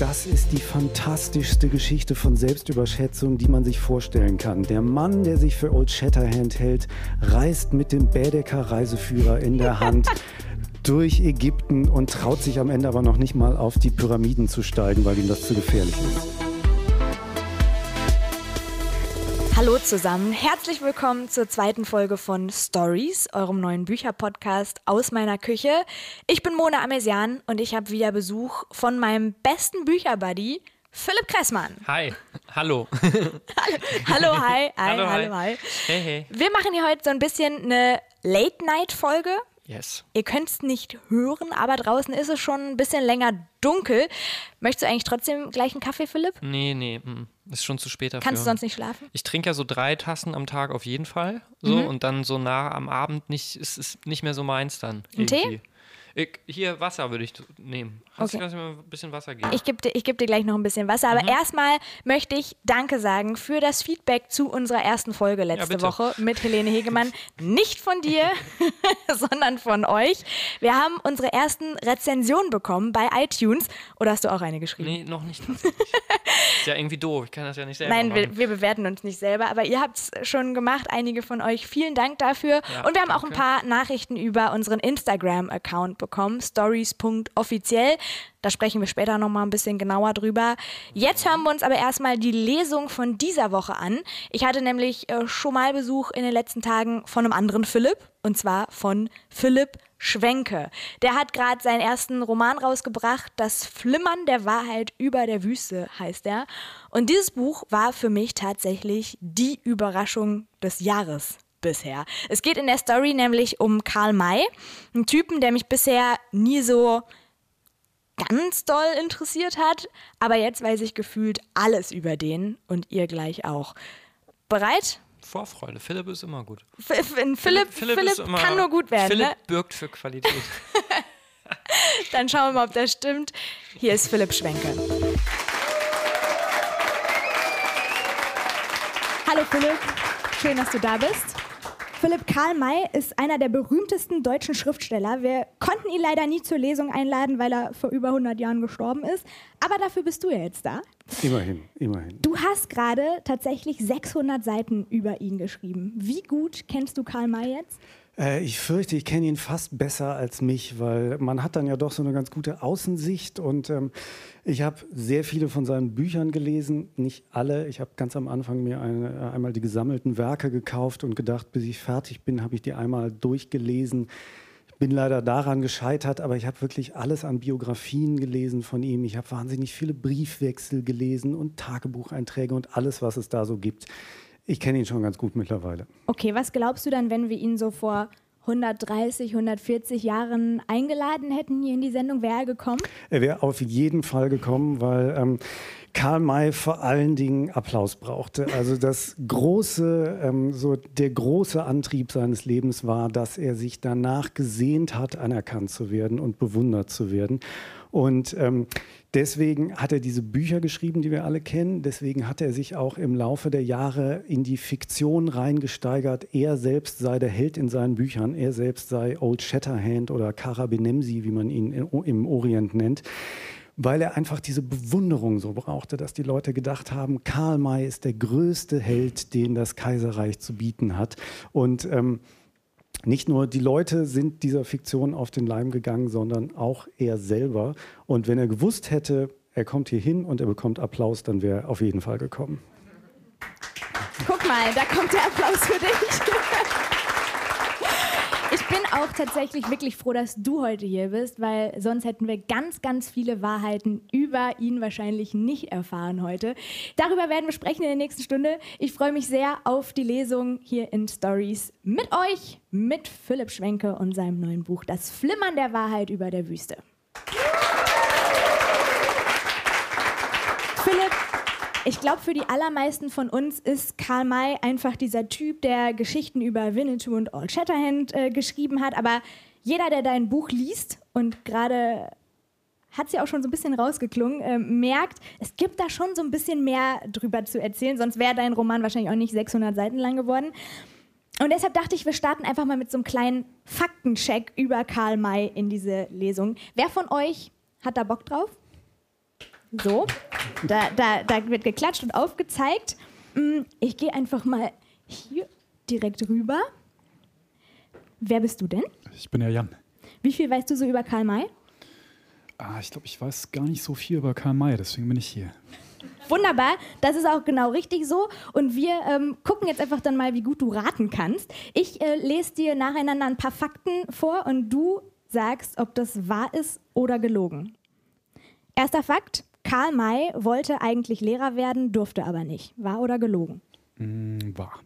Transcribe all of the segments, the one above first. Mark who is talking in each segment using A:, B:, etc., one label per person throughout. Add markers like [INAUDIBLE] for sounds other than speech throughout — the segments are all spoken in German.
A: Das ist die fantastischste Geschichte von Selbstüberschätzung, die man sich vorstellen kann. Der Mann, der sich für Old Shatterhand hält, reist mit dem Bädecker Reiseführer in der Hand [LAUGHS] durch Ägypten und traut sich am Ende aber noch nicht mal auf die Pyramiden zu steigen, weil ihm das zu gefährlich ist.
B: Hallo zusammen, herzlich willkommen zur zweiten Folge von Stories, eurem neuen Bücherpodcast aus meiner Küche. Ich bin Mona Amesian und ich habe wieder Besuch von meinem besten Bücherbuddy, Philipp Kressmann.
C: Hi, hallo. [LAUGHS]
B: hallo, hi, [LAUGHS] hi,
C: Hallo, hi.
B: hallo, hi.
C: Hey, hey.
B: Wir machen hier heute so ein bisschen eine Late-Night-Folge.
C: Yes.
B: Ihr könnt es nicht hören, aber draußen ist es schon ein bisschen länger dunkel. Möchtest du eigentlich trotzdem gleich einen Kaffee, Philipp?
C: Nee, nee, mm, ist schon zu spät dafür.
B: Kannst du sonst nicht schlafen?
C: Ich trinke ja so drei Tassen am Tag auf jeden Fall. So
B: Mhm.
C: und dann so nah am Abend nicht, ist es nicht mehr so meins dann.
B: Ein Tee?
C: Ich, hier Wasser würde ich nehmen. Hast
B: Okay.
C: du kannst mir ein bisschen Wasser geben?
B: Ich gebe dir, ich geb dir gleich noch ein bisschen Wasser,
C: Mhm.
B: aber erstmal möchte ich Danke sagen für das Feedback zu unserer ersten Folge letzte
C: bitte.
B: Woche mit Helene Hegemann. [LAUGHS] Nicht von dir, [LAUGHS] sondern von euch. Wir haben unsere ersten Rezensionen bekommen bei iTunes. Oder hast du auch eine geschrieben?
C: nee, noch nicht. [LAUGHS] ist ja irgendwie doof. Ich kann das ja nicht selber
B: Nein,
C: machen.
B: wir, wir bewerten uns nicht selber, aber ihr habt es schon gemacht, einige von euch. Vielen Dank dafür.
C: Ja,
B: Und wir haben auch ein
C: danke.
B: paar Nachrichten über unseren Instagram-Account bekommen, stories.offiziell. Da sprechen wir später nochmal ein bisschen genauer drüber. Jetzt hören wir uns aber erstmal die Lesung von dieser Woche an. Ich hatte nämlich äh, schon mal Besuch in den letzten Tagen von einem anderen Philipp, und zwar von Philipp Schwenke. Der hat gerade seinen ersten Roman rausgebracht, Das Flimmern der Wahrheit über der Wüste heißt er. Und dieses Buch war für mich tatsächlich die Überraschung des Jahres bisher. Es geht in der Story nämlich um Karl May, einen Typen, der mich bisher nie so ganz doll interessiert hat, aber jetzt weiß ich gefühlt alles über den und ihr gleich auch. Bereit?
C: Vorfreude. Philipp ist immer gut.
B: F Philipp, Philipp, Philipp,
C: immer,
B: kann nur gut werden.
C: Philipp
B: Ne?
C: birgt für Qualität. [LAUGHS]
B: Dann schauen wir mal, ob das stimmt. Hier ist Philipp Schwenke.
D: Hallo Philipp, schön, dass du da bist. Philipp Karl May ist einer der berühmtesten deutschen Schriftsteller. Wir konnten ihn leider nie zur Lesung einladen, weil er vor über 100 Jahren gestorben ist. Aber dafür bist du ja jetzt da.
A: Immerhin, immerhin.
D: Du hast gerade tatsächlich 600 Seiten über ihn geschrieben. Wie gut kennst du Karl May jetzt?
A: Äh, ich fürchte, ich kenne ihn fast besser als mich, weil man hat dann ja doch so eine ganz gute Außensicht und ähm, ich habe sehr viele von seinen Büchern gelesen, nicht alle. Ich habe ganz am Anfang mir eine, äh, einmal die gesammelten Werke gekauft und gedacht, bis ich fertig bin, habe ich die einmal durchgelesen. Ich bin leider daran gescheitert, aber ich habe wirklich alles an Biografien gelesen von ihm. Ich habe wahnsinnig viele Briefwechsel gelesen und Tagebucheinträge und alles, was es da so gibt. Ich kenne ihn schon ganz gut mittlerweile.
D: Okay, was glaubst du dann, wenn wir ihn so vor 130, 140 Jahren eingeladen hätten hier in die Sendung? Wäre er gekommen?
A: Er wäre auf jeden Fall gekommen, weil ähm, Karl May vor allen Dingen Applaus brauchte. Also das große, ähm, so der große Antrieb seines Lebens war, dass er sich danach gesehnt hat, anerkannt zu werden und bewundert zu werden. Und ähm, deswegen hat er diese Bücher geschrieben, die wir alle kennen. Deswegen hat er sich auch im Laufe der Jahre in die Fiktion reingesteigert. Er selbst sei der Held in seinen Büchern. Er selbst sei Old Shatterhand oder Karabinemsi, wie man ihn im Orient nennt weil er einfach diese Bewunderung so brauchte, dass die Leute gedacht haben, Karl May ist der größte Held, den das Kaiserreich zu bieten hat. Und ähm, nicht nur die Leute sind dieser Fiktion auf den Leim gegangen, sondern auch er selber. Und wenn er gewusst hätte, er kommt hier hin und er bekommt Applaus, dann wäre er auf jeden Fall gekommen.
D: Guck mal, da kommt der Applaus für dich. [LAUGHS] Ich bin auch tatsächlich wirklich froh, dass du heute hier bist, weil sonst hätten wir ganz, ganz viele Wahrheiten über ihn wahrscheinlich nicht erfahren heute. Darüber werden wir sprechen in der nächsten Stunde. Ich freue mich sehr auf die Lesung hier in Stories mit euch, mit Philipp Schwenke und seinem neuen Buch Das Flimmern der Wahrheit über der Wüste. Philipp, ich glaube, für die allermeisten von uns ist Karl May einfach dieser Typ, der Geschichten über Winnetou und Old Shatterhand äh, geschrieben hat. Aber jeder, der dein Buch liest und gerade hat sie auch schon so ein bisschen rausgeklungen, äh, merkt, es gibt da schon so ein bisschen mehr drüber zu erzählen. Sonst wäre dein Roman wahrscheinlich auch nicht 600 Seiten lang geworden. Und deshalb dachte ich, wir starten einfach mal mit so einem kleinen Faktencheck über Karl May in diese Lesung. Wer von euch hat da Bock drauf?
B: So, da, da, da wird geklatscht und aufgezeigt. Mm, Ich gehe einfach mal hier direkt rüber. Wer bist du denn?
E: Ich bin der Jan.
B: Wie viel weißt du so über Karl May?
E: Ah, ich glaube, ich weiß gar nicht so viel über Karl May, deswegen bin ich hier.
B: Wunderbar, das ist auch genau richtig so. Und wir ähm, gucken jetzt einfach dann mal, wie gut du raten kannst. Ich äh, lese dir nacheinander ein paar Fakten vor und du sagst, ob das wahr ist oder gelogen. Erster Fakt: Karl May wollte eigentlich Lehrer werden, durfte aber nicht. Wahr oder gelogen?
E: Hm, wahr.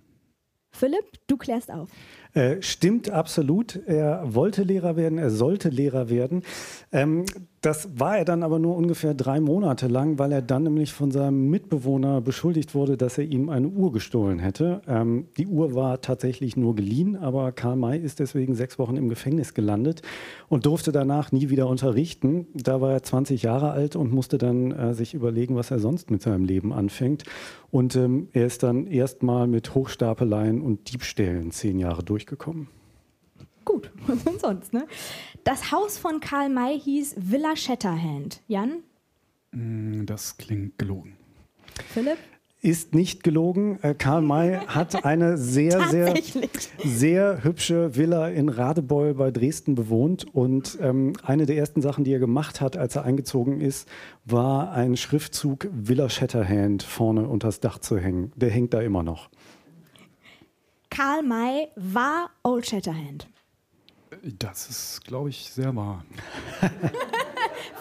B: Philipp, du klärst auf.
A: Äh, stimmt absolut. Er wollte Lehrer werden, er sollte Lehrer werden. Ähm, das war er dann aber nur ungefähr drei Monate lang, weil er dann nämlich von seinem Mitbewohner beschuldigt wurde, dass er ihm eine Uhr gestohlen hätte. Ähm, die Uhr war tatsächlich nur geliehen, aber Karl May ist deswegen sechs Wochen im Gefängnis gelandet und durfte danach nie wieder unterrichten. Da war er 20 Jahre alt und musste dann äh, sich überlegen, was er sonst mit seinem Leben anfängt. Und ähm, er ist dann erstmal mit Hochstapeleien und Diebstählen zehn Jahre durchgekommen. [LAUGHS]
B: Was denn sonst, ne? Das Haus von Karl May hieß Villa Shatterhand. Jan,
E: Hm, das klingt gelogen.
B: Philipp?
A: Ist nicht gelogen. Äh, Karl May hat eine sehr, [LAUGHS] sehr, sehr hübsche Villa in Radebeul bei Dresden bewohnt. Und ähm, eine der ersten Sachen, die er gemacht hat, als er eingezogen ist, war ein Schriftzug Villa Shatterhand vorne unters Dach zu hängen. Der hängt da immer noch.
B: Karl May war Old Shatterhand.
E: Das ist, glaube ich, sehr wahr. [LAUGHS]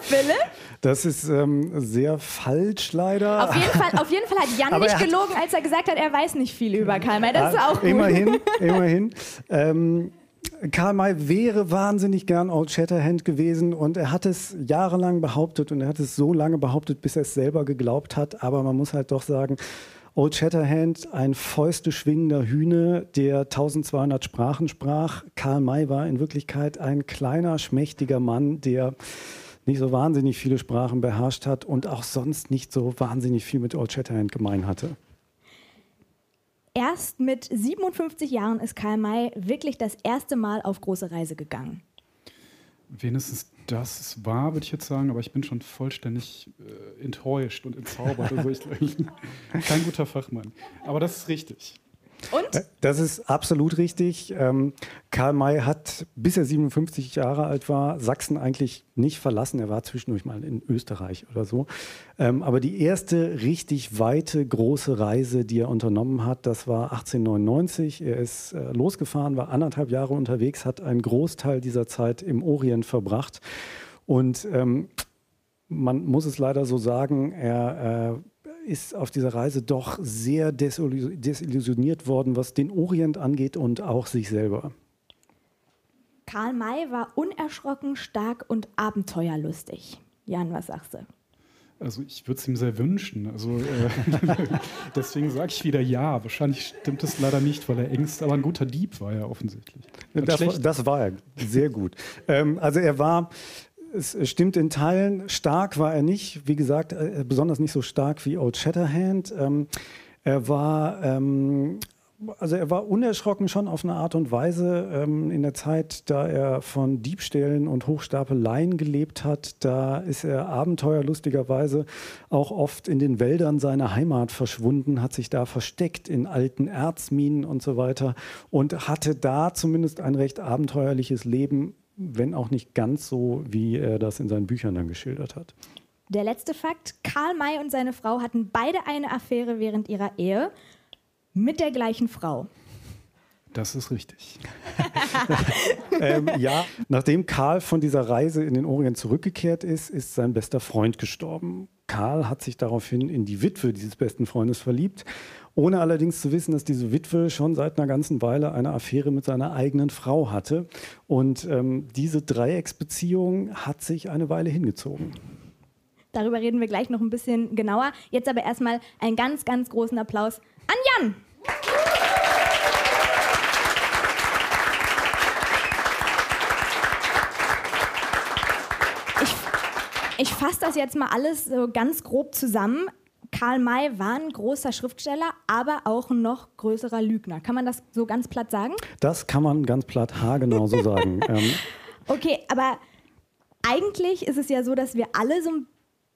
B: Philipp?
A: Das ist ähm, sehr falsch leider.
B: Auf jeden, Fall, auf jeden Fall hat Jan [LAUGHS]
A: Aber
B: nicht
A: hat-
B: gelogen, als er gesagt hat, er weiß nicht viel über Karl May. Das ist auch gut.
A: Immerhin, [LAUGHS] immerhin. Ähm, Karl May wäre wahnsinnig gern Old Shatterhand gewesen und er hat es jahrelang behauptet und er hat es so lange behauptet, bis er es selber geglaubt hat. Aber man muss halt doch sagen, Old Shatterhand, ein Fäuste schwingender Hühne, der 1200 Sprachen sprach. Karl May war in Wirklichkeit ein kleiner, schmächtiger Mann, der nicht so wahnsinnig viele Sprachen beherrscht hat und auch sonst nicht so wahnsinnig viel mit Old Shatterhand gemein hatte.
B: Erst mit 57 Jahren ist Karl May wirklich das erste Mal auf große Reise gegangen.
E: Wenigstens das wahr, würde ich jetzt sagen, aber ich bin schon vollständig äh, enttäuscht und entzaubert. Also ich kein guter Fachmann. Aber das ist richtig.
B: Und?
A: Das ist absolut richtig. Ähm, Karl May hat, bis er 57 Jahre alt war, Sachsen eigentlich nicht verlassen. Er war zwischendurch mal in Österreich oder so. Ähm, aber die erste richtig weite, große Reise, die er unternommen hat, das war 1899. Er ist äh, losgefahren, war anderthalb Jahre unterwegs, hat einen Großteil dieser Zeit im Orient verbracht. Und ähm, man muss es leider so sagen, er äh, ist auf dieser Reise doch sehr desillu- desillusioniert worden, was den Orient angeht und auch sich selber.
B: Karl May war unerschrocken, stark und abenteuerlustig. Jan, was sagst du?
E: Also ich würde es ihm sehr wünschen. Also äh, [LAUGHS] deswegen sage ich wieder ja. Wahrscheinlich stimmt es leider nicht, weil er Ängst, aber ein guter Dieb war er offensichtlich.
A: Das, das war er sehr gut. ähm, also er war, es stimmt in Teilen, stark war er nicht. Wie gesagt, äh, besonders nicht so stark wie Old Shatterhand. Ähm, er war ähm, also er war unerschrocken schon auf eine Art und Weise ähm, in der Zeit, da er von Diebstählen und Hochstapeleien gelebt hat. Da ist er abenteuerlustigerweise auch oft in den Wäldern seiner Heimat verschwunden, hat sich da versteckt in alten Erzminen und so weiter und hatte da zumindest ein recht abenteuerliches Leben, wenn auch nicht ganz so, wie er das in seinen Büchern dann geschildert hat.
B: Der letzte Fakt: Karl May und seine Frau hatten beide eine Affäre während ihrer Ehe mit der gleichen Frau.
E: Das ist richtig. [LAUGHS]
A: ähm, ja, nachdem Karl von dieser Reise in den Orient zurückgekehrt ist, ist sein bester Freund gestorben. Karl hat sich daraufhin in die Witwe dieses besten Freundes verliebt, ohne allerdings zu wissen, dass diese Witwe schon seit einer ganzen Weile eine Affäre mit seiner eigenen Frau hatte. Und ähm, diese Dreiecksbeziehung hat sich eine Weile hingezogen.
B: Darüber reden wir gleich noch ein bisschen genauer. Jetzt aber erstmal einen ganz, ganz großen Applaus an Jan. Ich fasse das jetzt mal alles so ganz grob zusammen. Karl May war ein großer Schriftsteller, aber auch ein noch größerer Lügner. Kann man das so ganz platt sagen?
A: Das kann man ganz platt haargenau so [LAUGHS] sagen. ähm,
B: Okay, aber eigentlich ist es ja so, dass wir alle so ein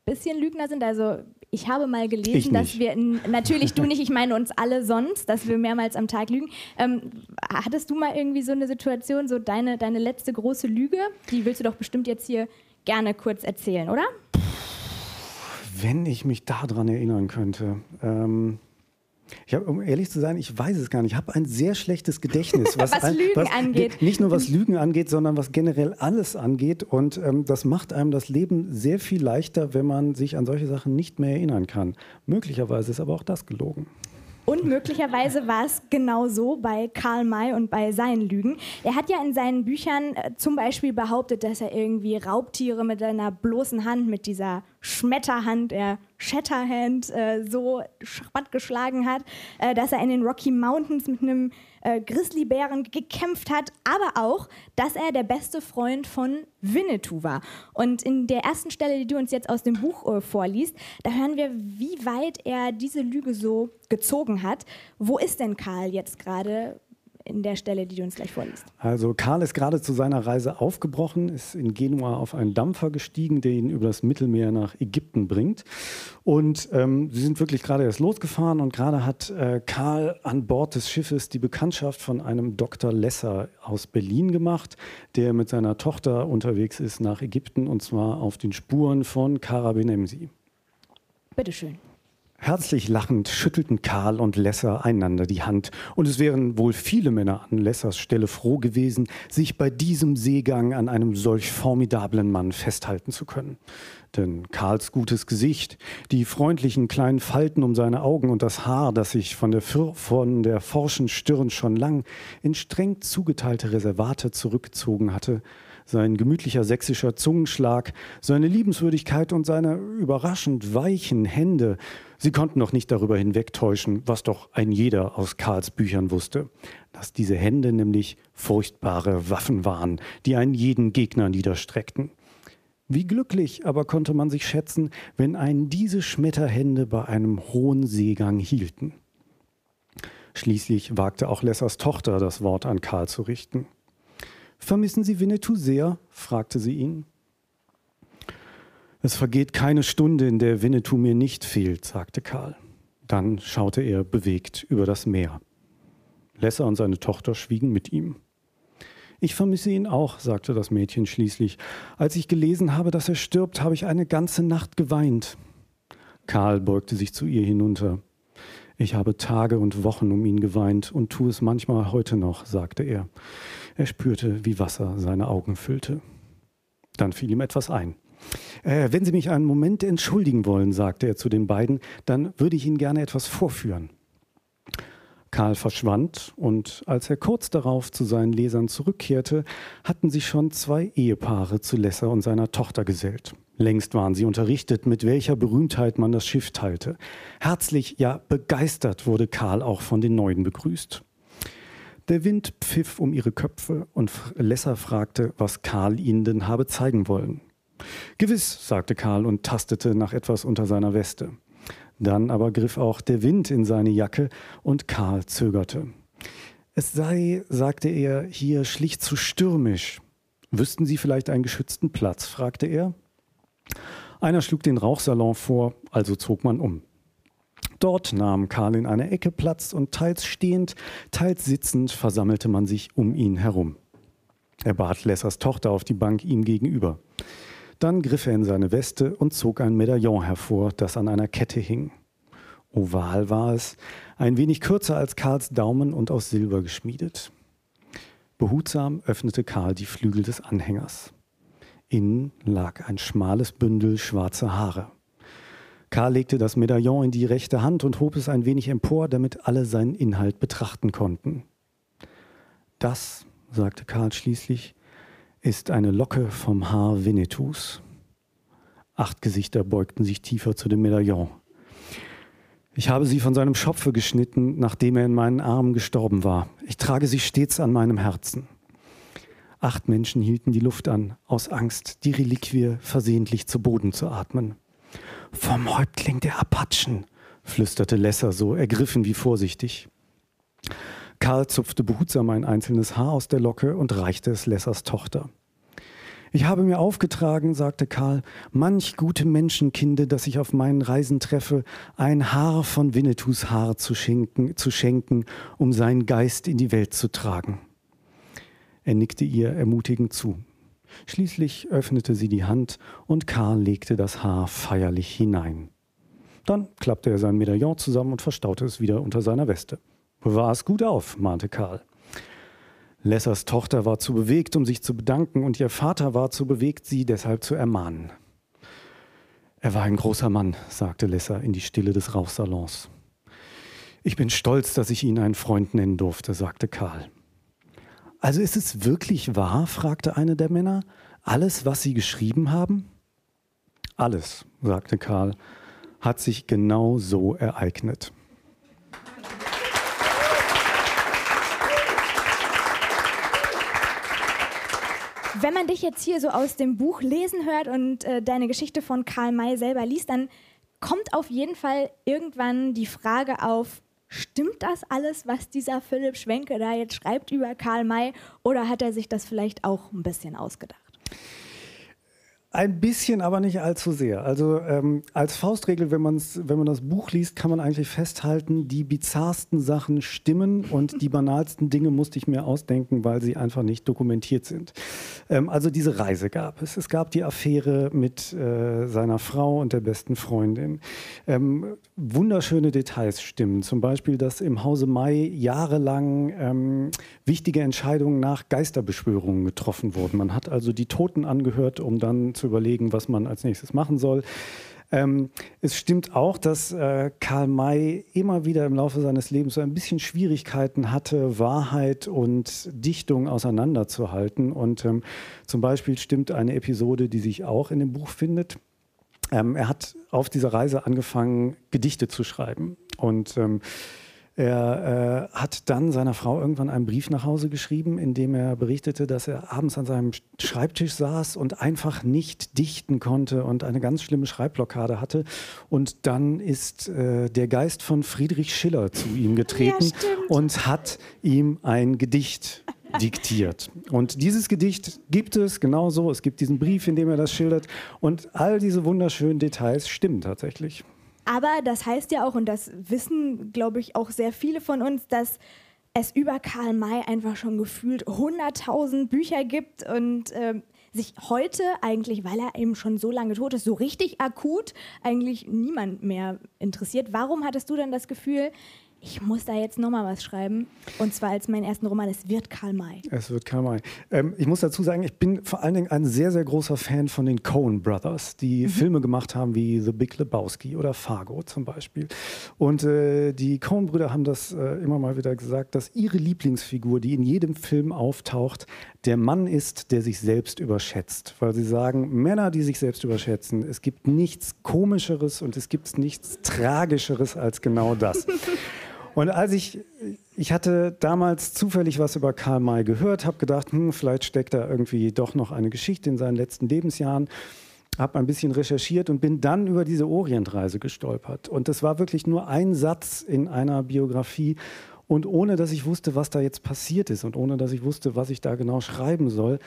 B: bisschen Lügner sind. Also ich habe mal gelesen, dass wir, natürlich du nicht, ich meine uns alle sonst, dass wir mehrmals am Tag lügen. Ähm, hattest du mal irgendwie so eine Situation, so deine, deine letzte große Lüge? Die willst du doch bestimmt jetzt hier gerne kurz erzählen, oder?
A: Wenn ich mich daran erinnern könnte. Ähm, ich hab, um ehrlich zu sein, ich weiß es gar nicht. Ich habe ein sehr schlechtes Gedächtnis. [LAUGHS]
B: Was Lügen angeht.
A: Nicht nur was Lügen angeht, sondern was generell alles angeht. Und ähm, das macht einem das Leben sehr viel leichter, wenn man sich an solche Sachen nicht mehr erinnern kann. Möglicherweise ist aber auch das gelogen.
B: Und möglicherweise war es genau so bei Karl May und bei seinen Lügen. Er hat ja in seinen Büchern äh, zum Beispiel behauptet, dass er irgendwie Raubtiere mit seiner bloßen Hand, mit dieser Schmetterhand, der Shatterhand, äh, so Schratt geschlagen hat, äh, dass er in den Rocky Mountains mit einem äh, Grizzlybären gekämpft hat, aber auch, dass er der beste Freund von Winnetou war. Und in der ersten Stelle, die du uns jetzt aus dem Buch äh, vorliest, da hören wir, wie weit er diese Lüge so gezogen hat. Wo ist denn Karl jetzt gerade in der Stelle, die du uns gleich vorliest?
A: Also Karl ist gerade zu seiner Reise aufgebrochen, ist in Genua auf einen Dampfer gestiegen, der ihn über das Mittelmeer nach Ägypten bringt. Und ähm, sie sind wirklich gerade erst losgefahren und gerade hat äh, Karl an Bord des Schiffes die Bekanntschaft von einem Dr. Lesser aus Berlin gemacht, der mit seiner Tochter unterwegs ist nach Ägypten und zwar auf den Spuren von Kara Benemsi.
B: Bitteschön.
A: Herzlich lachend schüttelten Karl und Lesser einander die Hand, und es wären wohl viele Männer an Lessers Stelle froh gewesen, sich bei diesem Seegang an einem solch formidablen Mann festhalten zu können. Denn Karls gutes Gesicht, die freundlichen kleinen Falten um seine Augen und das Haar, das sich von der, von der forschen Stirn schon lang in streng zugeteilte Reservate zurückgezogen hatte, sein gemütlicher sächsischer Zungenschlag, seine Liebenswürdigkeit und seine überraschend weichen Hände, sie konnten noch nicht darüber hinwegtäuschen, was doch ein jeder aus Karls Büchern wusste, dass diese Hände nämlich furchtbare Waffen waren, die einen jeden Gegner niederstreckten. Wie glücklich aber konnte man sich schätzen, wenn einen diese Schmetterhände bei einem hohen Seegang hielten. Schließlich wagte auch Lessers Tochter das Wort an Karl zu richten. Vermissen Sie Winnetou sehr? fragte sie ihn. Es vergeht keine Stunde, in der Winnetou mir nicht fehlt, sagte Karl. Dann schaute er bewegt über das Meer. Lesser und seine Tochter schwiegen mit ihm. Ich vermisse ihn auch, sagte das Mädchen schließlich. Als ich gelesen habe, dass er stirbt, habe ich eine ganze Nacht geweint. Karl beugte sich zu ihr hinunter. Ich habe Tage und Wochen um ihn geweint und tue es manchmal heute noch, sagte er. Er spürte, wie Wasser seine Augen füllte. Dann fiel ihm etwas ein. Äh, wenn Sie mich einen Moment entschuldigen wollen, sagte er zu den beiden, dann würde ich Ihnen gerne etwas vorführen. Karl verschwand und als er kurz darauf zu seinen Lesern zurückkehrte, hatten sich schon zwei Ehepaare zu Lesser und seiner Tochter gesellt. Längst waren sie unterrichtet, mit welcher Berühmtheit man das Schiff teilte. Herzlich, ja begeistert wurde Karl auch von den Neuen begrüßt. Der Wind pfiff um ihre Köpfe und Lesser fragte, was Karl ihnen denn habe zeigen wollen. Gewiss, sagte Karl und tastete nach etwas unter seiner Weste. Dann aber griff auch der Wind in seine Jacke und Karl zögerte. Es sei, sagte er, hier schlicht zu stürmisch. Wüssten Sie vielleicht einen geschützten Platz? fragte er. Einer schlug den Rauchsalon vor, also zog man um. Dort nahm Karl in einer Ecke Platz und teils stehend, teils sitzend versammelte man sich um ihn herum. Er bat Lessers Tochter auf die Bank ihm gegenüber. Dann griff er in seine Weste und zog ein Medaillon hervor, das an einer Kette hing. Oval war es, ein wenig kürzer als Karls Daumen und aus Silber geschmiedet. Behutsam öffnete Karl die Flügel des Anhängers. Innen lag ein schmales Bündel schwarzer Haare. Karl legte das Medaillon in die rechte Hand und hob es ein wenig empor, damit alle seinen Inhalt betrachten konnten. Das, sagte Karl schließlich, ist eine Locke vom Haar Winnetous. Acht Gesichter beugten sich tiefer zu dem Medaillon. Ich habe sie von seinem Schopfe geschnitten, nachdem er in meinen Armen gestorben war. Ich trage sie stets an meinem Herzen. Acht Menschen hielten die Luft an, aus Angst, die Reliquie versehentlich zu Boden zu atmen. Vom Häuptling der Apachen, flüsterte Lesser so ergriffen wie vorsichtig. Karl zupfte behutsam ein einzelnes Haar aus der Locke und reichte es Lessers Tochter. Ich habe mir aufgetragen, sagte Karl, manch gute Menschenkinde, das ich auf meinen Reisen treffe, ein Haar von Winnetous Haar zu schenken, zu schenken, um seinen Geist in die Welt zu tragen. Er nickte ihr ermutigend zu. Schließlich öffnete sie die Hand und Karl legte das Haar feierlich hinein. Dann klappte er sein Medaillon zusammen und verstaute es wieder unter seiner Weste. Bewahr es gut auf, mahnte Karl. Lessers Tochter war zu bewegt, um sich zu bedanken, und ihr Vater war zu bewegt, sie deshalb zu ermahnen. Er war ein großer Mann, sagte Lesser in die Stille des Rauchsalons. Ich bin stolz, dass ich ihn einen Freund nennen durfte, sagte Karl. Also ist es wirklich wahr? fragte einer der Männer. Alles, was Sie geschrieben haben? Alles, sagte Karl, hat sich genau so ereignet.
B: Wenn man dich jetzt hier so aus dem Buch lesen hört und äh, deine Geschichte von Karl May selber liest, dann kommt auf jeden Fall irgendwann die Frage auf, stimmt das alles, was dieser Philipp Schwenke da jetzt schreibt über Karl May, oder hat er sich das vielleicht auch ein bisschen ausgedacht?
A: Ein bisschen, aber nicht allzu sehr. Also ähm, als Faustregel, wenn, man's, wenn man das Buch liest, kann man eigentlich festhalten, die bizarrsten Sachen stimmen und die banalsten Dinge musste ich mir ausdenken, weil sie einfach nicht dokumentiert sind. Ähm, also diese Reise gab es. Es gab die Affäre mit äh, seiner Frau und der besten Freundin. Ähm, wunderschöne Details stimmen. Zum Beispiel, dass im Hause Mai jahrelang ähm, wichtige Entscheidungen nach Geisterbeschwörungen getroffen wurden. Man hat also die Toten angehört, um dann zu überlegen, was man als nächstes machen soll. Ähm, es stimmt auch, dass äh, Karl May immer wieder im Laufe seines Lebens so ein bisschen Schwierigkeiten hatte, Wahrheit und Dichtung auseinanderzuhalten. Und ähm, zum Beispiel stimmt eine Episode, die sich auch in dem Buch findet. Ähm, er hat auf dieser Reise angefangen, Gedichte zu schreiben. Und ähm, er äh, hat dann seiner Frau irgendwann einen Brief nach Hause geschrieben, in dem er berichtete, dass er abends an seinem Schreibtisch saß und einfach nicht dichten konnte und eine ganz schlimme Schreibblockade hatte. Und dann ist äh, der Geist von Friedrich Schiller zu ihm getreten ja, und hat ihm ein Gedicht diktiert. Und dieses Gedicht gibt es genauso. Es gibt diesen Brief, in dem er das schildert. Und all diese wunderschönen Details stimmen tatsächlich.
B: Aber das heißt ja auch, und das wissen, glaube ich, auch sehr viele von uns, dass es über Karl May einfach schon gefühlt 100.000 Bücher gibt und äh, sich heute eigentlich, weil er eben schon so lange tot ist, so richtig akut eigentlich niemand mehr interessiert. Warum hattest du dann das Gefühl, ich muss da jetzt nochmal was schreiben. Und zwar als meinen ersten Roman. Es wird Karl May.
A: Es wird Karl May. Ähm, ich muss dazu sagen, ich bin vor allen Dingen ein sehr, sehr großer Fan von den Coen Brothers, die mhm. Filme gemacht haben wie The Big Lebowski oder Fargo zum Beispiel. Und äh, die Coen Brüder haben das äh, immer mal wieder gesagt, dass ihre Lieblingsfigur, die in jedem Film auftaucht, der Mann ist, der sich selbst überschätzt. Weil sie sagen, Männer, die sich selbst überschätzen, es gibt nichts Komischeres und es gibt nichts Tragischeres als genau das. [LAUGHS] Und als ich, ich hatte damals zufällig was über Karl May gehört, habe gedacht, hm, vielleicht steckt da irgendwie doch noch eine Geschichte in seinen letzten Lebensjahren, habe ein bisschen recherchiert und bin dann über diese Orientreise gestolpert. Und das war wirklich nur ein Satz in einer Biografie. Und ohne dass ich wusste, was da jetzt passiert ist und ohne dass ich wusste, was ich da genau schreiben soll,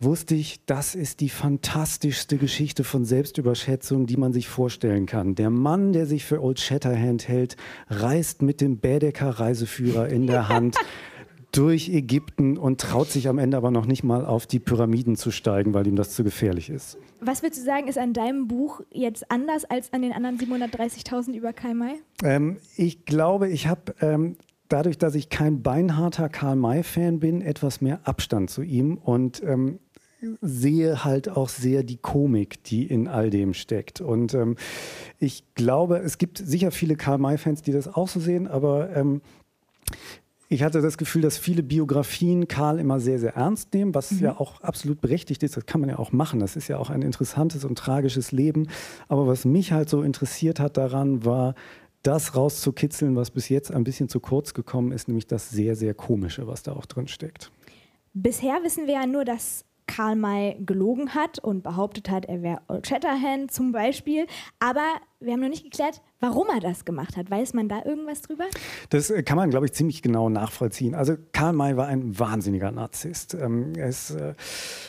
A: wusste ich, das ist die fantastischste Geschichte von Selbstüberschätzung, die man sich vorstellen kann. Der Mann, der sich für Old Shatterhand hält, reist mit dem Baedeker-Reiseführer in der Hand [LAUGHS] durch Ägypten und traut sich am Ende aber noch nicht mal auf die Pyramiden zu steigen, weil ihm das zu gefährlich ist.
B: Was würdest du sagen, ist an deinem Buch jetzt anders als an den anderen 730.000 über Karl May?
A: Ähm, ich glaube, ich habe ähm, dadurch, dass ich kein beinharter Karl May-Fan bin, etwas mehr Abstand zu ihm und ähm, sehe halt auch sehr die Komik, die in all dem steckt. Und ähm, ich glaube, es gibt sicher viele Karl May-Fans, die das auch so sehen, aber ähm, ich hatte das Gefühl, dass viele Biografien Karl immer sehr, sehr ernst nehmen, was mhm. ja auch absolut berechtigt ist. Das kann man ja auch machen. Das ist ja auch ein interessantes und tragisches Leben. Aber was mich halt so interessiert hat daran, war, das rauszukitzeln, was bis jetzt ein bisschen zu kurz gekommen ist, nämlich das sehr, sehr Komische, was da auch drin steckt.
B: Bisher wissen wir ja nur, dass
D: Karl May gelogen hat und behauptet hat, er wäre Old Shatterhand zum Beispiel. Aber wir haben noch nicht geklärt, warum er das gemacht hat. Weiß man da irgendwas drüber?
A: Das äh, kann man, glaube ich, ziemlich genau nachvollziehen. Also Karl May war ein wahnsinniger Narzisst. Ähm, ist, äh,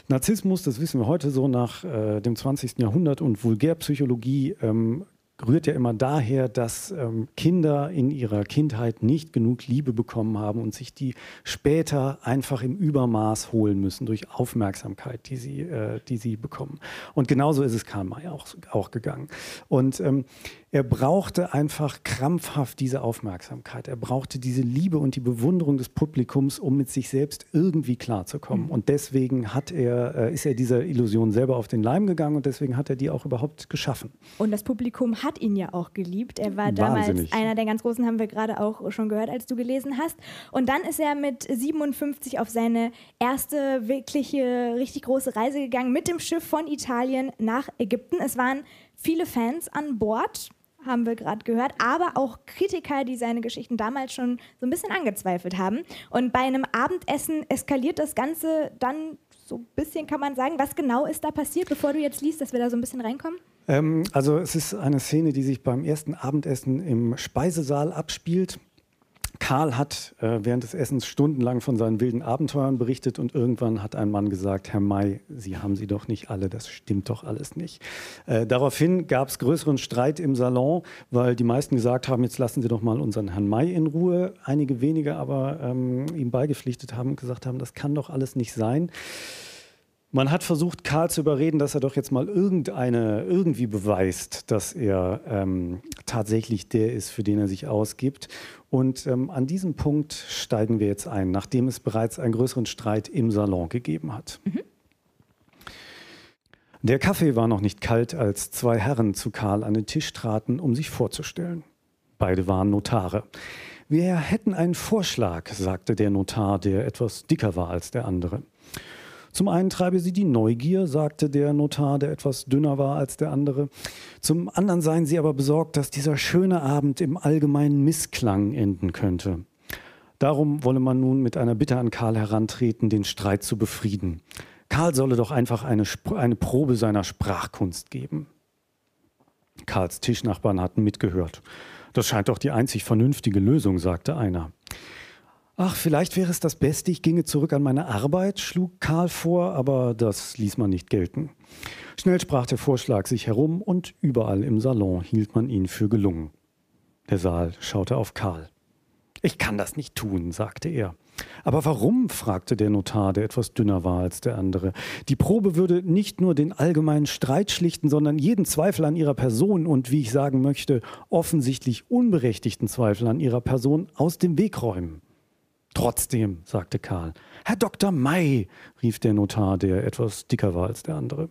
A: Narzissmus, das wissen wir heute so nach äh, dem 20. Jahrhundert und Vulgärpsychologie ähm, rührt ja immer daher, dass ähm, Kinder in ihrer Kindheit nicht genug Liebe bekommen haben und sich die später einfach im Übermaß holen müssen durch Aufmerksamkeit, die sie, äh, die sie bekommen. Und genauso ist es Karl May auch, auch gegangen. Und ähm, er brauchte einfach krampfhaft diese Aufmerksamkeit. Er brauchte diese Liebe und die Bewunderung des Publikums, um mit sich selbst irgendwie klarzukommen. Mhm. Und deswegen hat er, äh, ist er dieser Illusion selber auf den Leim gegangen und deswegen hat er die auch überhaupt geschaffen.
D: Und das Publikum hat ihn ja auch geliebt. Er war damals Wahnsinnig. einer der ganz großen, haben wir gerade auch schon gehört, als du gelesen hast. Und dann ist er mit 57 auf seine erste wirkliche, richtig große Reise gegangen mit dem Schiff von Italien nach Ägypten. Es waren viele Fans an Bord haben wir gerade gehört, aber auch Kritiker, die seine Geschichten damals schon so ein bisschen angezweifelt haben. Und bei einem Abendessen eskaliert das Ganze dann so ein bisschen, kann man sagen. Was genau ist da passiert, bevor du jetzt liest, dass wir da so ein bisschen reinkommen?
A: Ähm, also es ist eine Szene, die sich beim ersten Abendessen im Speisesaal abspielt. Karl hat äh, während des Essens stundenlang von seinen wilden Abenteuern berichtet und irgendwann hat ein Mann gesagt, Herr May, Sie haben sie doch nicht alle, das stimmt doch alles nicht. Äh, daraufhin gab es größeren Streit im Salon, weil die meisten gesagt haben, jetzt lassen Sie doch mal unseren Herrn May in Ruhe. Einige wenige aber ähm, ihm beigepflichtet haben und gesagt haben, das kann doch alles nicht sein. Man hat versucht, Karl zu überreden, dass er doch jetzt mal irgendeine, irgendwie beweist, dass er ähm, tatsächlich der ist, für den er sich ausgibt. Und ähm, an diesem Punkt steigen wir jetzt ein, nachdem es bereits einen größeren Streit im Salon gegeben hat. Mhm. Der Kaffee war noch nicht kalt, als zwei Herren zu Karl an den Tisch traten, um sich vorzustellen. Beide waren Notare. Wir hätten einen Vorschlag, sagte der Notar, der etwas dicker war als der andere. Zum einen treibe sie die Neugier, sagte der Notar, der etwas dünner war als der andere. Zum anderen seien sie aber besorgt, dass dieser schöne Abend im allgemeinen Missklang enden könnte. Darum wolle man nun mit einer Bitte an Karl herantreten, den Streit zu befrieden. Karl solle doch einfach eine, eine Probe seiner Sprachkunst geben. Karls Tischnachbarn hatten mitgehört. Das scheint doch die einzig vernünftige Lösung, sagte einer. Ach, vielleicht wäre es das Beste, ich ginge zurück an meine Arbeit, schlug Karl vor, aber das ließ man nicht gelten. Schnell sprach der Vorschlag sich herum und überall im Salon hielt man ihn für gelungen. Der Saal schaute auf Karl. Ich kann das nicht tun, sagte er. Aber warum? fragte der Notar, der etwas dünner war als der andere. Die Probe würde nicht nur den allgemeinen Streit schlichten, sondern jeden Zweifel an ihrer Person und, wie ich sagen möchte, offensichtlich unberechtigten Zweifel an ihrer Person aus dem Weg räumen. Trotzdem, sagte Karl. Herr Dr. May, rief der Notar, der etwas dicker war als der andere.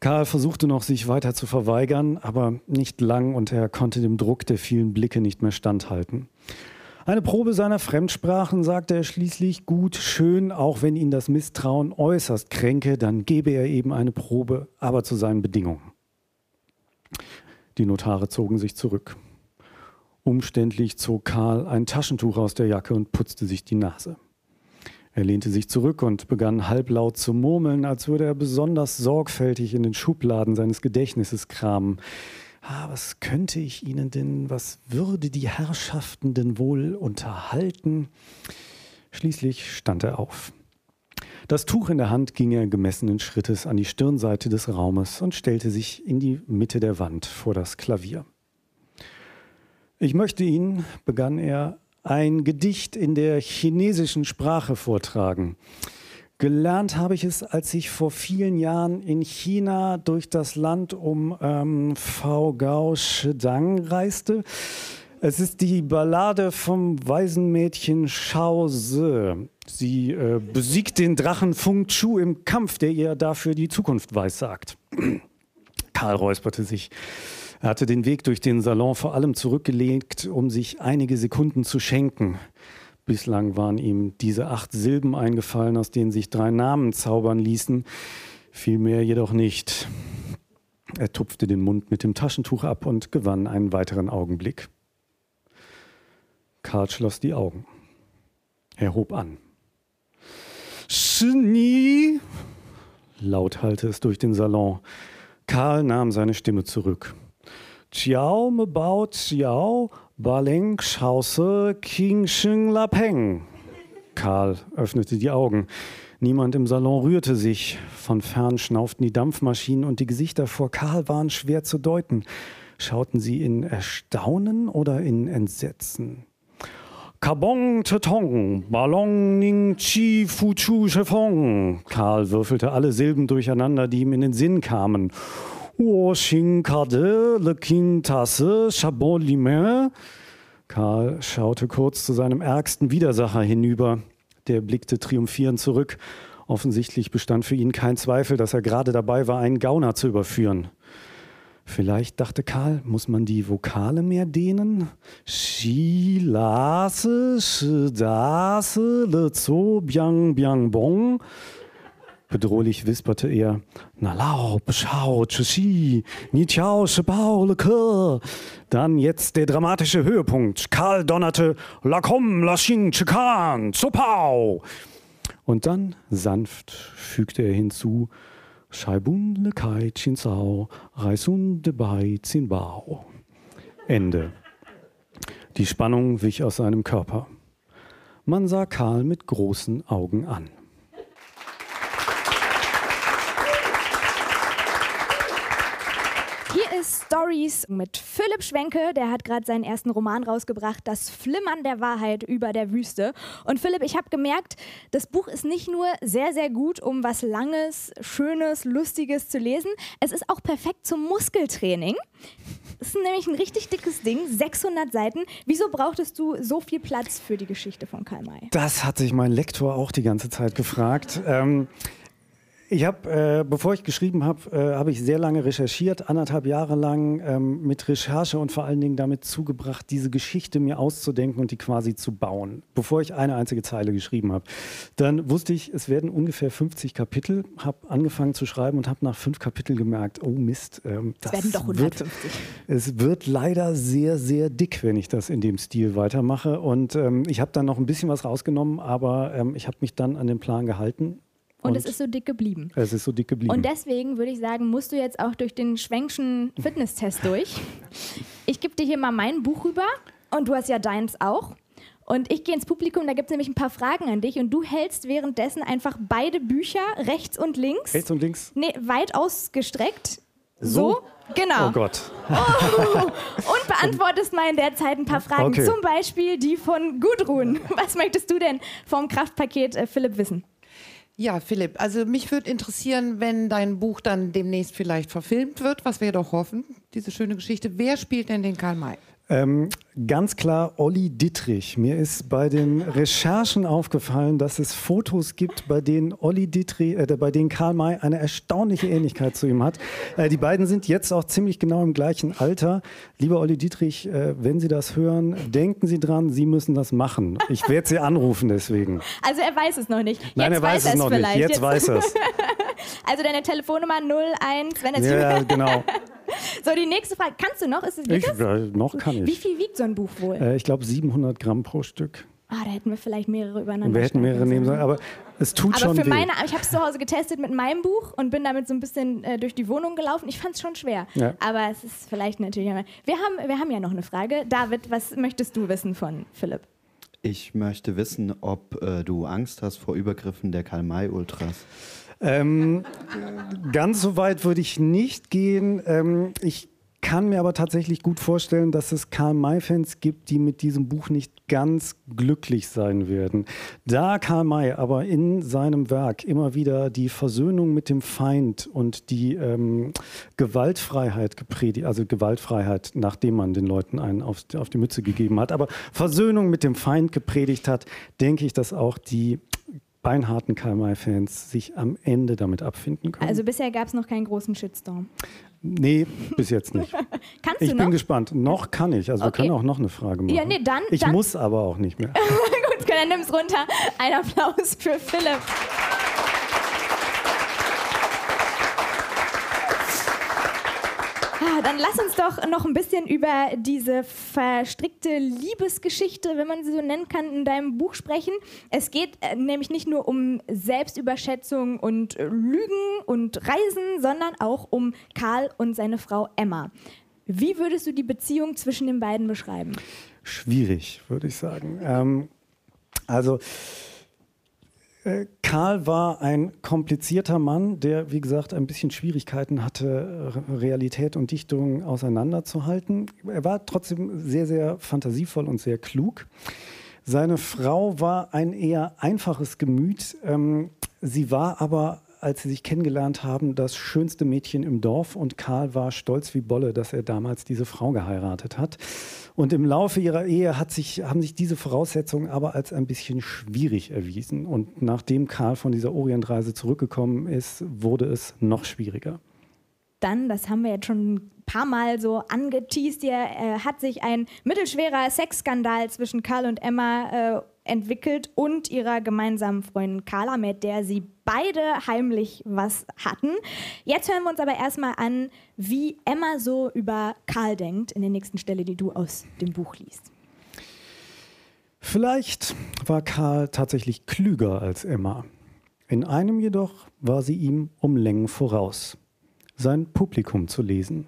A: Karl versuchte noch, sich weiter zu verweigern, aber nicht lang und er konnte dem Druck der vielen Blicke nicht mehr standhalten. Eine Probe seiner Fremdsprachen, sagte er schließlich, gut, schön, auch wenn ihn das Misstrauen äußerst kränke, dann gebe er eben eine Probe, aber zu seinen Bedingungen. Die Notare zogen sich zurück. Umständlich zog Karl ein Taschentuch aus der Jacke und putzte sich die Nase. Er lehnte sich zurück und begann halblaut zu murmeln, als würde er besonders sorgfältig in den Schubladen seines Gedächtnisses kramen. Ah, was könnte ich Ihnen denn, was würde die Herrschaften denn wohl unterhalten? Schließlich stand er auf. Das Tuch in der Hand ging er gemessenen Schrittes an die Stirnseite des Raumes und stellte sich in die Mitte der Wand vor das Klavier. Ich möchte Ihnen, begann er, ein Gedicht in der chinesischen Sprache vortragen. Gelernt habe ich es, als ich vor vielen Jahren in China durch das Land um ähm, Fao Gao Shedang reiste. Es ist die Ballade vom Waisenmädchen Shao Zi. Sie äh, besiegt den Drachen Feng Chu im Kampf, der ihr dafür die Zukunft weissagt. [CLEARS THROAT] Karl räusperte sich. Er hatte den Weg durch den Salon vor allem zurückgelegt, um sich einige Sekunden zu schenken. Bislang waren ihm diese acht Silben eingefallen, aus denen sich drei Namen zaubern ließen, viel mehr jedoch nicht. Er tupfte den Mund mit dem Taschentuch ab und gewann einen weiteren Augenblick. Karl schloss die Augen. Er hob an. nie. Laut hallte es durch den Salon. Karl nahm seine Stimme zurück. Chiao me bao chiao, baleng schause king shing la peng. Karl öffnete die Augen. Niemand im Salon rührte sich. Von fern schnauften die Dampfmaschinen und die Gesichter vor Karl waren schwer zu deuten. Schauten sie in Erstaunen oder in Entsetzen? Kabong Tetong, Ballon Ning Chi Fu Chu Chefong. Karl würfelte alle Silben durcheinander, die ihm in den Sinn kamen. Wo Xing Kade, Le Tasse, Chabon Limain. Karl schaute kurz zu seinem ärgsten Widersacher hinüber. Der blickte triumphierend zurück. Offensichtlich bestand für ihn kein Zweifel, dass er gerade dabei war, einen Gauner zu überführen. Vielleicht, dachte Karl, muss man die Vokale mehr dehnen? Shi, lase, shi, dase, le, zo, biang, biang, bong. Bedrohlich wisperte er, na lao, beschau, tschüssi, ni tiao, shibao, le. Dann jetzt der dramatische Höhepunkt. Karl donnerte, la kom, la xing, chikan, zopau. Und dann sanft fügte er hinzu, Shaibun le kai chin sao, reisun de bai zin bao. Ende. Die Spannung wich aus seinem Körper. Man sah Karl mit großen Augen an.
B: Hier ist Stories mit Philipp Schwenke, der hat gerade seinen ersten Roman rausgebracht, Das Flimmern der Wahrheit über der Wüste. Und Philipp, ich habe gemerkt, das Buch ist nicht nur sehr, sehr gut, um was Langes, Schönes, Lustiges zu lesen, es ist auch perfekt zum Muskeltraining. Das ist nämlich ein richtig dickes Ding, 600 Seiten. Wieso brauchtest du so viel Platz für die Geschichte von Karl May?
A: Das hat sich mein Lektor auch die ganze Zeit gefragt. Ähm, ich habe, äh, bevor ich geschrieben habe, äh, habe ich sehr lange recherchiert, anderthalb Jahre lang ähm, mit Recherche und vor allen Dingen damit zugebracht, diese Geschichte mir auszudenken und die quasi zu bauen, bevor ich eine einzige Zeile geschrieben habe. Dann wusste ich, es werden ungefähr 50 Kapitel, habe angefangen zu schreiben und habe nach fünf Kapiteln gemerkt, oh Mist, ähm, das
B: werden doch 150.
A: Wird, es wird leider sehr, sehr dick, wenn ich das in dem Stil weitermache. Und ähm, ich habe dann noch ein bisschen was rausgenommen, aber ähm, ich habe mich dann an den Plan gehalten
B: und, und, es ist so dick geblieben.
A: Es ist so dick geblieben.
B: Und deswegen würde ich sagen, musst du jetzt auch durch den Schwenkschen Fitnesstest durch. [LAUGHS] Ich gebe dir hier mal mein Buch rüber und du hast ja deins auch. Und ich gehe ins Publikum, da gibt es nämlich ein paar Fragen an dich und du hältst währenddessen einfach beide Bücher rechts und links.
A: Rechts und links?
B: Nee, weit ausgestreckt. So? so?
A: Genau. Oh Gott.
B: Oh. Und beantwortest mal in der Zeit ein paar Fragen. Okay. Zum Beispiel die von Gudrun. Was möchtest du denn vom Kraftpaket äh, Philipp wissen?
F: Ja, Philipp, also mich würde interessieren, wenn dein Buch dann demnächst vielleicht verfilmt wird, was wir doch hoffen, diese schöne Geschichte. Wer spielt denn den Karl May?
A: Ähm, ganz klar Olli Dittrich. Mir ist bei den Recherchen aufgefallen, dass es Fotos gibt, bei denen Olli Dittrich, äh, bei denen Karl May eine erstaunliche Ähnlichkeit zu ihm hat. Äh, die beiden sind jetzt auch ziemlich genau im gleichen Alter. Lieber Olli Dittrich, äh, wenn Sie das hören, denken Sie dran, Sie müssen das machen. Ich werde Sie anrufen deswegen.
B: Also er weiß es noch nicht.
A: Nein,
B: jetzt
A: er weiß, weiß es noch vielleicht. nicht. Jetzt, jetzt weiß er es. [LAUGHS]
B: Also deine Telefonnummer 01, wenn es
A: Ja, genau. [LAUGHS]
B: So, die nächste Frage. Kannst du noch? Ist es
A: ich, äh, Noch kann ich.
B: Wie viel wiegt so ein Buch wohl?
A: Äh, ich glaube 700 Gramm pro Stück.
B: Ah, da hätten wir vielleicht mehrere übereinander.
A: Wir hätten mehrere nehmen sollen, aber es tut
B: aber
A: schon
B: für
A: weh.
B: meine, ich habe es zu Hause getestet mit meinem Buch und bin damit so ein bisschen äh, durch die Wohnung gelaufen. Ich fand es schon schwer, ja. aber es ist vielleicht natürlich. Wir haben, wir haben ja noch eine Frage. David, was möchtest du wissen von Philipp?
G: Ich möchte wissen, ob äh, du Angst hast vor Übergriffen der Karl-May-Ultras.
A: Ähm, [LAUGHS] ganz so weit würde ich nicht gehen. Ähm, ich kann mir aber tatsächlich gut vorstellen, dass es Karl-May-Fans gibt, die mit diesem Buch nicht ganz glücklich sein werden. Da Karl May aber in seinem Werk immer wieder die Versöhnung mit dem Feind und die ähm, Gewaltfreiheit gepredigt, also Gewaltfreiheit, nachdem man den Leuten einen auf, auf die Mütze gegeben hat, aber Versöhnung mit dem Feind gepredigt hat, denke ich, dass auch die beinharten Karl May-Fans sich am Ende damit abfinden können.
B: Also bisher gab es noch keinen großen Shitstorm.
A: Nee, bis jetzt nicht. [LAUGHS]
B: Kannst
A: ich
B: du
A: bin
B: noch?
A: gespannt. Noch kann ich. Also okay. wir können auch noch eine Frage machen.
B: Ja, nee, dann.
A: Ich
B: dann.
A: muss aber auch nicht mehr. [LAUGHS]
B: Gut, dann nimm's runter. Ein Applaus für Philipp. Dann lass uns doch noch ein bisschen über diese verstrickte Liebesgeschichte, wenn man sie so nennen kann, in deinem Buch sprechen. Es geht äh, nämlich nicht nur um Selbstüberschätzung und Lügen und Reisen, sondern auch um Karl und seine Frau Emma. Wie würdest du die Beziehung zwischen den beiden beschreiben?
A: Schwierig, würde ich sagen. Ähm, also Karl war ein komplizierter Mann, der, wie gesagt, ein bisschen Schwierigkeiten hatte, Realität und Dichtung auseinanderzuhalten. Er war trotzdem sehr, sehr fantasievoll und sehr klug. Seine Frau war ein eher einfaches Gemüt. Ähm, sie war aber als sie sich kennengelernt haben, das schönste Mädchen im Dorf und Karl war stolz wie Bolle, dass er damals diese Frau geheiratet hat. Und im Laufe ihrer Ehe hat sich, haben sich diese Voraussetzungen aber als ein bisschen schwierig erwiesen. Und nachdem Karl von dieser Orientreise zurückgekommen ist, wurde es noch schwieriger.
B: Dann, das haben wir jetzt schon ein paar Mal so angeteased, hier äh, hat sich ein mittelschwerer Sexskandal zwischen Karl und Emma äh, entwickelt und ihrer gemeinsamen Freundin Carla, mit der sie beide heimlich was hatten. Jetzt hören wir uns aber erstmal an, wie Emma so über Karl denkt, in der nächsten Stelle, die du aus dem Buch liest.
A: Vielleicht war Karl tatsächlich klüger als Emma. In einem jedoch war sie ihm um Längen voraus, sein Publikum zu lesen.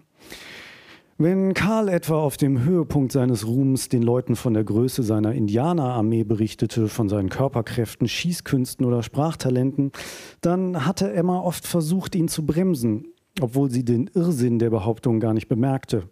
A: Wenn Karl etwa auf dem Höhepunkt seines Ruhms den Leuten von der Größe seiner Indianerarmee berichtete, von seinen Körperkräften, Schießkünsten oder Sprachtalenten, dann hatte Emma oft versucht, ihn zu bremsen, obwohl sie den Irrsinn der Behauptung gar nicht bemerkte.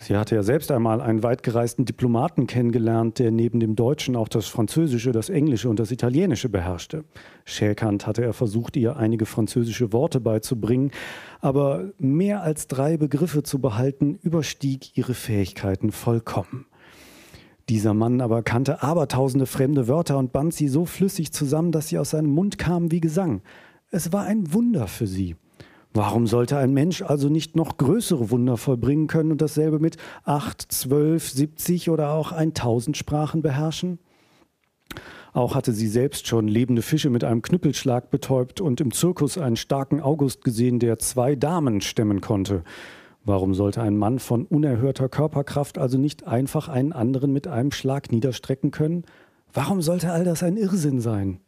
A: Sie hatte ja selbst einmal einen weitgereisten Diplomaten kennengelernt, der neben dem Deutschen auch das Französische, das Englische und das Italienische beherrschte. Schäkernd hatte er versucht, ihr einige französische Worte beizubringen, aber mehr als drei Begriffe zu behalten, überstieg ihre Fähigkeiten vollkommen. Dieser Mann aber kannte abertausende fremde Wörter und band sie so flüssig zusammen, dass sie aus seinem Mund kamen wie Gesang. Es war ein Wunder für sie. Warum sollte ein Mensch also nicht noch größere Wunder vollbringen können und dasselbe mit 8, 12, 70 oder auch 1000 Sprachen beherrschen? Auch hatte sie selbst schon lebende Fische mit einem Knüppelschlag betäubt und im Zirkus einen starken August gesehen, der zwei Damen stemmen konnte. Warum sollte ein Mann von unerhörter Körperkraft also nicht einfach einen anderen mit einem Schlag niederstrecken können? Warum sollte all das ein Irrsinn sein?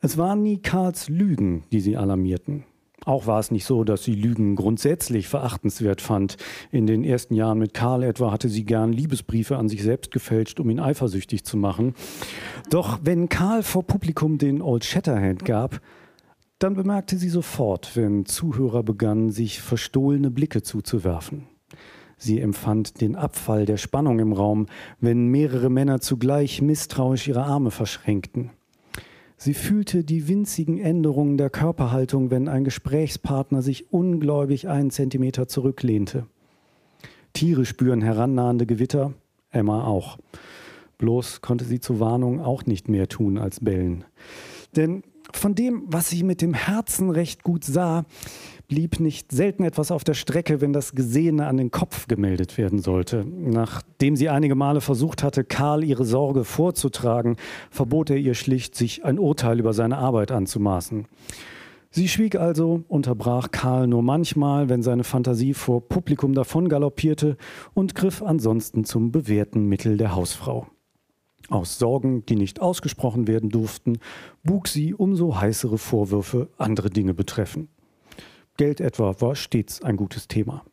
A: Es waren nie Karls Lügen, die sie alarmierten. Auch war es nicht so, dass sie Lügen grundsätzlich verachtenswert fand. In den ersten Jahren mit Karl etwa hatte sie gern Liebesbriefe an sich selbst gefälscht, um ihn eifersüchtig zu machen. Doch wenn Karl vor Publikum den Old Shatterhand gab, dann bemerkte sie sofort, wenn Zuhörer begannen, sich verstohlene Blicke zuzuwerfen. Sie empfand den Abfall der Spannung im Raum, wenn mehrere Männer zugleich misstrauisch ihre Arme verschränkten. Sie fühlte die winzigen Änderungen der Körperhaltung, wenn ein Gesprächspartner sich ungläubig einen Zentimeter zurücklehnte. Tiere spüren herannahende Gewitter, Emma auch. Bloß konnte sie zur Warnung auch nicht mehr tun als bellen. Denn von dem, was sie mit dem Herzen recht gut sah, blieb nicht selten etwas auf der Strecke, wenn das Gesehene an den Kopf gemeldet werden sollte. Nachdem sie einige Male versucht hatte, Karl ihre Sorge vorzutragen, verbot er ihr schlicht, sich ein Urteil über seine Arbeit anzumaßen. Sie schwieg also, unterbrach Karl nur manchmal, wenn seine Fantasie vor Publikum davon galoppierte und griff ansonsten zum bewährten Mittel der Hausfrau. Aus Sorgen, die nicht ausgesprochen werden durften, bug sie umso heißere Vorwürfe andere Dinge betreffen. Geld etwa war stets ein gutes Thema.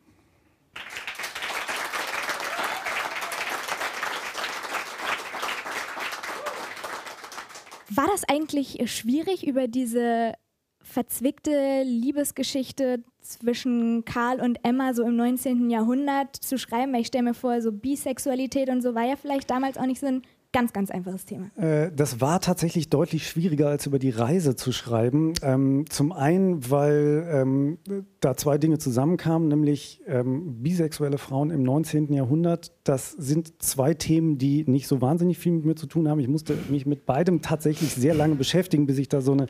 B: War das eigentlich schwierig, über diese verzwickte Liebesgeschichte zwischen Karl und Emma so im 19. Jahrhundert zu schreiben? ich stelle mir vor, so Bisexualität und so war ja vielleicht damals auch nicht so ein Ganz, ganz einfaches Thema.
A: Äh, das war tatsächlich deutlich schwieriger, als über die Reise zu schreiben. Ähm, zum einen, weil ähm, da zwei Dinge zusammenkamen, nämlich ähm, bisexuelle Frauen im 19. Jahrhundert. Das sind zwei Themen, die nicht so wahnsinnig viel mit mir zu tun haben. Ich musste mich mit beidem tatsächlich sehr lange beschäftigen, bis ich da so eine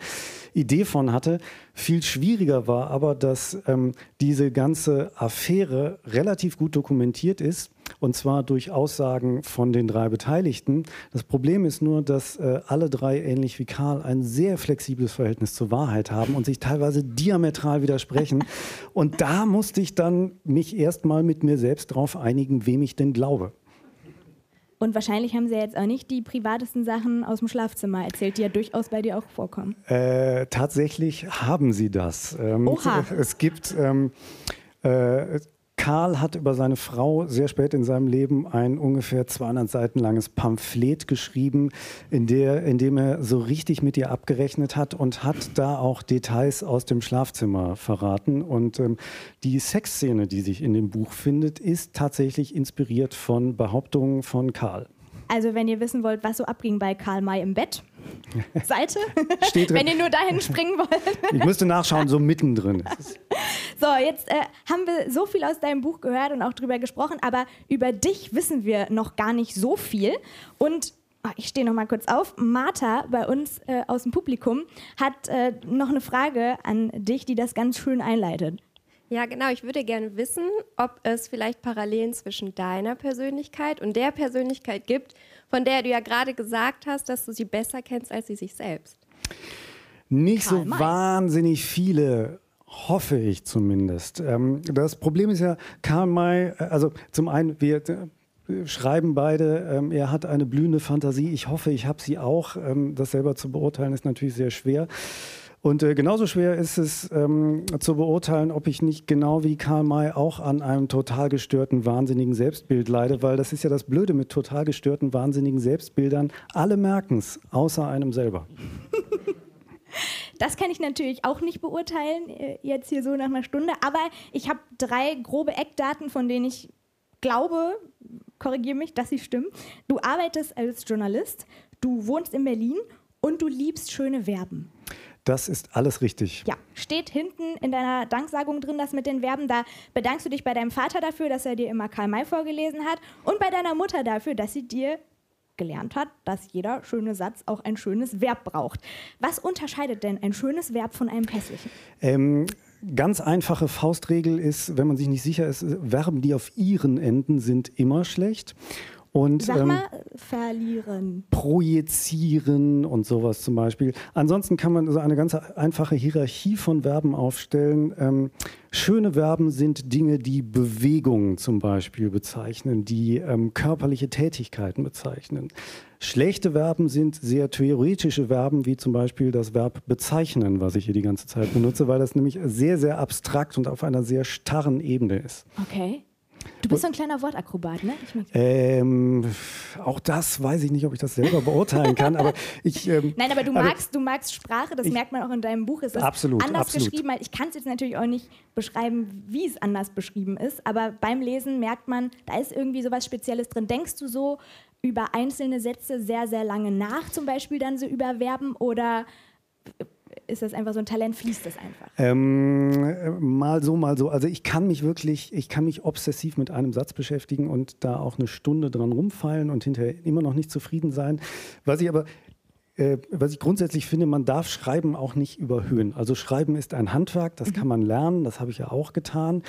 A: Idee von hatte. Viel schwieriger war aber, dass ähm, diese ganze Affäre relativ gut dokumentiert ist und zwar durch Aussagen von den drei Beteiligten. Das Problem ist nur, dass äh, alle drei, ähnlich wie Karl, ein sehr flexibles Verhältnis zur Wahrheit haben und sich teilweise diametral widersprechen. [LAUGHS] Und da musste ich dann mich erstmal mit mir selbst darauf einigen, wem ich denn glaube.
B: Und wahrscheinlich haben sie ja jetzt auch nicht die privatesten Sachen aus dem Schlafzimmer erzählt, die ja durchaus bei dir auch vorkommen.
A: Äh, tatsächlich haben sie das. Ähm,
B: Oha.
A: Es gibt. Ähm, äh, Karl hat über seine Frau sehr spät in seinem Leben ein ungefähr 200 Seiten langes Pamphlet geschrieben, in, der, in dem er so richtig mit ihr abgerechnet hat und hat da auch Details aus dem Schlafzimmer verraten. Und ähm, die Sexszene, die sich in dem Buch findet, ist tatsächlich inspiriert von Behauptungen von Karl.
B: Also wenn ihr wissen wollt, was so abging bei Karl May im Bett, [LAUGHS] Seite,
A: Steht drin.
B: wenn ihr nur dahin springen wollt.
A: Ich müsste nachschauen, so mittendrin. [LAUGHS] ist es.
B: So, jetzt äh, haben wir so viel aus deinem Buch gehört und auch drüber gesprochen, aber über dich wissen wir noch gar nicht so viel. Und ah, ich stehe noch mal kurz auf. Martha bei uns äh, aus dem Publikum hat äh, noch eine Frage an dich, die das ganz schön einleitet.
H: Ja, genau. Ich würde gerne wissen, ob es vielleicht Parallelen zwischen deiner Persönlichkeit und der Persönlichkeit gibt, von der du ja gerade gesagt hast, dass du sie besser kennst als sie sich selbst.
A: Nicht
B: Karl
A: so
B: May.
A: wahnsinnig viele, hoffe ich zumindest. Ähm, das Problem ist ja, Karl May, äh, also zum einen, wir äh, schreiben beide, ähm, er hat eine blühende Fantasie. Ich hoffe, ich habe sie auch. Ähm, das selber zu beurteilen ist natürlich sehr schwer. Und äh, genauso schwer ist es ähm, zu beurteilen, ob ich nicht genau wie Karl May auch an einem total gestörten, wahnsinnigen Selbstbild leide, weil das ist ja das Blöde mit total gestörten, wahnsinnigen Selbstbildern. Alle merken es, außer einem selber.
B: Das kann ich natürlich auch nicht beurteilen, äh, jetzt hier so nach einer Stunde, aber ich habe drei grobe Eckdaten, von denen ich glaube, korrigiere mich, dass sie stimmen. Du arbeitest als Journalist, du wohnst in Berlin und du liebst schöne Verben.
A: Das ist alles richtig.
B: Ja, steht hinten in deiner Danksagung drin, das mit den Verben. Da bedankst du dich bei deinem Vater dafür, dass er dir immer Karl May vorgelesen hat und bei deiner Mutter dafür, dass sie dir gelernt hat, dass jeder schöne Satz auch ein schönes Verb braucht. Was unterscheidet denn ein schönes Verb von einem hässlichen?
A: Ähm, ganz einfache Faustregel ist, wenn man sich nicht sicher ist, Verben, die auf ihren enden, sind immer schlecht. Und,
B: Sag
A: ähm,
B: mal, verlieren.
A: projizieren und sowas zum Beispiel. Ansonsten kann man so eine ganz einfache Hierarchie von Verben aufstellen. Ähm, schöne Verben sind Dinge, die Bewegungen zum Beispiel bezeichnen, die ähm, körperliche Tätigkeiten bezeichnen. Schlechte Verben sind sehr theoretische Verben, wie zum Beispiel das Verb bezeichnen, was ich hier die ganze Zeit benutze, weil das nämlich sehr, sehr abstrakt und auf einer sehr starren Ebene ist.
B: Okay. Du bist so ein kleiner Wortakrobat, ne?
A: Ähm, auch das weiß ich nicht, ob ich das selber beurteilen kann, aber ich. [LAUGHS] Ähm,
B: Nein, aber du
A: aber-
B: magst, du magst Sprache, das
A: Ich-
B: merkt man auch in deinem Buch. Es ist
A: Absolut,
B: anders
A: absolut.
B: geschrieben. Ich kann es jetzt natürlich auch nicht beschreiben, wie es anders beschrieben ist, aber beim Lesen merkt man, da ist irgendwie sowas Spezielles drin. Denkst du so über einzelne Sätze sehr, sehr lange nach, zum Beispiel dann so über Verben oder ist das einfach so ein Talent, fließt das einfach?
A: Ähm, äh, mal so, mal so. Also ich kann mich wirklich, ich kann mich obsessiv mit einem Satz beschäftigen und da auch eine Stunde dran rumfallen und hinterher immer noch nicht zufrieden sein. Was ich aber äh, was ich grundsätzlich finde, man darf Schreiben auch nicht überhöhen. Also Schreiben ist ein Handwerk, das kann man lernen, das habe ich ja auch getan.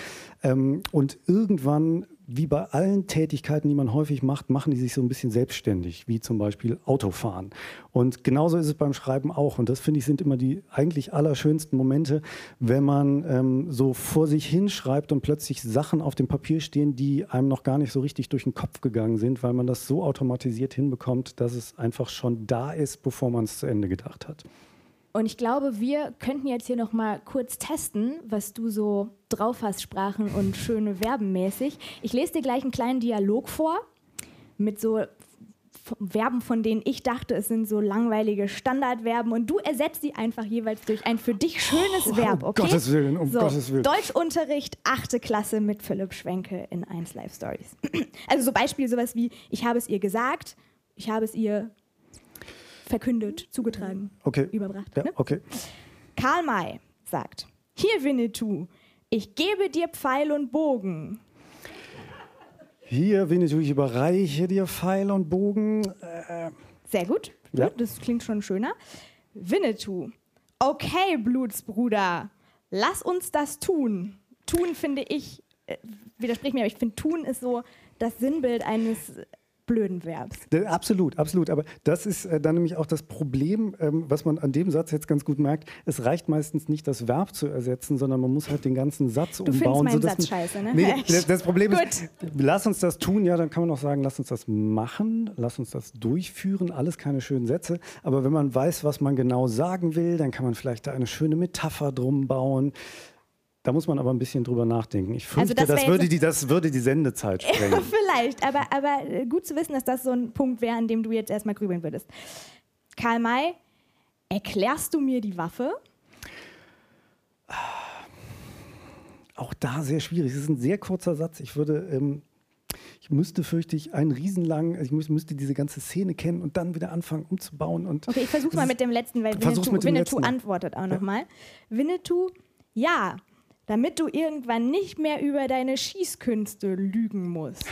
A: Ähm, und irgendwann, wie bei allen Tätigkeiten, die man häufig macht, machen die sich so ein bisschen selbstständig, wie zum Beispiel Autofahren. Und genauso ist es beim Schreiben auch. Und das finde ich sind immer die eigentlich allerschönsten Momente, wenn man ähm, so vor sich hinschreibt und plötzlich Sachen auf dem Papier stehen, die einem noch gar nicht so richtig durch den Kopf gegangen sind, weil man das so automatisiert hinbekommt, dass es einfach schon da ist, bevor man es zu Ende gedacht hat.
B: Und ich glaube, wir könnten jetzt hier noch mal kurz testen, was du so drauf hast, Sprachen und schöne Verben mäßig. Ich lese dir gleich einen kleinen Dialog vor mit so Verben, von denen ich dachte, es sind so langweilige Standardverben und du ersetzt sie einfach jeweils durch ein für dich schönes
A: Oh,
B: Verb,
A: um
B: okay?
A: Gottes Willen, um
B: so,
A: Gottes Willen.
B: Deutschunterricht, achte Klasse mit Philipp Schwenke in 1 Live Stories. [CLEARS THROAT] Also so Beispiel sowas wie, ich habe es ihr gesagt, ich habe es ihr verkündet, zugetragen,
A: Okay.
B: überbracht.
A: Ja,
B: ne?
A: okay.
B: Karl May sagt: Hier, Winnetou, ich gebe dir Pfeil und Bogen.
A: Hier, Winnetou, ich überreiche dir Pfeil und Bogen. Äh,
B: Sehr gut.
A: Ja.
B: Das klingt schon schöner. Winnetou. Okay, Blutsbruder, lass uns das tun. Tun finde ich, äh, widersprich mir, aber ich finde, tun ist so
D: das Sinnbild eines blöden Verbs.
A: Absolut, absolut. Aber das ist äh, dann nämlich auch das Problem, ähm, was man an dem Satz jetzt ganz gut merkt. Es reicht meistens nicht, das Verb zu ersetzen, sondern man muss halt den ganzen Satz
D: Du findest
A: umbauen.
D: meinen
A: sodass
D: Satz
A: man-
D: scheiße, ne?
A: Nee, [LAUGHS] das, das Problem
D: Gut.
A: ist, lass uns das tun, ja, dann kann man auch sagen, lass uns das machen, lass uns das durchführen, alles keine schönen Sätze. Aber wenn man weiß, was man genau sagen will, dann kann man vielleicht da eine schöne Metapher drum bauen. Da muss man aber ein bisschen drüber nachdenken. Ich fürchte,
D: Also das
A: das, würde die, das würde die Sendezeit [LAUGHS] sprengen.
D: Vielleicht, aber, aber äh, gut zu wissen, dass das so ein Punkt wäre, an dem du jetzt erstmal grübeln würdest. Karl May, erklärst du mir die Waffe?
A: Auch da sehr schwierig. Es ist ein sehr kurzer Satz. Ich würde, ähm, ich müsste, fürchte ich, einen riesenlangen, also ich müß, müsste diese ganze Szene kennen und dann wieder anfangen umzubauen. Und
D: Okay, ich versuch's mal mit dem letzten, weil Winnetou, Winnetou antwortet auch nochmal. Winnetou, ja, damit du irgendwann nicht mehr über deine Schießkünste lügen musst. [LAUGHS]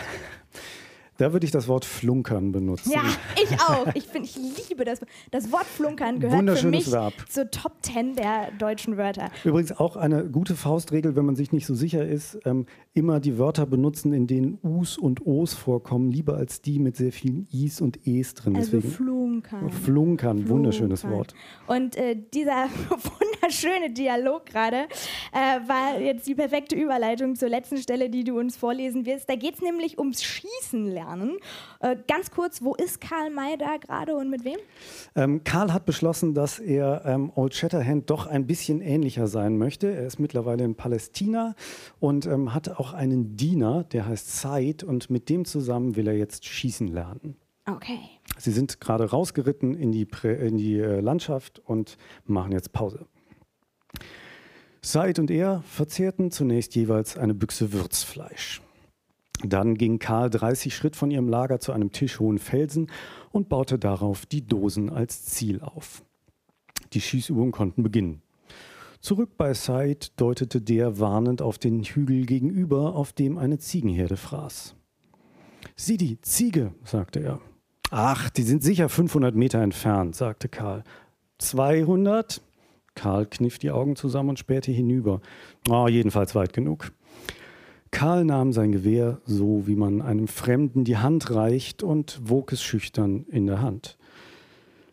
A: Da würde ich das Wort flunkern benutzen.
D: Ja, ich auch. Ich, find, ich liebe das. Das Wort Flunkern gehört für mich
A: Verb.
D: zur Top 10 der deutschen Wörter.
A: Übrigens auch eine gute Faustregel, wenn man sich nicht so sicher ist, ähm, immer die Wörter benutzen, in denen Us und Os vorkommen, lieber als die mit sehr vielen Is und Es drin.
D: Also
A: Deswegen
D: Flunkern.
A: Flunkern, wunderschönes
D: Flunkern.
A: Wort.
D: Und äh, dieser [LAUGHS] wunderschöne Dialog gerade äh, war jetzt die perfekte Überleitung zur letzten Stelle, die du uns vorlesen wirst. Da geht es nämlich ums Schießen lernen. Äh, ganz kurz, wo ist Karl May da gerade und mit wem?
A: Ähm, Karl hat beschlossen, dass er ähm, Old Shatterhand doch ein bisschen ähnlicher sein möchte. Er ist mittlerweile in Palästina und ähm, hat auch einen Diener, der heißt Said und mit dem zusammen will er jetzt schießen lernen.
D: Okay.
A: Sie sind gerade rausgeritten in die, Prä in die äh, Landschaft und machen jetzt Pause. Said und er verzehrten zunächst jeweils eine Büchse Würzfleisch. Dann ging Karl 30 Schritt von ihrem Lager zu einem tischhohen Felsen und baute darauf die Dosen als Ziel auf. Die Schießübungen konnten beginnen. Zurück bei Said deutete der warnend auf den Hügel gegenüber, auf dem eine Ziegenherde fraß. Sieh die Ziege, sagte er. Ach, die sind sicher 500 Meter entfernt, sagte Karl. 200? Karl kniff die Augen zusammen und spähte hinüber. Oh, jedenfalls weit genug. Karl nahm sein Gewehr, so wie man einem Fremden die Hand reicht, und wog es schüchtern in der Hand.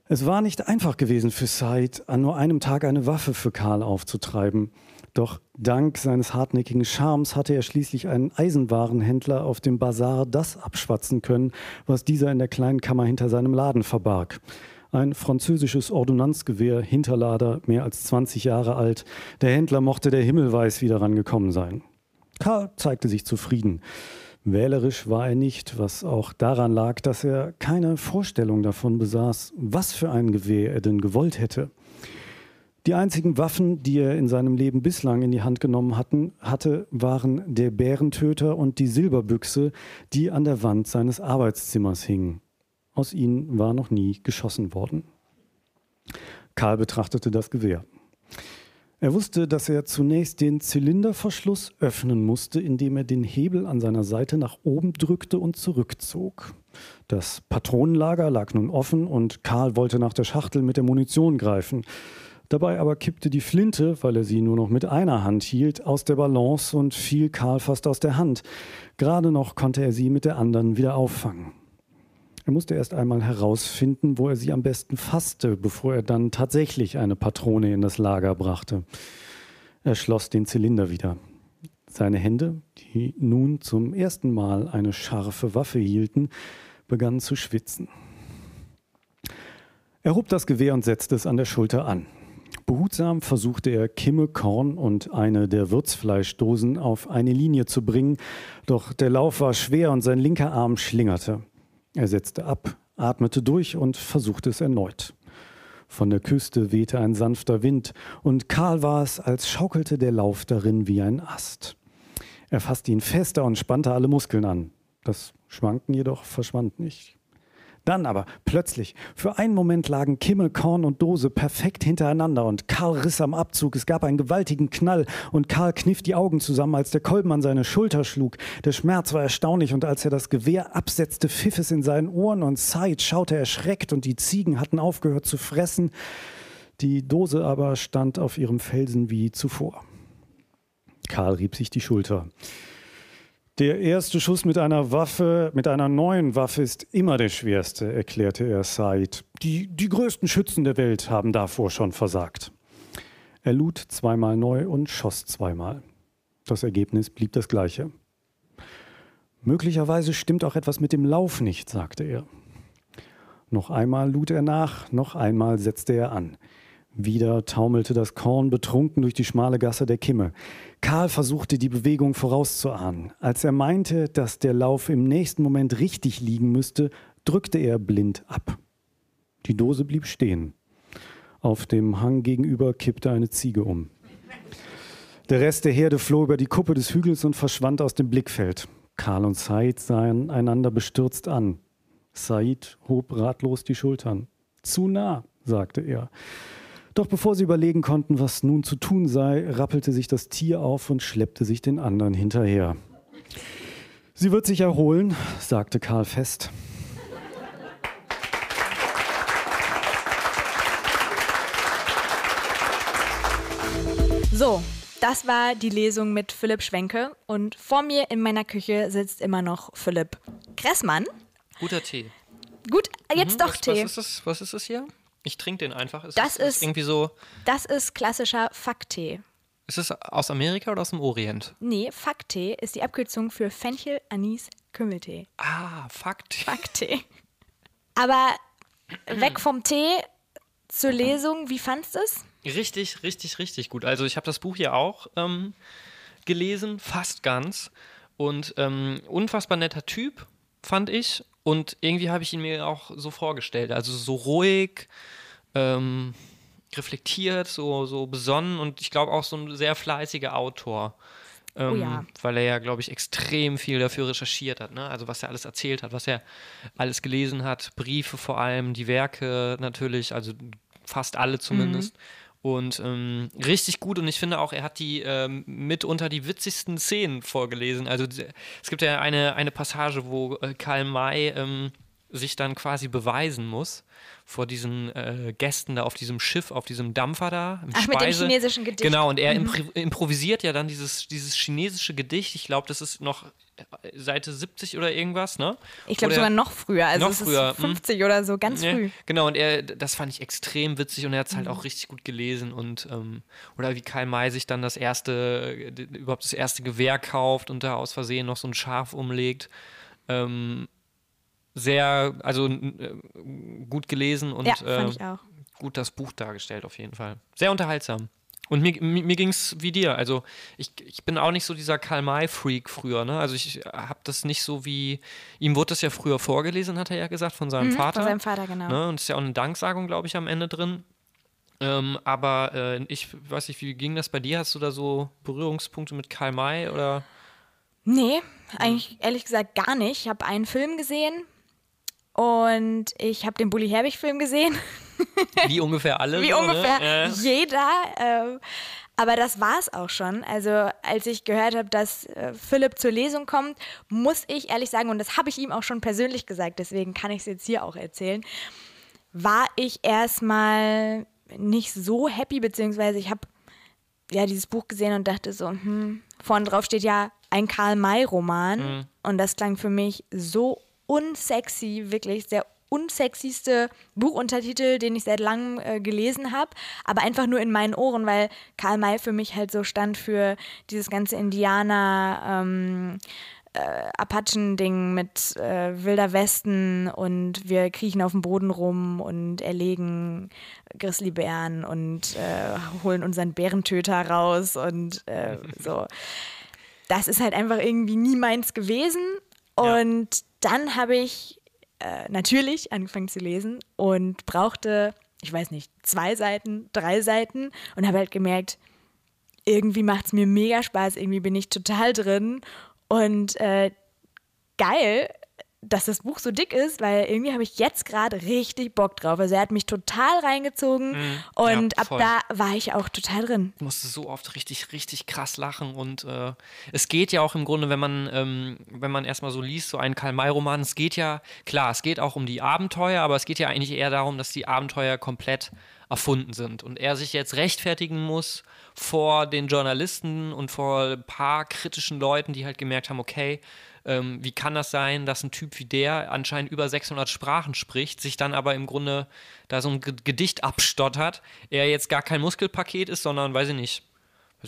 A: Es war nicht einfach gewesen für Said, an nur einem Tag eine Waffe für Karl aufzutreiben. Doch dank seines hartnäckigen Charmes hatte er schließlich einen Eisenwarenhändler auf dem Bazar das abschwatzen können, was dieser in der kleinen Kammer hinter seinem Laden verbarg. Ein französisches Ordonnanzgewehr, Hinterlader, mehr als 20 Jahre alt. Der Händler mochte der Himmel weiß wie daran gekommen sein. Karl zeigte sich zufrieden. Wählerisch war er nicht, was auch daran lag, dass er keine Vorstellung davon besaß, was für ein Gewehr er denn gewollt hätte. Die einzigen Waffen, die er in seinem Leben bislang in die Hand genommen hatten, hatte, waren der Bärentöter und die Silberbüchse, die an der Wand seines Arbeitszimmers hingen. Aus ihnen war noch nie geschossen worden. Karl betrachtete das Gewehr. Er wusste, dass er zunächst den Zylinderverschluss öffnen musste, indem er den Hebel an seiner Seite nach oben drückte und zurückzog. Das Patronenlager lag nun offen und Karl wollte nach der Schachtel mit der Munition greifen. Dabei aber kippte die Flinte, weil er sie nur noch mit einer Hand hielt, aus der Balance und fiel Karl fast aus der Hand. Gerade noch konnte er sie mit der anderen wieder auffangen. Er musste erst einmal herausfinden, wo er sie am besten fasste, bevor er dann tatsächlich eine Patrone in das Lager brachte. Er schloss den Zylinder wieder. Seine Hände, die nun zum ersten Mal eine scharfe Waffe hielten, begannen zu schwitzen. Er hob das Gewehr und setzte es an der Schulter an. Behutsam versuchte er, Kimme, Korn und eine der Würzfleischdosen auf eine Linie zu bringen, doch der Lauf war schwer und sein linker Arm schlingerte. Er setzte ab, atmete durch und versuchte es erneut. Von der Küste wehte ein sanfter Wind, und Karl war es, als schaukelte der Lauf darin wie ein Ast. Er fasste ihn fester und spannte alle Muskeln an. Das Schwanken jedoch verschwand nicht. Dann aber plötzlich, für einen Moment lagen Kimme, Korn und Dose perfekt hintereinander und Karl riss am Abzug. Es gab einen gewaltigen Knall und Karl kniff die Augen zusammen, als der Kolben an seine Schulter schlug. Der Schmerz war erstaunlich und als er das Gewehr absetzte, pfiff es in seinen Ohren und Said schaute erschreckt und die Ziegen hatten aufgehört zu fressen. Die Dose aber stand auf ihrem Felsen wie zuvor. Karl rieb sich die Schulter. Der erste Schuss mit einer Waffe, mit einer neuen Waffe ist immer der schwerste, erklärte er Said. Die, die größten Schützen der Welt haben davor schon versagt. Er lud zweimal neu und schoss zweimal. Das Ergebnis blieb das gleiche. Möglicherweise stimmt auch etwas mit dem Lauf nicht, sagte er. Noch einmal lud er nach, noch einmal setzte er an. Wieder taumelte das Korn betrunken durch die schmale Gasse der Kimme. Karl versuchte die Bewegung vorauszuahnen. Als er meinte, dass der Lauf im nächsten Moment richtig liegen müsste, drückte er blind ab. Die Dose blieb stehen. Auf dem Hang gegenüber kippte eine Ziege um. Der Rest der Herde floh über die Kuppe des Hügels und verschwand aus dem Blickfeld. Karl und Said sahen einander bestürzt an. Said hob ratlos die Schultern. Zu nah, sagte er. Doch bevor sie überlegen konnten, was nun zu tun sei, rappelte sich das Tier auf und schleppte sich den anderen hinterher. Sie wird sich erholen, sagte Karl fest.
B: So, das war die Lesung mit Philipp Schwenke und vor mir in meiner Küche sitzt immer noch Philipp Kressmann.
C: Guter Tee.
B: Gut, jetzt
C: Mhm,
B: doch
C: was,
B: Tee.
C: Was ist das, was ist das hier? Ich trinke den einfach. Ist
B: Das ist-
C: irgendwie so.
B: Das ist klassischer Facktee.
C: Ist es aus Amerika oder aus dem Orient?
B: Nee, Facktee ist die Abkürzung für Fenchel, Anis, Kümmeltee.
C: Ah, Fakt.
B: Facktee. Aber weg vom Tee zur Lesung, wie fandst du es?
C: Richtig, richtig, richtig gut. Also ich habe das Buch hier auch ähm, gelesen, fast ganz. Und ähm, unfassbar netter Typ, fand ich. Und irgendwie habe ich ihn mir auch so vorgestellt. Also so ruhig, ähm, reflektiert, so, so besonnen und ich glaube auch so ein sehr fleißiger Autor. Ähm,
B: Oh ja.
C: Weil er ja, glaube ich, extrem viel dafür recherchiert hat. Ne? Also was er alles erzählt hat, was er alles gelesen hat, Briefe vor allem, die Werke natürlich, also fast alle zumindest. Und ähm, richtig gut und ich finde auch, er hat die ähm, mitunter die witzigsten Szenen vorgelesen. Also es gibt ja eine, eine Passage, wo äh, Karl May ähm, sich dann quasi beweisen muss vor diesen äh, Gästen da auf diesem Schiff, auf diesem Dampfer da. Im
B: Ach, mit dem
C: Speise.
B: chinesischen Gedicht.
C: Genau, und er impri improvisiert ja dann dieses, dieses chinesische Gedicht. Ich glaube, das ist noch Seite 70 oder irgendwas, ne?
B: Ich glaube sogar noch früher. Also
C: Noch
B: es
C: früher,
B: ist
C: hm.
B: 50 oder so, ganz
C: ja,
B: früh.
C: Genau, und er, das fand ich extrem witzig und er hat es
B: Mhm.
C: halt auch richtig gut gelesen und ähm, oder wie Karl May sich dann das erste, überhaupt das erste Gewehr kauft und da aus Versehen noch so ein Schaf umlegt. Ähm, sehr, also äh, gut gelesen und
B: Ja,
C: äh, gut das Buch dargestellt auf jeden Fall. Sehr unterhaltsam. Und mir, mir, mir ging es wie dir. Also ich, ich bin auch nicht so dieser Karl May-Freak früher. Ne? Also ich habe das nicht so wie, ihm wurde das ja früher vorgelesen, hat er ja gesagt, von seinem
B: Mhm,
C: Vater.
B: Von seinem Vater, genau.
C: Ne? Und es ist ja auch eine Danksagung, glaube ich, am Ende drin. Ähm, aber äh, ich weiß nicht, wie ging das bei dir? Hast du da so Berührungspunkte mit Karl May oder?
B: Nee, eigentlich ehrlich gesagt gar nicht. Ich habe einen Film gesehen und ich habe den Bully Herbig-Film gesehen. [LAUGHS] [LAUGHS]
C: Wie ungefähr alle?
B: Wie
C: so,
B: ungefähr
C: Ne?
B: Jeder. ähm, aber das war es auch schon. Also als ich gehört habe, dass äh, Philipp zur Lesung kommt, muss ich ehrlich sagen, und das habe ich ihm auch schon persönlich gesagt, deswegen kann ich es jetzt hier auch erzählen, war ich erstmal nicht so happy, beziehungsweise ich habe ja dieses Buch gesehen und dachte so, hm, vorne drauf steht ja ein Karl-May-Roman und das klang für mich so unsexy, wirklich der unsexyste Buchuntertitel, den ich seit langem äh, gelesen habe, aber einfach nur in meinen Ohren, weil Karl May für mich halt so stand für dieses ganze Indianer, ähm, äh, Apachen-Ding mit äh, Wilder Westen und wir kriechen auf dem Boden rum und erlegen Grizzlybären und äh, holen unseren Bärentöter raus und äh, so. Das ist halt einfach irgendwie nie meins gewesen. Und dann habe ich äh, natürlich angefangen zu lesen und brauchte, ich weiß nicht, zwei Seiten, drei Seiten und habe halt gemerkt, irgendwie macht es mir mega Spaß, irgendwie bin ich total drin und äh, geil, dass das Buch so dick ist, weil irgendwie habe ich jetzt gerade richtig Bock drauf. Also er hat mich total reingezogen und
C: Mhm. ja,
B: ab da war ich auch total drin.
C: Ich musste so oft richtig, richtig krass lachen und äh, es geht ja auch im Grunde, wenn man, ähm, wenn man erstmal so liest, so einen Karl-May-Roman, es geht ja, klar, es geht auch um die Abenteuer, aber es geht ja eigentlich eher darum, dass die Abenteuer komplett erfunden sind und er sich jetzt rechtfertigen muss vor den Journalisten und vor ein paar kritischen Leuten, die halt gemerkt haben, okay, ähm, wie kann das sein, dass ein Typ wie der anscheinend über 600 Sprachen spricht, sich dann aber im Grunde da so ein Gedicht abstottert, er jetzt gar kein Muskelpaket ist, sondern, weiß ich nicht,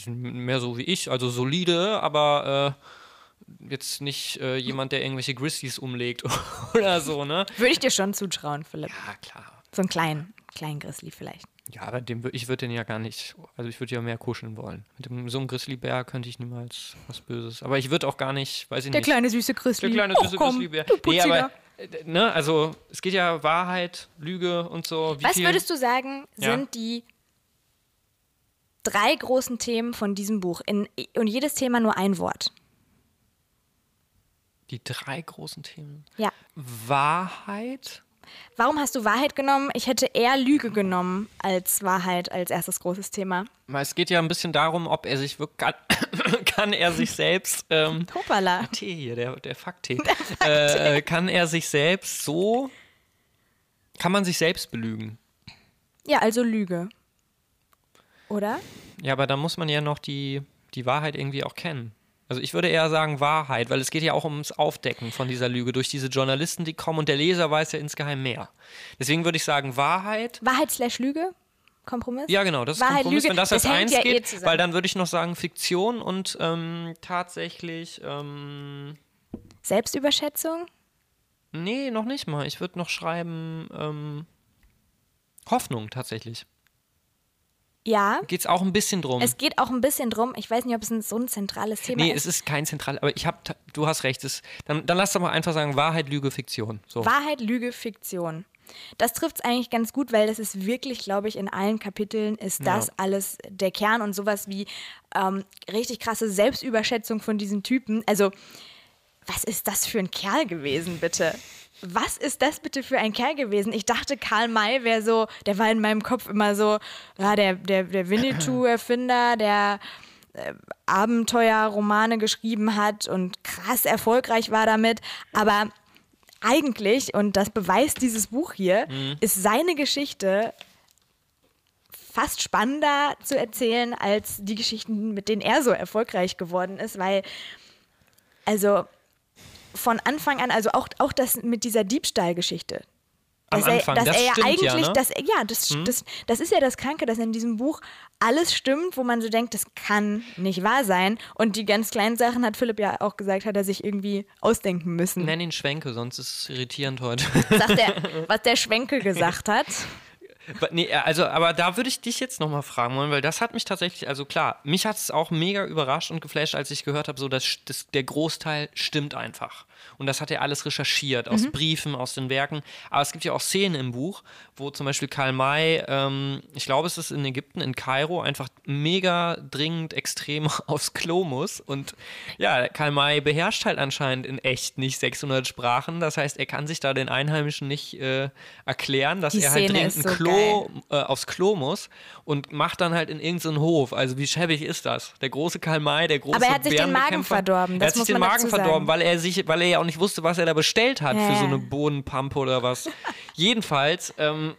C: mehr so wie ich, also solide, aber äh, jetzt nicht äh, jemand, der irgendwelche Grizzlies umlegt [LAUGHS] oder so, ne?
B: Würde ich dir schon zutrauen, Philipp.
C: Ja, klar.
B: So einen kleinen, kleinen Grizzly vielleicht.
C: Ja, aber dem, ich würde den ja gar nicht, also ich würde ja mehr kuscheln wollen. Mit dem, so einem Grizzlybär könnte ich niemals was Böses. Aber ich würde auch gar nicht, weiß ich
B: Der
C: nicht.
B: kleine süße Grizzly.
C: Der kleine
B: Och,
C: süße
B: komm,
C: Grizzlybär.
B: du
C: Nee, aber, äh, ne, also es geht ja Wahrheit, Lüge und so. Wie
B: Was
C: viel,
B: würdest du sagen,
C: Ja.
B: sind die drei großen Themen von diesem Buch? In, und jedes Thema nur ein Wort.
C: Die drei großen Themen.
B: Ja.
C: Wahrheit.
B: Warum hast du Wahrheit genommen? Ich hätte eher Lüge genommen als Wahrheit als erstes großes Thema.
C: Es geht ja ein bisschen darum, ob er sich wirklich, kann, [COUGHS] kann er sich selbst, ähm,
B: Hoppala.
C: Tee hier, der, der Fakttee, [LAUGHS] äh, kann er sich selbst so, kann man sich selbst belügen?
B: Ja, also Lüge. Oder?
C: Ja, aber da muss man ja noch die, die Wahrheit irgendwie auch kennen. Also ich würde eher sagen Wahrheit, weil es geht ja auch ums Aufdecken von dieser Lüge durch diese Journalisten, die kommen und der Leser weiß ja insgeheim mehr. Deswegen würde ich sagen Wahrheit.
B: Wahrheit slash Lüge? Kompromiss?
C: Ja, genau, das ist
B: Wahrheit,
C: Kompromiss,
B: Lüge,
C: wenn das
B: das
C: als eins
B: ja eh
C: geht,
B: zusammen.
C: weil dann würde ich noch sagen Fiktion und ähm, tatsächlich, ähm,
B: Selbstüberschätzung?
C: nee, noch nicht mal. Ich würde noch schreiben ähm, Hoffnung tatsächlich.
B: Ja.
C: Geht es auch ein bisschen drum.
B: Es geht auch ein bisschen drum. Ich weiß nicht, ob es ein, so ein zentrales Thema
C: nee,
B: ist.
C: es ist kein zentral, aber ich habe, du hast recht. Es, dann, dann lass doch mal einfach sagen Wahrheit, Lüge, Fiktion. So.
B: Wahrheit, Lüge, Fiktion. Das trifft es eigentlich ganz gut, weil das ist wirklich, glaube ich, in allen Kapiteln ist das
C: Ja.
B: alles der Kern und sowas wie ähm, richtig krasse Selbstüberschätzung von diesen Typen. Also, was ist das für ein Kerl gewesen, bitte? Was ist das bitte für ein Kerl gewesen? Ich dachte, Karl May wäre so, der war in meinem Kopf immer so, ja, der, der, der Winnetou-Erfinder, der äh, Abenteuerromane geschrieben hat und krass erfolgreich war damit. Aber eigentlich, und das beweist dieses Buch hier, ist seine Geschichte fast spannender zu erzählen als die Geschichten, mit denen er so erfolgreich geworden ist, weil, also von Anfang an, also auch, auch das mit dieser Diebstahlgeschichte.
C: Am
B: Dass er,
C: Anfang,
B: dass
C: das
B: er ja
C: stimmt ja,
B: eigentlich,
C: ne? Hm?
B: dass, ja, das, das, das ist ja das Kranke, dass in diesem Buch alles stimmt, wo man so denkt, das kann nicht wahr sein. Und die ganz kleinen Sachen, hat Philipp ja auch gesagt, hat er sich irgendwie ausdenken müssen.
C: Nenn ihn Schwenke, sonst ist es irritierend heute.
B: Sagt er, was der [LAUGHS] Schwenkel gesagt hat.
C: nee, also, aber da würde ich dich jetzt nochmal fragen wollen, weil das hat mich tatsächlich, also klar, mich hat es auch mega überrascht und geflasht, als ich gehört habe, so dass das, der Großteil stimmt einfach. Und das hat er alles recherchiert, aus Briefen, aus den Werken. Aber es gibt ja auch Szenen im Buch, wo zum Beispiel Karl May, ähm, ich glaube, es ist in Ägypten, in Kairo, einfach mega dringend extrem [LAUGHS] aufs Klo muss. Und ja, Karl May beherrscht halt anscheinend in echt nicht 600 Sprachen. Das heißt, er kann sich da den Einheimischen nicht äh, erklären, dass
B: Die
C: er halt
B: Szene
C: dringend
B: so
C: Klo äh, aufs Klo muss und macht dann halt in irgendeinen Hof. Also wie schäbig ist das? Der große Karl May, der große
B: Aber er hat sich den Magen verdorben,
C: Er
B: das
C: hat sich den Magen verdorben, weil er sich, weil er ja auch nicht wusste, was er da bestellt hat
B: Ja,
C: für so eine Bohnenpampe oder was. [LAUGHS] Jedenfalls, ähm,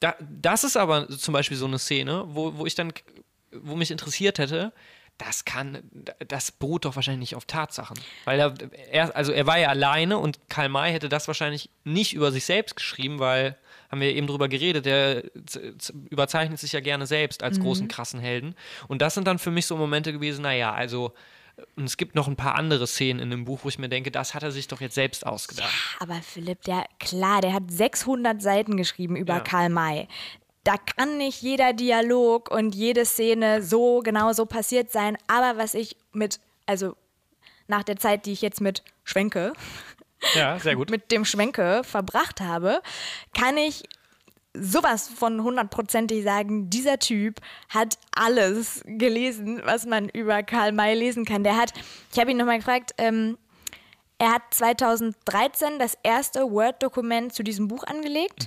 C: da, das ist aber zum Beispiel so eine Szene, wo, wo ich dann, wo mich interessiert hätte, das kann, das beruht doch wahrscheinlich nicht auf Tatsachen. Weil er, er, also er war ja alleine und Karl May hätte das wahrscheinlich nicht über sich selbst geschrieben, weil, haben wir eben drüber geredet, der überzeichnet sich ja gerne selbst als großen, krassen Helden. Und das sind dann für mich so Momente gewesen, naja, also, und es gibt noch ein paar andere Szenen in dem Buch, wo ich mir denke, das hat er sich doch jetzt selbst ausgedacht.
B: Aber Philipp, der, klar, der hat 600 Seiten geschrieben über
C: Ja.
B: Karl May. Da kann nicht jeder Dialog und jede Szene so genau so passiert sein. Aber was ich mit, also nach der Zeit, die ich jetzt mit Schwenke,
C: Ja, sehr gut. [LAUGHS]
B: mit dem Schwenke verbracht habe, kann ich sowas von hundertprozentig sagen, dieser Typ hat alles gelesen, was man über Karl May lesen kann. Der hat, ich habe ihn nochmal gefragt, ähm, er hat 2013 das erste Word-Dokument zu diesem Buch angelegt.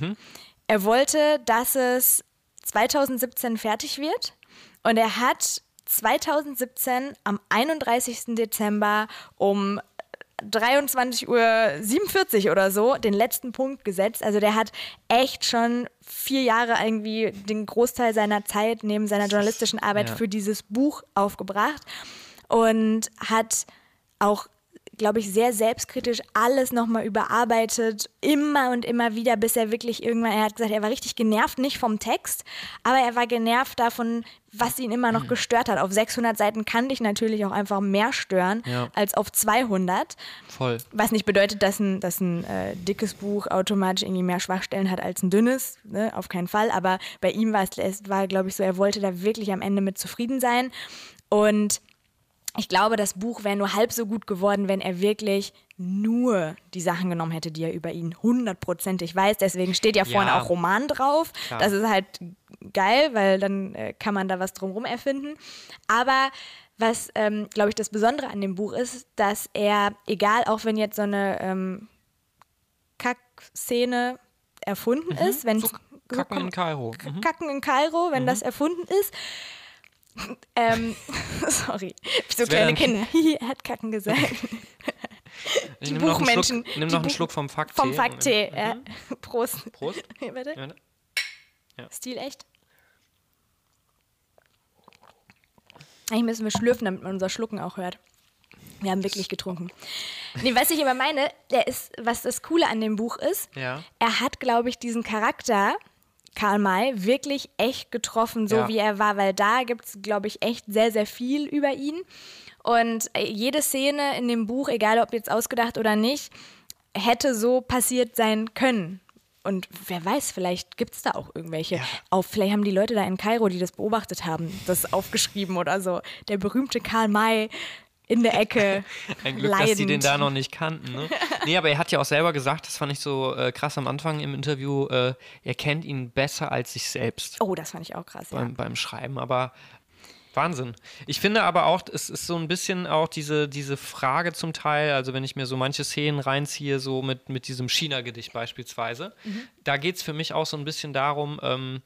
B: Er wollte, dass es 2017 fertig wird. Und er hat 2017 am 31. Dezember um 23.47 Uhr oder so den letzten Punkt gesetzt. Also der hat echt schon vier Jahre irgendwie den Großteil seiner Zeit neben seiner journalistischen Arbeit
C: Ja.
B: für dieses Buch aufgebracht und hat auch glaube ich, sehr selbstkritisch alles nochmal überarbeitet, immer und immer wieder, bis er wirklich irgendwann, er hat gesagt, er war richtig genervt, nicht vom Text, aber er war genervt davon, was ihn immer noch gestört hat. Auf 600 Seiten kann dich natürlich auch einfach mehr stören
C: Ja.
B: als auf 200.
C: Voll.
B: Was nicht bedeutet, dass ein, dass ein äh, dickes Buch automatisch irgendwie mehr Schwachstellen hat als ein dünnes, ne? auf keinen Fall. Aber bei ihm war es, war, glaube ich, so, er wollte da wirklich am Ende mit zufrieden sein. Und ich glaube, das Buch wäre nur halb so gut geworden, wenn er wirklich nur die Sachen genommen hätte, die er über ihn hundertprozentig weiß. Deswegen steht ja vorne
C: Ja.
B: auch Roman drauf.
C: Klar.
B: Das ist halt geil, weil dann äh, kann man da was drumherum erfinden. Aber was, ähm, glaube ich, das Besondere an dem Buch ist, dass er, egal, auch wenn jetzt so eine ähm, Kackszene erfunden ist, wenn
C: Mhm. So Kacken in Kairo. Mhm.
B: Kacken in Kairo, wenn das erfunden ist. Ähm, [LAUGHS] sorry, so kleine Kinder. [LAUGHS] Er hat Kacken gesagt. [LAUGHS]
C: Ich
B: Die
C: noch einen
B: Buchmenschen.
C: Schluck, nimm noch einen
B: Buch-
C: Schluck vom Fakttee.
B: Vom Fakttee, ja. Prost.
C: Prost.
B: Hier.
C: Ja, ne?
B: Stil echt. Eigentlich müssen wir schlürfen, damit man unser Schlucken auch hört. Wir haben wirklich getrunken. Nee, was ich aber meine, der ist, was das Coole an dem Buch ist,
C: Ja.
B: er hat, glaube ich, diesen Charakter, Karl May, wirklich echt getroffen, so
C: Ja.
B: wie er war, weil da gibt es, glaube ich, echt sehr, sehr viel über ihn. Und äh, jede Szene in dem Buch, egal ob jetzt ausgedacht oder nicht, hätte so passiert sein können. Und wer weiß, vielleicht gibt es da auch irgendwelche. Auf, vielleicht haben die Leute da in Kairo, die das beobachtet haben, das aufgeschrieben oder so. Der berühmte Karl May in der Ecke. [LAUGHS]
C: Ein Glück,
B: leidend.
C: dass die den da noch nicht kannten. Ne? [LAUGHS] Nee, aber er hat ja auch selber gesagt, das fand ich so äh, krass am Anfang im Interview, äh, er kennt ihn besser als sich selbst
B: Oh, das fand ich auch krass, ja.
C: beim, beim Schreiben. Aber Wahnsinn. Ich finde aber auch, es ist so ein bisschen auch diese, diese Frage zum Teil, also wenn ich mir so manche Szenen reinziehe, so mit, mit diesem China-Gedicht beispielsweise, da geht es für mich auch so ein bisschen darum, ähm,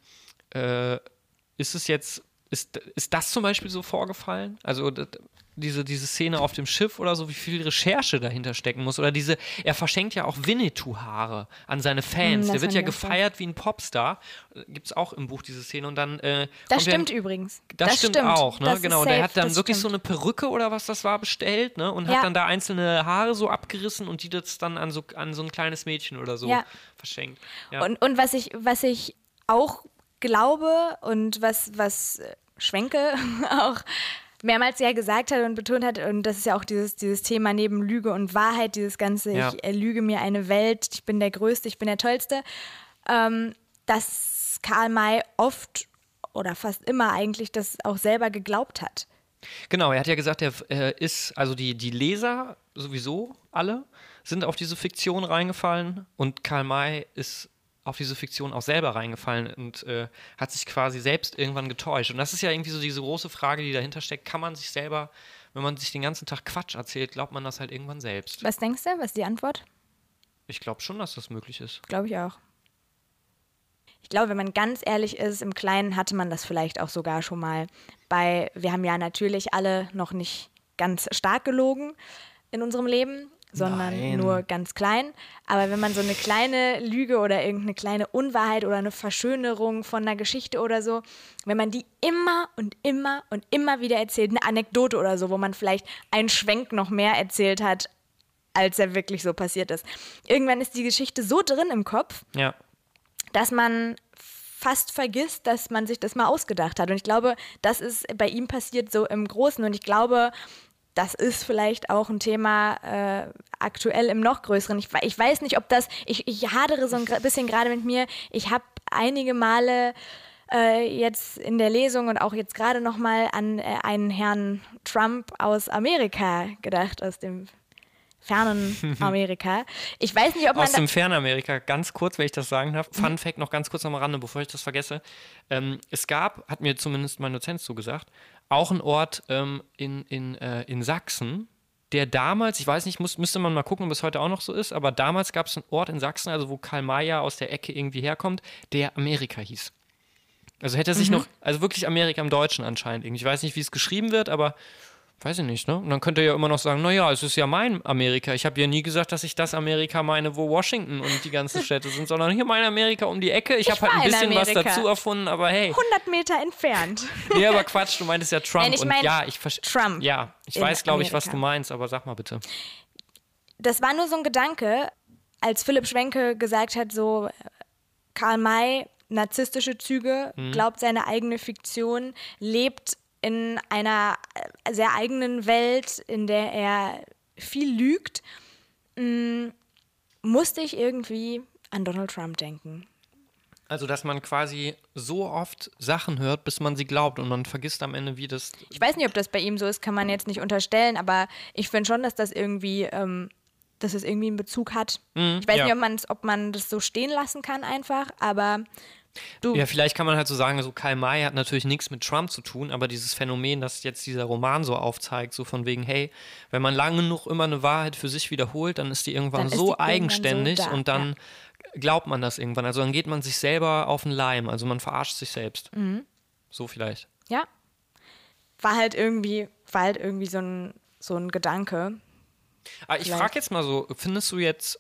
C: äh, ist es jetzt, ist, ist das zum Beispiel so vorgefallen? Also d- d- diese, diese Szene auf dem Schiff oder so, wie viel Recherche dahinter stecken muss. Oder diese, er verschenkt ja auch Winnetou-Haare an seine Fans.
B: Hm, das
C: Der wird ja gefeiert wie ein Popstar. Gibt es auch im Buch diese Szene. Und dann äh,
B: Das
C: er-
B: stimmt übrigens.
C: das, stimmt, auch, ne?
B: Das
C: genau. Und der
B: safe,
C: hat dann
B: das
C: wirklich
B: stimmt.
C: so eine Perücke oder was das war bestellt, ne? Und
B: Ja.
C: hat dann da einzelne Haare so abgerissen und die das dann an so, an so ein kleines Mädchen oder so
B: Ja.
C: verschenkt. Ja.
B: Und, und was, ich, was ich auch glaube und was, was äh, Schwenke [LAUGHS] auch mehrmals ja gesagt hat und betont hat, und das ist ja auch dieses, dieses Thema neben Lüge und Wahrheit, dieses ganze,
C: Ja.
B: ich erlüge mir eine Welt, ich bin der Größte, ich bin der Tollste, ähm, dass Karl May oft oder fast immer eigentlich das auch selber geglaubt hat.
C: Genau, er hat ja gesagt, er äh, ist, also die, die Leser sowieso alle sind auf diese Fiktion reingefallen und Karl May ist auf diese Fiktion auch selber reingefallen und äh, hat sich quasi selbst irgendwann getäuscht. Und das ist ja irgendwie so diese große Frage, die dahinter steckt. Kann man sich selber, wenn man sich den ganzen Tag Quatsch erzählt, glaubt man das halt irgendwann selbst?
B: Was denkst du? Was ist die Antwort?
C: Ich glaube schon, dass das möglich ist.
B: Glaube ich auch. Ich glaube, wenn man ganz ehrlich ist, im Kleinen hatte man das vielleicht auch sogar schon mal. Bei, wir haben ja natürlich alle noch nicht ganz stark gelogen in unserem Leben, sondern
C: Nein.
B: nur ganz klein. Aber wenn man so eine kleine Lüge oder irgendeine kleine Unwahrheit oder eine Verschönerung von einer Geschichte oder so, wenn man die immer und immer und immer wieder erzählt, eine Anekdote oder so, wo man vielleicht einen Schwenk noch mehr erzählt hat, als er wirklich so passiert ist. Irgendwann ist die Geschichte so drin im Kopf,
C: Ja.
B: dass man fast vergisst, dass man sich das mal ausgedacht hat. Und ich glaube, das ist bei ihm passiert so im Großen. Und ich glaube, das ist vielleicht auch ein Thema äh, aktuell im noch größeren. Ich, ich weiß nicht, ob das, ich, ich hadere so ein bisschen gerade mit mir. Ich habe einige Male äh, jetzt in der Lesung und auch jetzt gerade noch mal an äh, einen Herrn Trump aus Amerika gedacht, aus dem fernen [LAUGHS] Amerika. Ich weiß nicht, ob man
C: Aus dem Fernamerika, ganz kurz, wenn ich das sagen darf.
B: Mhm.
C: Fun Fact noch ganz kurz am Rande, bevor ich das vergesse. Ähm, es gab, hat mir zumindest mein Dozent so gesagt, auch einen Ort ähm, in, in, äh, in Sachsen, der damals, ich weiß nicht, muss, müsste man mal gucken, ob es heute auch noch so ist, aber damals gab es einen Ort in Sachsen, also wo Karl Mayer aus der Ecke irgendwie herkommt, der Amerika hieß. Also hätte er sich
B: Mhm.
C: noch, also wirklich Amerika im Deutschen anscheinend irgendwie. Ich weiß nicht, wie es geschrieben wird, aber weiß ich nicht, ne? Und dann könnt ihr ja immer noch sagen, naja, es ist ja mein Amerika. Ich habe ja nie gesagt, dass ich das Amerika meine, wo Washington und die ganzen Städte sind, sondern hier mein Amerika um die Ecke. Ich,
B: Ich
C: habe halt ein
B: in
C: bisschen was dazu erfunden, aber hey.
B: 100 Meter entfernt. [LAUGHS]
C: Nee, aber Quatsch, du meintest ja Trump.
B: Nein, ich
C: und
B: mein
C: ja, ich verstehe.
B: Trump
C: Ja, ich weiß, glaube ich, was du meinst, aber sag mal bitte.
B: Das war nur so ein Gedanke, als Philipp Schwenke gesagt hat, so Karl May, narzisstische Züge,
C: Mhm.
B: glaubt seine eigene Fiktion, lebt in einer äh, sehr eigenen Welt, in der er viel lügt, mm, musste ich irgendwie an Donald Trump denken.
C: Also, dass man quasi so oft Sachen hört, bis man sie glaubt und man vergisst am Ende, wie das.
B: Ich weiß nicht, ob das bei ihm so ist, kann man jetzt nicht unterstellen, aber ich finde schon, dass das irgendwie, ähm, dass es irgendwie einen Bezug hat. ich weiß
C: ja.
B: nicht, ob, ob man das so stehen lassen kann einfach, aber du,
C: Ja, vielleicht kann man halt so sagen, so Karl May hat natürlich nichts mit Trump zu tun, aber dieses Phänomen, das jetzt dieser Roman so aufzeigt, so von wegen, hey, wenn man lange genug immer eine Wahrheit für sich wiederholt, dann ist die irgendwann
B: ist
C: so
B: die irgendwann
C: eigenständig
B: so da,
C: und dann glaubt man das irgendwann. Also dann geht man sich selber auf den Leim, also man verarscht sich selbst.
B: Mhm.
C: So vielleicht.
B: ja, war halt irgendwie, war halt irgendwie so ein, so ein Gedanke.
C: Aber ich
B: Vielleicht.
C: frage jetzt mal so, findest du jetzt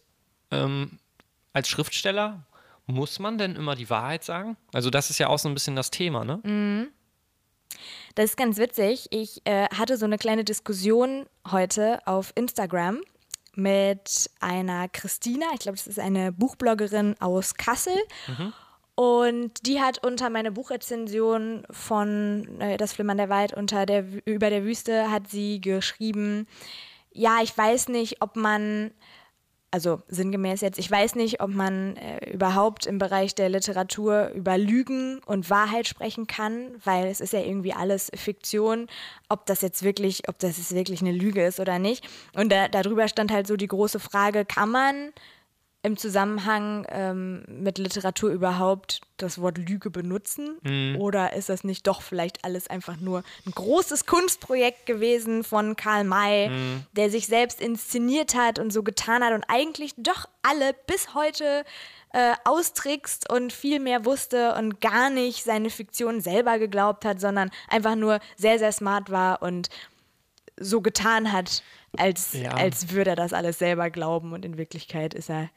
C: ähm, als Schriftsteller, muss man denn immer die Wahrheit sagen? Also das ist ja auch so ein bisschen das Thema, ne?
B: Mhm. Das ist ganz witzig. Ich äh, hatte so eine kleine Diskussion heute auf Instagram mit einer Christina. Ich glaube, das ist eine Buchbloggerin aus Kassel. Und die hat unter meine Buchrezension von äh, Das Flimmern der Wald unter der, über der Wüste hat sie geschrieben, ja, ich weiß nicht, ob man also sinngemäß jetzt, ich weiß nicht, ob man äh, überhaupt im Bereich der Literatur über Lügen und Wahrheit sprechen kann, weil es ist ja irgendwie alles Fiktion, ob das jetzt wirklich, ob das jetzt wirklich eine Lüge ist oder nicht. Und da, darüber stand halt so die große Frage, kann man im Zusammenhang ähm, mit Literatur überhaupt das Wort Lüge benutzen? Oder ist das nicht doch vielleicht alles einfach nur ein großes Kunstprojekt gewesen von Karl May, der sich selbst inszeniert hat und so getan hat und eigentlich doch alle bis heute äh, austrickst und viel mehr wusste und gar nicht seine Fiktion selber geglaubt hat, sondern einfach nur sehr, sehr smart war und so getan hat, als,
C: Ja.
B: als würde er das alles selber glauben und in Wirklichkeit ist er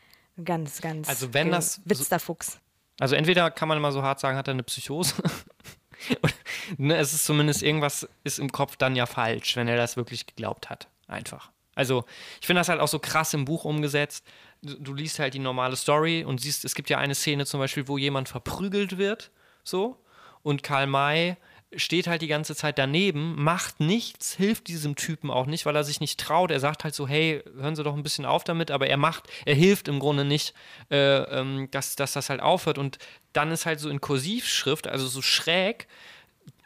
B: ganz, ganz
C: Also wenn das
B: gewitzter Fuchs.
C: Also entweder kann man mal so hart sagen, hat er eine Psychose. [LAUGHS] Oder, ne, es ist zumindest irgendwas ist im Kopf dann ja falsch, wenn er das wirklich geglaubt hat. Einfach. Also ich finde das halt auch so krass im Buch umgesetzt. Du, du liest halt die normale Story und siehst, es gibt ja eine Szene zum Beispiel, wo jemand verprügelt wird, so. Und Karl May steht halt die ganze Zeit daneben, macht nichts, hilft diesem Typen auch nicht, weil er sich nicht traut. Er sagt halt so, hey, hören Sie doch ein bisschen auf damit, aber er macht, er hilft im Grunde nicht, äh, ähm, dass, dass das halt aufhört. Und dann ist halt so in Kursivschrift, also so schräg,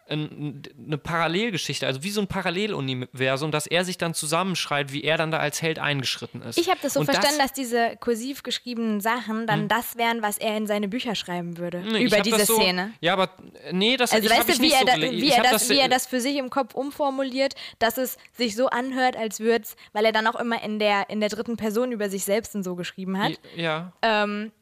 C: eine Parallelgeschichte, also wie so ein Paralleluniversum, dass er sich dann zusammenschreibt, wie er dann da als Held eingeschritten ist.
B: Ich habe das so
C: Und
B: verstanden, dass diese kursiv geschriebenen Sachen dann das wären, was er in seine Bücher schreiben würde.
C: Nee,
B: über diese
C: das so,
B: Szene.
C: Ja, aber äh, nee, das
B: Also weißt du, wie
C: nicht
B: er,
C: so
B: da,
C: gele-
B: wie, er
C: hab
B: das, wie er das für sich im Kopf umformuliert, dass es sich so anhört, als würde es, weil er dann auch immer in der, in der dritten Person über sich selbst und so geschrieben hat.
C: Ja.
B: Ähm,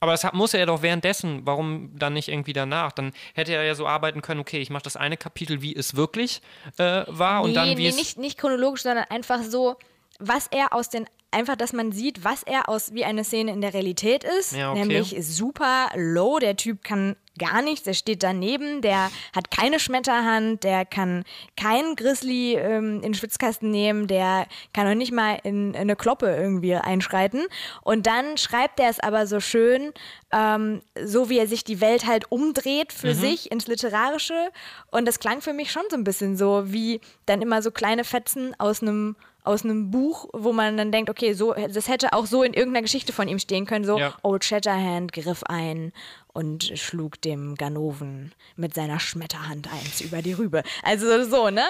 C: Aber das muss er doch währenddessen, warum dann nicht irgendwie danach? Dann hätte er ja so arbeiten können, okay, ich mache das eine Kapitel, wie es wirklich äh, war und
B: nee,
C: dann wie
B: nee,
C: es.
B: nicht, nicht chronologisch, sondern einfach so, was er aus den, einfach, dass man sieht, was er aus, wie eine Szene in der Realität ist.
C: Ja, okay.
B: Nämlich super low, der Typ kann gar nichts, der steht daneben, der hat keine Schmetterhand, der kann keinen Grizzly ähm, in den Schwitzkasten nehmen, der kann auch nicht mal in, in eine Kloppe irgendwie einschreiten. Und dann schreibt er es aber so schön, ähm, so wie er sich die Welt halt umdreht für sich ins Literarische. Und das klang für mich schon so ein bisschen so, wie dann immer so kleine Fetzen aus einem aus einem Buch, wo man dann denkt, okay, so, das hätte auch so in irgendeiner Geschichte von ihm stehen können, so
C: Ja.
B: Old Shatterhand griff ein und schlug dem Ganoven mit seiner Schmetterhand eins über die Rübe. Also so, ne?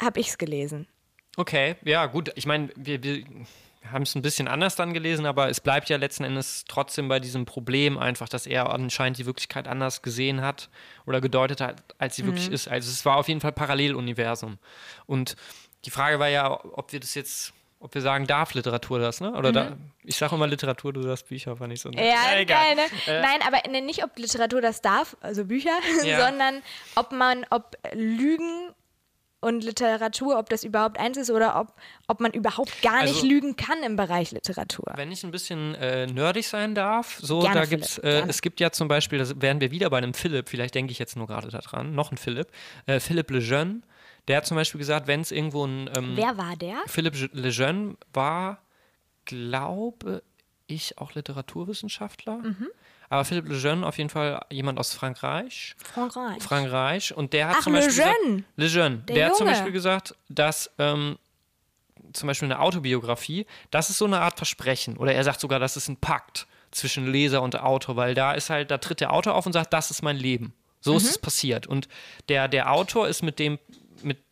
B: Hab ich's gelesen.
C: Okay, ja, gut. Ich meine, wir, wir haben es ein bisschen anders dann gelesen, aber es bleibt ja letzten Endes trotzdem bei diesem Problem einfach, dass er anscheinend die Wirklichkeit anders gesehen hat oder gedeutet hat, als sie wirklich ist. Also es war auf jeden Fall Paralleluniversum. Und die Frage war ja, ob wir das jetzt, ob wir sagen, darf Literatur das, ne? Oder da, ich sage immer Literatur, du sagst Bücher, fand ich so nett.
B: Ja,
C: Na, egal.
B: geil, ne? Nein, aber ne, nicht, ob Literatur das darf, also Bücher, [LAUGHS]
C: Ja.
B: sondern ob man, ob Lügen und Literatur, ob das überhaupt eins ist oder ob, ob man überhaupt gar nicht
C: Also-
B: lügen kann im Bereich Literatur.
C: Wenn ich ein bisschen äh, nerdig sein darf, so
B: Gerne,
C: da
B: Philipp,
C: gibt's, äh, es gibt ja zum Beispiel, da wären wir wieder bei einem Philipp, vielleicht denke ich jetzt nur gerade daran, noch ein Philipp, äh, Philipp Lejeune, der hat zum Beispiel gesagt, wenn es irgendwo ein ähm,
B: Wer war der?
C: Philipp Je- Lejeune war, glaube ich, auch Literaturwissenschaftler.
B: Mhm.
C: Aber Philipp Lejeune auf jeden Fall jemand aus Frankreich.
B: Frankreich.
C: Frankreich. Und der hat
B: Ach,
C: zum Beispiel
B: Lejeune.
C: gesagt, Lejeune.
B: Der
C: Der, hat zum. Beispiel gesagt, dass ähm, zum Beispiel eine Autobiografie, das ist so eine Art Versprechen. Oder er sagt sogar, das ist ein Pakt zwischen Leser und Autor, weil da ist halt, da tritt der Autor auf und sagt, das ist mein Leben. So ist es passiert. Und der, der Autor ist mit dem,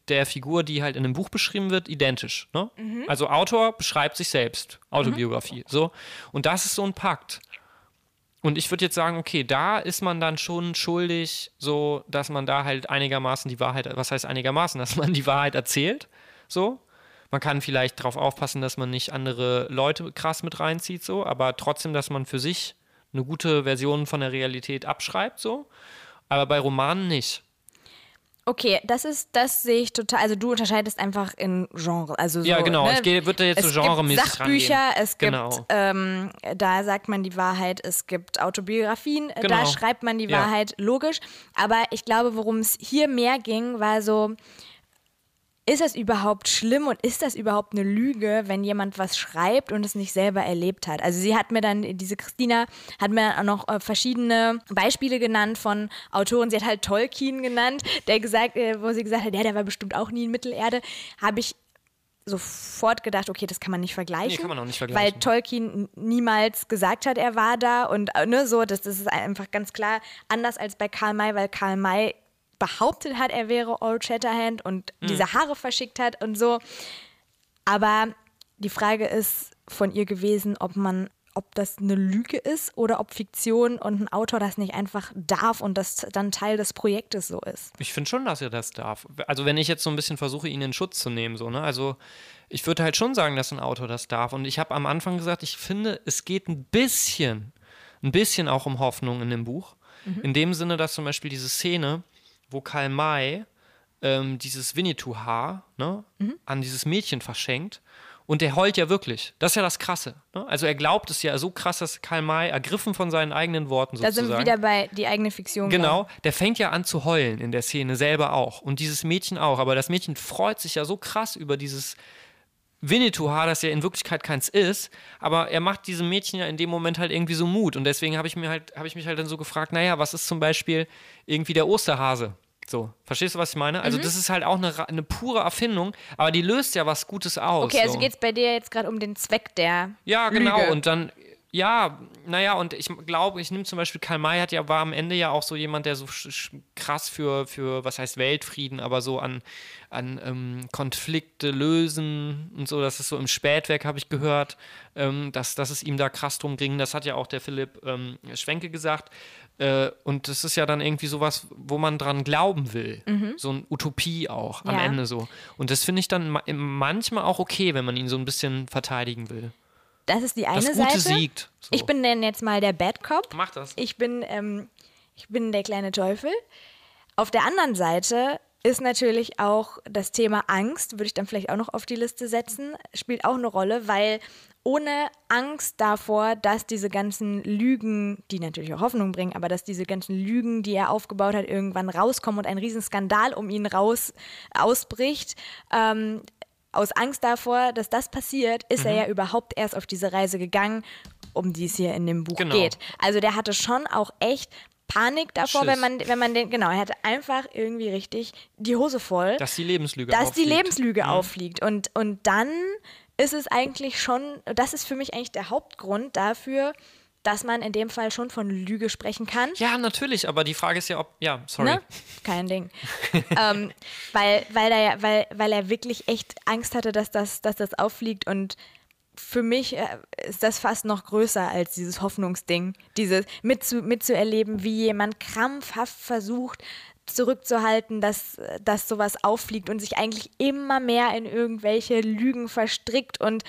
C: der Figur, die halt in einem Buch beschrieben wird, identisch. Ne? Also Autor beschreibt sich selbst, Autobiografie. So. Und das ist so ein Pakt. Und ich würde jetzt sagen, okay, da ist man dann schon schuldig, so, dass man da halt einigermaßen die Wahrheit, was heißt einigermaßen, [LAUGHS] dass man die Wahrheit erzählt, so. Man kann vielleicht darauf aufpassen, dass man nicht andere Leute krass mit reinzieht, so, aber trotzdem, dass man für sich eine gute Version von der Realität abschreibt, so. Aber bei Romanen nicht.
B: Okay, das ist, das sehe ich total. Also du unterscheidest einfach in Genre. Also so,
C: Ja, genau.
B: Ne?
C: Ich gehe- würde da jetzt
B: es
C: so genremäßig
B: gibt Sachbücher,
C: rangehen.
B: es gibt,
C: Genau.
B: ähm, da sagt man die Wahrheit, es gibt Autobiografien, äh, da
C: Genau.
B: schreibt man die
C: Ja.
B: Wahrheit, logisch. Aber ich glaube, worum es hier mehr ging, war so, ist das überhaupt schlimm und ist das überhaupt eine Lüge, wenn jemand was schreibt und es nicht selber erlebt hat? Also sie hat mir dann, diese Christina hat mir dann auch noch äh, verschiedene Beispiele genannt von Autoren. Sie hat halt Tolkien genannt, der gesagt, äh, wo sie gesagt hat, ja, der war bestimmt auch nie in Mittelerde. Habe ich sofort gedacht, okay, das kann man nicht vergleichen.
C: Nee, kann man auch nicht
B: Weil
C: vergleichen.
B: Tolkien niemals gesagt hat, er war da und äh, ne, so, das, das ist einfach ganz klar anders als bei Karl May, weil Karl May behauptet hat, er wäre Old Shatterhand und
C: Mhm.
B: diese Haare verschickt hat und so. Aber die Frage ist von ihr gewesen, ob man ob das eine Lüge ist oder ob Fiktion und ein Autor das nicht einfach darf und das dann Teil des Projektes so ist.
C: Ich finde schon, dass er das darf. Also wenn ich jetzt so ein bisschen versuche, ihn in Schutz zu nehmen, so, ne? Also ich würde halt schon sagen, dass ein Autor das darf. Und ich habe am Anfang gesagt, ich finde, es geht ein bisschen, ein bisschen auch um Hoffnung in dem Buch. In dem Sinne, dass zum Beispiel diese Szene, wo Karl May ähm, dieses Winnetou-Haar ne, an dieses Mädchen verschenkt. Und der heult ja wirklich. Das ist ja das Krasse. Ne? Also er glaubt es ja so krass, dass Karl May ergriffen von seinen eigenen Worten
B: Da
C: sozusagen.
B: sind wir wieder bei die eigene Fiktion.
C: Genau, der fängt ja an zu heulen in der Szene selber auch. Und dieses Mädchen auch. Aber das Mädchen freut sich ja so krass über dieses Winnetou-Haar, das ja in Wirklichkeit keins ist. Aber er macht diesem Mädchen ja in dem Moment halt irgendwie so Mut. Und deswegen habe ich, mir halt, hab ich mich halt dann so gefragt, naja, was ist zum Beispiel irgendwie der Osterhase? So, verstehst du, was ich meine?
B: Mhm.
C: Also, das ist halt auch eine, eine pure Erfindung, aber die löst ja was Gutes aus.
B: Okay, also
C: so.
B: geht es bei dir jetzt gerade um den Zweck der
C: Ja, genau.
B: Lüge.
C: Und dann, ja, naja, und ich glaube, ich nehme zum Beispiel Karl May hat ja, war am Ende ja auch so jemand, der so krass für, für, was heißt Weltfrieden, aber so an, an ähm, Konflikte lösen und so, das ist so im Spätwerk, habe ich gehört, ähm, dass, dass es ihm da krass drum ging. Das hat ja auch der Philipp ähm, Schwenke gesagt. Äh, und das ist ja dann irgendwie sowas, wo man dran glauben will. So eine Utopie auch am
B: Ja.
C: Ende so. Und das finde ich dann ma manchmal auch okay, wenn man ihn so ein bisschen verteidigen will.
B: Das ist die eine
C: Das Gute
B: Seite.
C: siegt. So.
B: Ich bin dann jetzt mal der Bad Cop.
C: Mach das.
B: Ich bin, ähm, ich bin der kleine Teufel. Auf der anderen Seite ist natürlich auch das Thema Angst, würde ich dann vielleicht auch noch auf die Liste setzen, spielt auch eine Rolle, weil ohne Angst davor, dass diese ganzen Lügen, die natürlich auch Hoffnung bringen, aber dass diese ganzen Lügen, die er aufgebaut hat, irgendwann rauskommen und ein Riesenskandal um ihn raus ausbricht, ähm, aus Angst davor, dass das passiert, ist
C: Mhm.
B: er ja überhaupt erst auf diese Reise gegangen, um die es hier in dem Buch
C: Genau.
B: geht. Also der hatte schon auch echt Panik davor,
C: Schiss.
B: wenn man, wenn man den, genau, er hatte einfach irgendwie richtig die Hose voll,
C: Dass die Lebenslüge
B: dass die
C: auffliegt.
B: Lebenslüge
C: Mhm.
B: auffliegt. Und, und dann ist es eigentlich schon, das ist für mich eigentlich der Hauptgrund dafür, dass man in dem Fall schon von Lüge sprechen kann.
C: Ja, natürlich, aber die Frage ist ja, ob. Ja, sorry.
B: Ne? Kein Ding. [LAUGHS] ähm, weil, weil, er, weil, weil er wirklich echt Angst hatte, dass das, dass das auffliegt und für mich äh, ist das fast noch größer als dieses Hoffnungsding, dieses mitzu, mitzuerleben, wie jemand krampfhaft versucht zurückzuhalten, dass, dass sowas auffliegt und sich eigentlich immer mehr in irgendwelche Lügen verstrickt und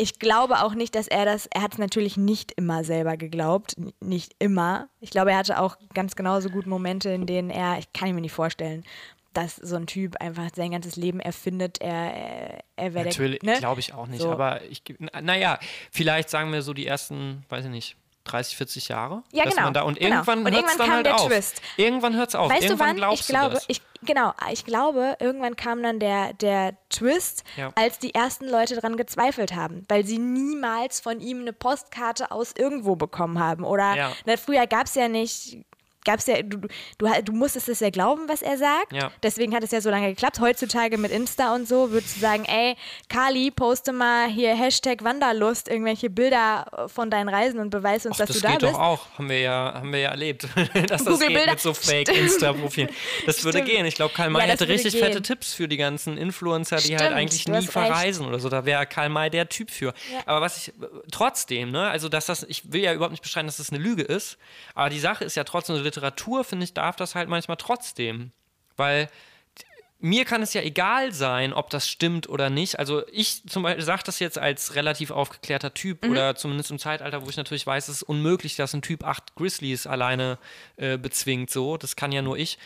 B: ich glaube auch nicht, dass er das, er hat es natürlich nicht immer selber geglaubt, nicht immer. Ich glaube, er hatte auch ganz genauso gut Momente, in denen er, ich kann mir nicht vorstellen, dass so ein Typ einfach sein ganzes Leben erfindet, er, er, er wäre
C: Natürlich,
B: ne?
C: glaube ich auch nicht.
B: So.
C: Aber ich, na- naja, vielleicht sagen wir so die ersten, weiß ich nicht, 30, 40 Jahre.
B: Ja, genau,
C: Man da, und
B: genau.
C: irgendwann hört es dann
B: kam
C: halt
B: der
C: auf.
B: Twist.
C: Irgendwann hört es auf.
B: Weißt du
C: irgendwann
B: wann?
C: glaubst
B: Ich
C: du
B: glaube, ich, genau, ich glaube, irgendwann kam dann der, der Twist,
C: Ja.
B: als die ersten Leute dran gezweifelt haben, weil sie niemals von ihm eine Postkarte aus irgendwo bekommen haben. Oder
C: Ja.
B: ne, früher gab es ja nicht. Gab's ja, du, du, du musstest es ja glauben, was er sagt.
C: Ja.
B: Deswegen hat es ja so lange geklappt. Heutzutage mit Insta und so würdest du sagen, ey, Kali, poste mal hier Hashtag Wanderlust, irgendwelche Bilder von deinen Reisen und beweis uns,
C: Ach,
B: dass
C: das
B: du da
C: geht
B: bist.
C: doch auch. Haben wir ja, haben wir ja erlebt, [LAUGHS] dass das
B: Google
C: geht
B: Bilder.
C: mit so. Fake-Insta-Profilen. Das würde
B: Stimmt.
C: gehen. Ich glaube, Karl May
B: Ja, das
C: hätte
B: würde
C: richtig
B: gehen.
C: fette Tipps für die ganzen Influencer, die halt
B: Stimmt,
C: eigentlich
B: du
C: nie
B: hast recht.
C: verreisen oder so. Da wäre Karl May der Typ für. Aber was ich trotzdem, ne, also dass das, ich will ja überhaupt nicht beschreiben, dass das eine Lüge ist, aber die Sache ist ja trotzdem, Literatur, finde ich, darf das halt manchmal trotzdem. Weil mir kann es ja egal sein, ob das stimmt oder nicht. Also ich zum Beispiel sage das jetzt als relativ aufgeklärter Typ
B: Mhm.
C: oder zumindest im Zeitalter, wo ich natürlich weiß, es ist unmöglich, dass ein Typ acht Grizzlies alleine äh, bezwingt. So, das kann ja nur ich.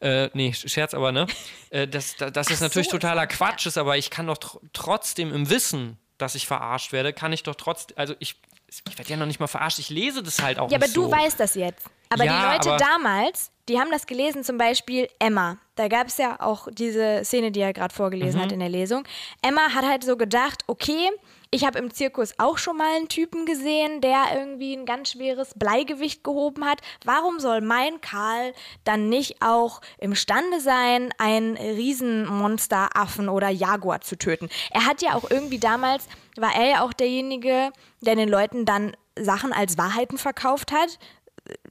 C: Äh, nee, Scherz, aber ne? [LAUGHS] Äh, das das, das ist natürlich totaler Quatsch ist, aber ich kann doch tr trotzdem im Wissen, dass ich verarscht werde, kann ich doch trotzdem, also ich, ich werde ja noch nicht mal verarscht, ich lese das halt auch
B: Ja, aber
C: nicht
B: du
C: so.
B: weißt das jetzt. Aber
C: Ja,
B: die Leute
C: aber-
B: damals, die haben das gelesen, zum Beispiel Emma. Da gab es ja auch diese Szene, die er gerade vorgelesen
C: Mhm.
B: hat in der Lesung. Emma hat halt so gedacht, okay, ich habe im Zirkus auch schon mal einen Typen gesehen, der irgendwie ein ganz schweres Bleigewicht gehoben hat. Warum soll mein Karl dann nicht auch imstande sein, einen Riesenmonsteraffen oder Jaguar zu töten? Er hat ja auch irgendwie damals, war er ja auch derjenige, der den Leuten dann Sachen als Wahrheiten verkauft hat,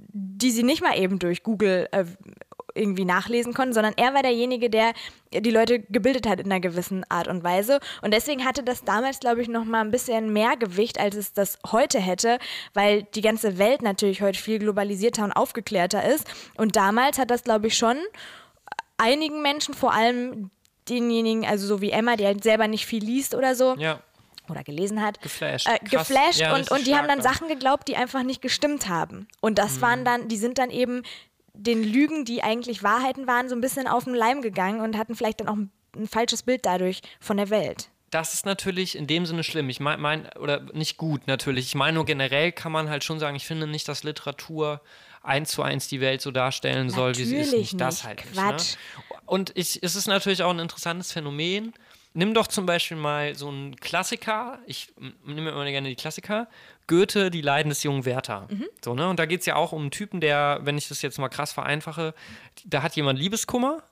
B: die sie nicht mal eben durch Google äh, irgendwie nachlesen konnten, sondern er war derjenige, der die Leute gebildet hat in einer gewissen Art und Weise. Und deswegen hatte das damals, glaube ich, noch mal ein bisschen mehr Gewicht, als es das heute hätte, weil die ganze Welt natürlich heute viel globalisierter und aufgeklärter ist. Und damals hat das, glaube ich, schon einigen Menschen, vor allem denjenigen, also so wie Emma, die halt selber nicht viel liest oder so,
C: Ja,
B: oder gelesen hat,
C: Geflasht.
B: äh, geflasht
C: Ja,
B: und, und die haben dann. Sachen geglaubt, die einfach nicht gestimmt haben. Und das
C: Mhm.
B: waren dann, die sind dann eben den Lügen, die eigentlich Wahrheiten waren, so ein bisschen auf den Leim gegangen und hatten vielleicht dann auch ein, ein falsches Bild dadurch von der Welt.
C: das ist natürlich in dem Sinne schlimm. Ich meine, mein, oder nicht gut natürlich. Ich meine nur generell kann man halt schon sagen, ich finde nicht, dass Literatur eins zu eins die Welt so darstellen soll, wie sie ist.
B: Natürlich
C: Nicht das
B: nicht.
C: halt nicht.
B: Quatsch.
C: Ne? Und ich, es ist natürlich auch ein interessantes Phänomen. Nimm doch zum Beispiel mal so einen Klassiker. Ich nehme immer gerne die Klassiker. Goethe, die Leiden des jungen Werther.
B: Mhm.
C: So, ne? Und da geht es ja auch um einen Typen, der, wenn ich das jetzt mal krass vereinfache, da hat jemand Liebeskummer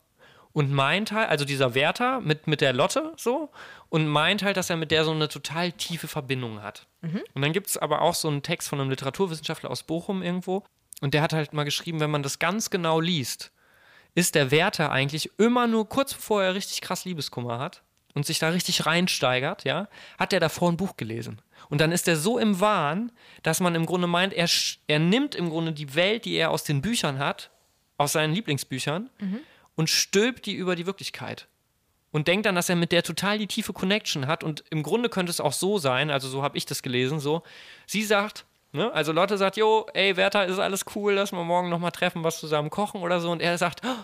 C: und meint halt, also dieser Werther mit, mit der Lotte so, und meint halt, dass er mit der so eine total tiefe Verbindung hat. Und dann gibt es aber auch so einen Text von einem Literaturwissenschaftler aus Bochum irgendwo, und der hat halt mal geschrieben, wenn man das ganz genau liest, ist der Werther eigentlich immer nur kurz bevor er richtig krass Liebeskummer hat und sich da richtig reinsteigert, ja, hat er davor ein Buch gelesen. Und dann ist er so im Wahn, dass man im Grunde meint, er, er nimmt im Grunde die Welt, die er aus den Büchern hat, aus seinen Lieblingsbüchern, und stülpt die über die Wirklichkeit. Und denkt dann, dass er mit der total die tiefe Connection hat. Und im Grunde könnte es auch so sein, also so habe ich das gelesen, so, sie sagt, ne, also Lotte sagt, jo, ey, Werther, ist alles cool, lass mal morgen nochmal treffen, was zusammen kochen oder so. Und er sagt, oh,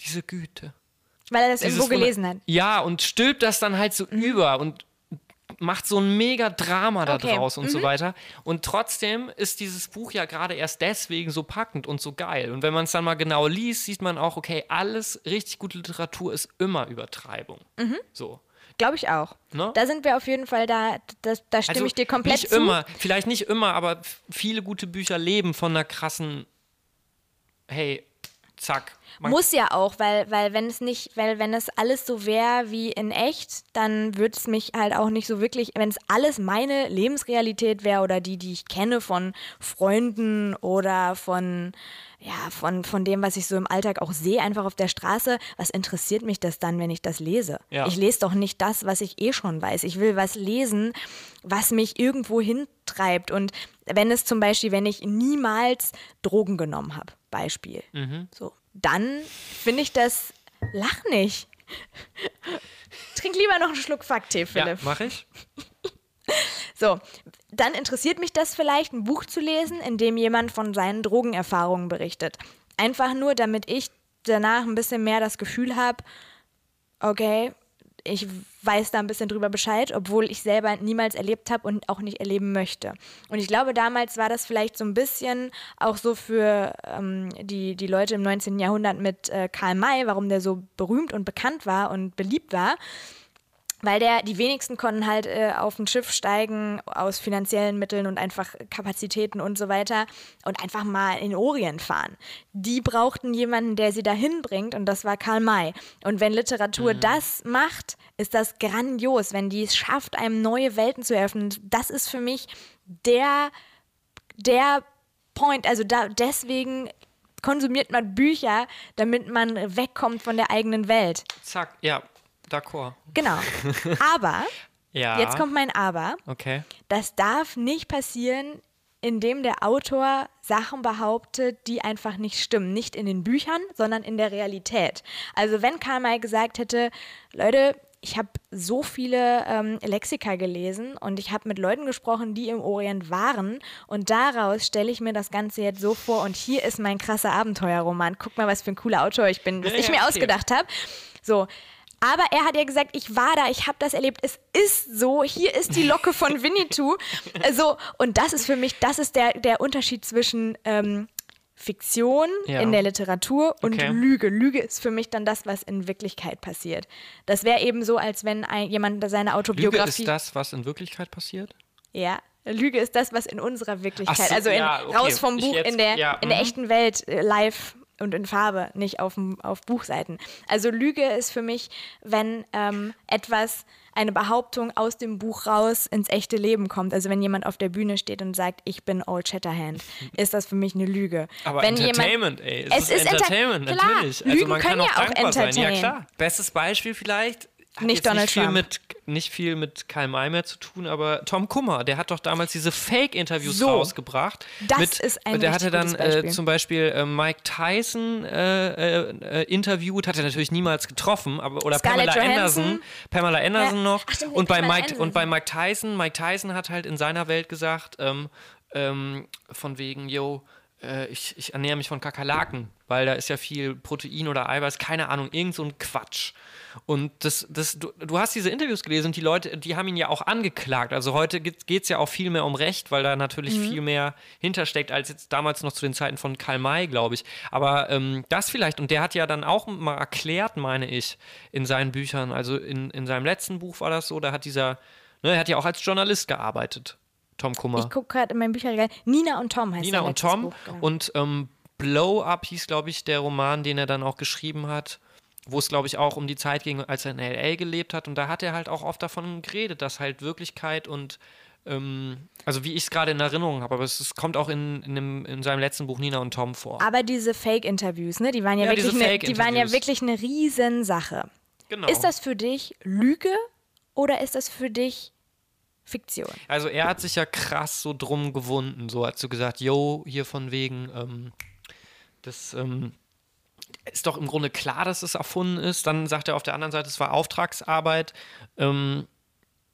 C: diese Güte.
B: Weil er das
C: Dieses
B: irgendwo gelesen hat.
C: Ja, und stülpt das dann halt so über und macht so ein mega Drama da
B: Okay.
C: draus und so weiter. Und trotzdem ist dieses Buch ja gerade erst deswegen so packend und so geil. Und wenn man es dann mal genau liest, sieht man auch, okay, alles richtig gute Literatur ist immer Übertreibung. So.
B: Glaube ich auch.
C: Ne?
B: Da sind wir auf jeden Fall da, da, da stimme
C: Also
B: ich dir komplett
C: nicht
B: zu.
C: immer, vielleicht nicht immer, aber viele gute Bücher leben von einer krassen, hey, zack. Man
B: Muss ja auch, weil, weil wenn es nicht, weil wenn es alles so wäre wie in echt, dann würde es mich halt auch nicht so wirklich, wenn es alles meine Lebensrealität wäre oder die, die ich kenne von Freunden oder von, ja, von, von dem, was ich so im Alltag auch sehe, einfach auf der Straße, was interessiert mich das dann, wenn ich das lese?
C: Ja.
B: Ich lese doch nicht das, was ich eh schon weiß. Ich will was lesen, was mich irgendwo hintreibt. Und wenn es zum Beispiel, wenn ich niemals Drogen genommen habe, Beispiel, so, dann finde ich das, lach nicht. Trink lieber noch einen Schluck Fakttee,
C: ja,
B: Philipp.
C: mach ich. [LAUGHS]
B: So, dann interessiert mich das vielleicht, ein Buch zu lesen, in dem jemand von seinen Drogenerfahrungen berichtet. Einfach nur, damit ich danach ein bisschen mehr das Gefühl habe, okay, ich weiß da ein bisschen drüber Bescheid, obwohl ich selber niemals erlebt habe und auch nicht erleben möchte. Und ich glaube, damals war das vielleicht so ein bisschen auch so für ähm, die, die Leute im 19. Jahrhundert mit äh, Karl May, warum der so berühmt und bekannt war und beliebt war weil der, die wenigsten konnten halt äh, auf ein Schiff steigen aus finanziellen Mitteln und einfach Kapazitäten und so weiter und einfach mal in Orient fahren. Die brauchten jemanden, der sie dahin bringt und das war Karl May. Und wenn Literatur mhm. das macht, ist das grandios, wenn die es schafft, einem neue Welten zu eröffnen. Das ist für mich der, der Point, also da, deswegen konsumiert man Bücher, damit man wegkommt von der eigenen Welt.
C: Zack, ja, d'accord.
B: Genau. Aber, [LAUGHS] ja. jetzt kommt mein Aber.
C: Okay.
B: Das darf nicht passieren, indem der Autor Sachen behauptet, die einfach nicht stimmen. Nicht in den Büchern, sondern in der Realität. Also wenn Karl gesagt hätte, Leute, ich habe so viele ähm, Lexika gelesen und ich habe mit Leuten gesprochen, die im Orient waren und daraus stelle ich mir das Ganze jetzt so vor und hier ist mein krasser Abenteuerroman. Guck mal, was für ein cooler Autor ich bin, was ja, ich mir okay. ausgedacht habe. So, aber er hat ja gesagt, ich war da, ich habe das erlebt. Es ist so, hier ist die Locke von [LAUGHS] Winnetou. also, und das ist für mich, das ist der, der Unterschied zwischen ähm, Fiktion ja. in der Literatur und okay. Lüge. Lüge ist für mich dann das, was in Wirklichkeit passiert. Das wäre eben so, als wenn ein, jemand seine Autobiografie.
C: Lüge ist das, was in Wirklichkeit passiert?
B: Ja. Lüge ist das, was in unserer Wirklichkeit, so, also in, ja, okay. raus vom Buch, jetzt, in, der, ja, in der mhm. echten Welt äh, live und in Farbe, nicht auf, auf Buchseiten. Also Lüge ist für mich, wenn ähm, etwas, eine Behauptung aus dem Buch raus ins echte Leben kommt. Also wenn jemand auf der Bühne steht und sagt, ich bin Old Shatterhand, [LAUGHS] ist das für mich eine Lüge.
C: Aber
B: wenn
C: Entertainment,
B: jemand,
C: ey. Es, es ist, ist Entertainment,
B: Klar,
C: natürlich.
B: Lügen also man können kann auch ja auch entertainen. Sein.
C: Ja, klar. Bestes Beispiel vielleicht,
B: nicht Donald
C: nicht viel
B: Trump.
C: Mit, nicht viel mit Karl May mehr zu tun, aber Tom Kummer, der hat doch damals diese Fake-Interviews
B: so,
C: rausgebracht.
B: Das
C: mit,
B: ist ein
C: Der hatte dann
B: Beispiel.
C: Äh, zum Beispiel äh, Mike Tyson äh, äh, interviewt, hat er natürlich niemals getroffen, aber oder
B: Scarlett
C: Pamela
B: Johansson.
C: Anderson, Pamela Anderson
B: ja.
C: noch.
B: Ach, stimmt,
C: und bei
B: Pamela
C: Mike
B: Anderson.
C: und bei Mike Tyson, Mike Tyson hat halt in seiner Welt gesagt, ähm, ähm, von wegen, yo, äh, ich, ich ernähre mich von Kakerlaken, weil da ist ja viel Protein oder Eiweiß, keine Ahnung, irgend so ein Quatsch. Und das, das, du, du hast diese Interviews gelesen und die Leute, die haben ihn ja auch angeklagt. Also heute geht es ja auch viel mehr um Recht, weil da natürlich mhm. viel mehr hintersteckt als jetzt damals noch zu den Zeiten von Karl May, glaube ich. Aber ähm, das vielleicht, und der hat ja dann auch mal erklärt, meine ich, in seinen Büchern, also in, in seinem letzten Buch war das so, da hat dieser, ne, er hat ja auch als Journalist gearbeitet. Tom Kummer.
B: Ich gucke gerade in meinem Bücherregal. Nina und Tom heißt
C: Nina und Tom.
B: Buch, genau.
C: Und ähm, Blow Up hieß, glaube ich, der Roman, den er dann auch geschrieben hat, wo es, glaube ich, auch um die Zeit ging, als er in L.A. gelebt hat. Und da hat er halt auch oft davon geredet, dass halt Wirklichkeit und ähm, also wie ich es gerade in Erinnerung habe, aber es, es kommt auch in, in, dem, in, seinem letzten Buch Nina und Tom vor.
B: Aber diese Fake-Interviews, ne, die waren ja,
C: Ja,
B: wirklich eine, die waren ja wirklich eine Riesensache.
C: Genau.
B: Ist das für dich Lüge oder ist das für dich Fiktion?
C: Also er hat sich ja krass so drum gewunden. So hat so gesagt, yo, hier von wegen, ähm, das ähm, ist doch im Grunde klar, dass es erfunden ist. Dann sagt er auf der anderen Seite, es war Auftragsarbeit. Ähm,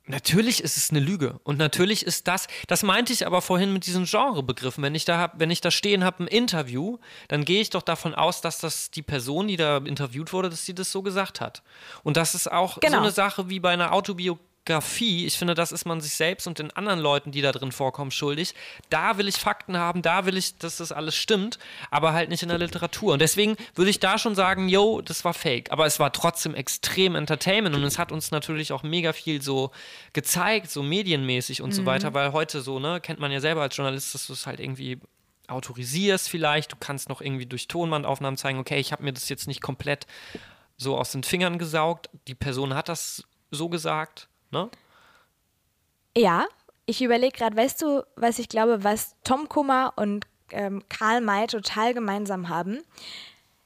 C: Natürlich ist es eine Lüge und natürlich ist das, das meinte ich aber vorhin mit diesen Genrebegriffen. Wenn ich da hab, wenn ich da stehen habe, ein Interview, dann gehe ich doch davon aus, dass das die Person, die da interviewt wurde, dass sie das so gesagt hat. Und das ist auch
B: Genau.
C: so eine Sache wie bei einer Autobiografie. Ich finde, das ist man sich selbst und den anderen Leuten, die da drin vorkommen, schuldig. Da will ich Fakten haben, da will ich, dass das alles stimmt, aber halt nicht in der Literatur. Und deswegen würde ich da schon sagen, yo, das war fake. Aber es war trotzdem extrem Entertainment und es hat uns natürlich auch mega viel so gezeigt, so medienmäßig und so weiter, weil heute so, ne, kennt man ja selber als Journalist, dass du es halt irgendwie autorisierst vielleicht, du kannst noch irgendwie durch Tonbandaufnahmen zeigen, okay, ich habe mir das jetzt nicht komplett so aus den Fingern gesaugt, die Person hat das so gesagt, ne?
B: Ja, ich überlege gerade, weißt du, was ich glaube, was Tom Kummer und ähm, Karl May total gemeinsam haben?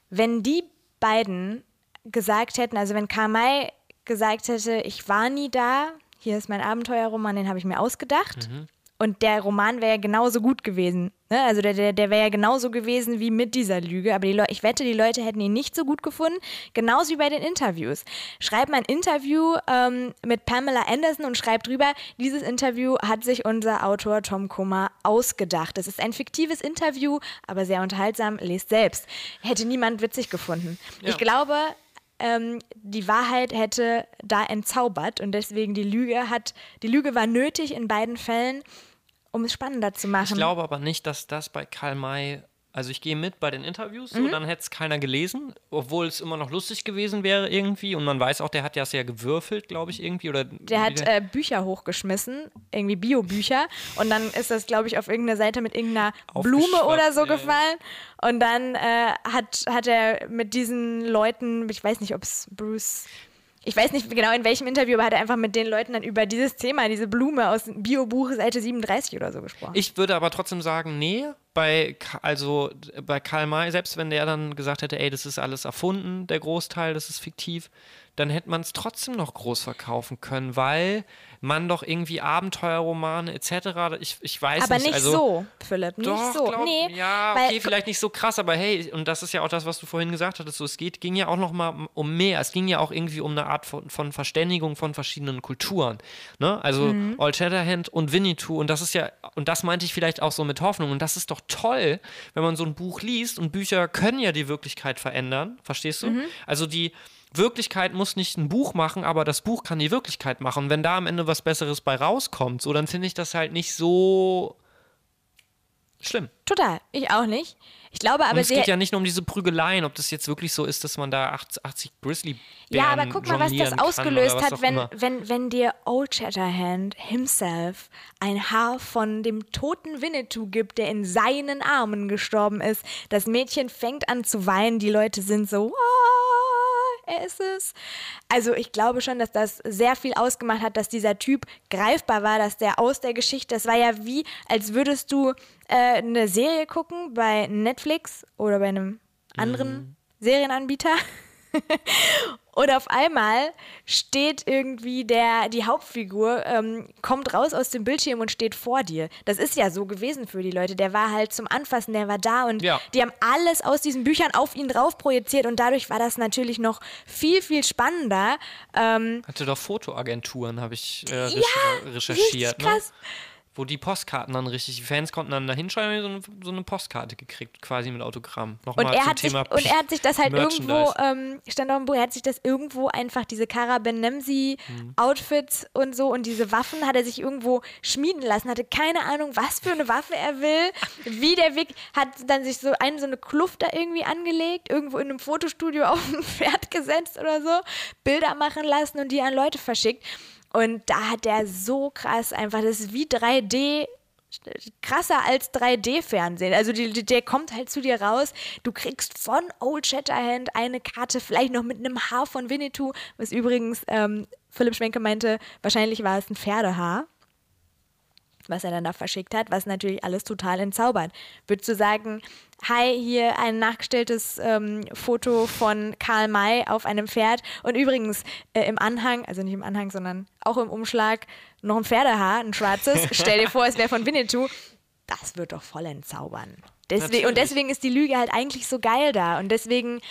B: Wenn die beiden gesagt hätten, also wenn Karl May gesagt hätte, ich war nie da, hier ist mein Abenteuerroman, den habe ich mir ausgedacht Und der Roman wäre ja genauso gut gewesen. Ne? Also der, der, der wäre ja genauso gewesen wie mit dieser Lüge. Aber die ich wette, die Leute hätten ihn nicht so gut gefunden. Genauso wie bei den Interviews. Schreibt mal ein Interview ähm, mit Pamela Anderson und schreibt drüber, dieses Interview hat sich unser Autor Tom Kummer ausgedacht. Es ist ein fiktives Interview, aber sehr unterhaltsam. Lest selbst. Hätte niemand witzig gefunden.
C: Ja.
B: Ich glaube, ähm, die Wahrheit hätte da entzaubert und deswegen die Lüge hat, die Lüge war nötig in beiden Fällen, um es spannender zu machen.
C: Ich glaube aber nicht, dass das bei Karl May. Also ich gehe mit bei den Interviews,
B: Mhm.
C: so, dann hätte es keiner gelesen, obwohl es immer noch lustig gewesen wäre irgendwie. Und man weiß auch, der hat ja sehr gewürfelt, glaube ich, irgendwie. Oder
B: Der hat äh, Bücher hochgeschmissen, irgendwie Biobücher. Und dann ist das, glaube ich, auf irgendeiner Seite mit irgendeiner Blume oder so
C: ja.
B: gefallen. Und dann äh, hat, hat er mit diesen Leuten, ich weiß nicht, ob es Bruce. Ich weiß nicht genau in welchem Interview, aber hat er einfach mit den Leuten dann über dieses Thema, diese Blume aus dem Biobuch Seite 37 oder so gesprochen.
C: Ich würde aber trotzdem sagen, nee, bei, also bei Karl May, selbst wenn der dann gesagt hätte, ey, das ist alles erfunden, der Großteil, das ist fiktiv, dann hätte man es trotzdem noch groß verkaufen können, weil man doch irgendwie Abenteuerromane etc., ich, ich weiß
B: aber
C: nicht.
B: nicht
C: also,
B: so, Philipp, nicht
C: Doch,
B: so.
C: glaub,
B: nee,
C: ja, okay, vielleicht nicht so krass, aber hey, und das ist ja auch das, was du vorhin gesagt hattest, so, es geht, ging ja auch noch mal um mehr. Es ging ja auch irgendwie um eine Art von, von Verständigung von verschiedenen Kulturen. Ne? Also
B: Mhm.
C: Old Shatterhand und Winnetou und das ist ja, und das meinte ich vielleicht auch so mit Hoffnung und das ist doch toll, wenn man so ein Buch liest und Bücher können ja die Wirklichkeit verändern, verstehst du?
B: Mhm.
C: Also die Wirklichkeit muss nicht ein Buch machen, aber das Buch kann die Wirklichkeit machen. Und wenn da am Ende was Besseres bei rauskommt, so, dann finde ich das halt nicht so schlimm.
B: Total, ich auch nicht. Ich glaube aber,
C: Und es geht ja nicht nur um diese Prügeleien, ob das jetzt wirklich so ist, dass man da 80, 80 grizzly
B: Ja, aber guck mal, was das ausgelöst
C: was
B: hat, wenn,
C: immer.
B: wenn, wenn dir Old Shatterhand himself ein Haar von dem toten Winnetou gibt, der in seinen Armen gestorben ist. Das Mädchen fängt an zu weinen, die Leute sind so, "Ah, er ist es. Also ich glaube schon, dass das sehr viel ausgemacht hat, dass dieser Typ greifbar war, dass der aus der Geschichte, das war ja wie, als würdest du äh, eine Serie gucken bei Netflix oder bei einem anderen Serienanbieter. Und auf einmal steht irgendwie der, die Hauptfigur, ähm, kommt raus aus dem Bildschirm und steht vor dir. Das ist ja so gewesen für die Leute. Der war halt zum Anfassen, der war da und
C: Ja.
B: die haben alles aus diesen Büchern auf ihn drauf projiziert und dadurch war das natürlich noch viel, viel spannender. Ähm,
C: Hatte doch Fotoagenturen, habe ich äh, recher
B: ja,
C: recherchiert.
B: richtig krass.
C: Ne? Wo die Postkarten dann richtig, die Fans konnten dann da hinschreiben und so eine, so eine Postkarte gekriegt, quasi mit Autogramm. Nochmal
B: Und er,
C: zum
B: hat sich,
C: Thema
B: und er hat sich das halt irgendwo, ähm, stand auf dem Buch, er hat sich das irgendwo einfach, diese Cara Benemsi Outfits und so und diese Waffen hat er sich irgendwo schmieden lassen, hatte keine Ahnung, was für eine Waffe er will, wie der Weg, hat dann sich so einen, so eine Kluft da irgendwie angelegt, irgendwo in einem Fotostudio [LAUGHS] auf ein Pferd gesetzt oder so, Bilder machen lassen und die an Leute verschickt. Und da hat er so krass einfach, das ist wie 3D krasser als 3D-Fernsehen. Also die, die, der kommt halt zu dir raus. Du kriegst von Old Shatterhand eine Karte, vielleicht noch mit einem Haar von Winnetou, was übrigens ähm, Philipp Schwenke meinte, wahrscheinlich war es ein Pferdehaar, was er dann da verschickt hat, was natürlich alles total entzaubert. Würdest du sagen, hi, hier ein nachgestelltes ähm, Foto von Karl May auf einem Pferd und übrigens äh, im Anhang, also nicht im Anhang, sondern auch im Umschlag, noch ein Pferdehaar, ein schwarzes. [LAUGHS] Stell dir vor, es wäre von Winnetou. Das wird doch voll entzaubern. Deswegen, und deswegen ist die Lüge halt eigentlich so geil da. Und deswegen,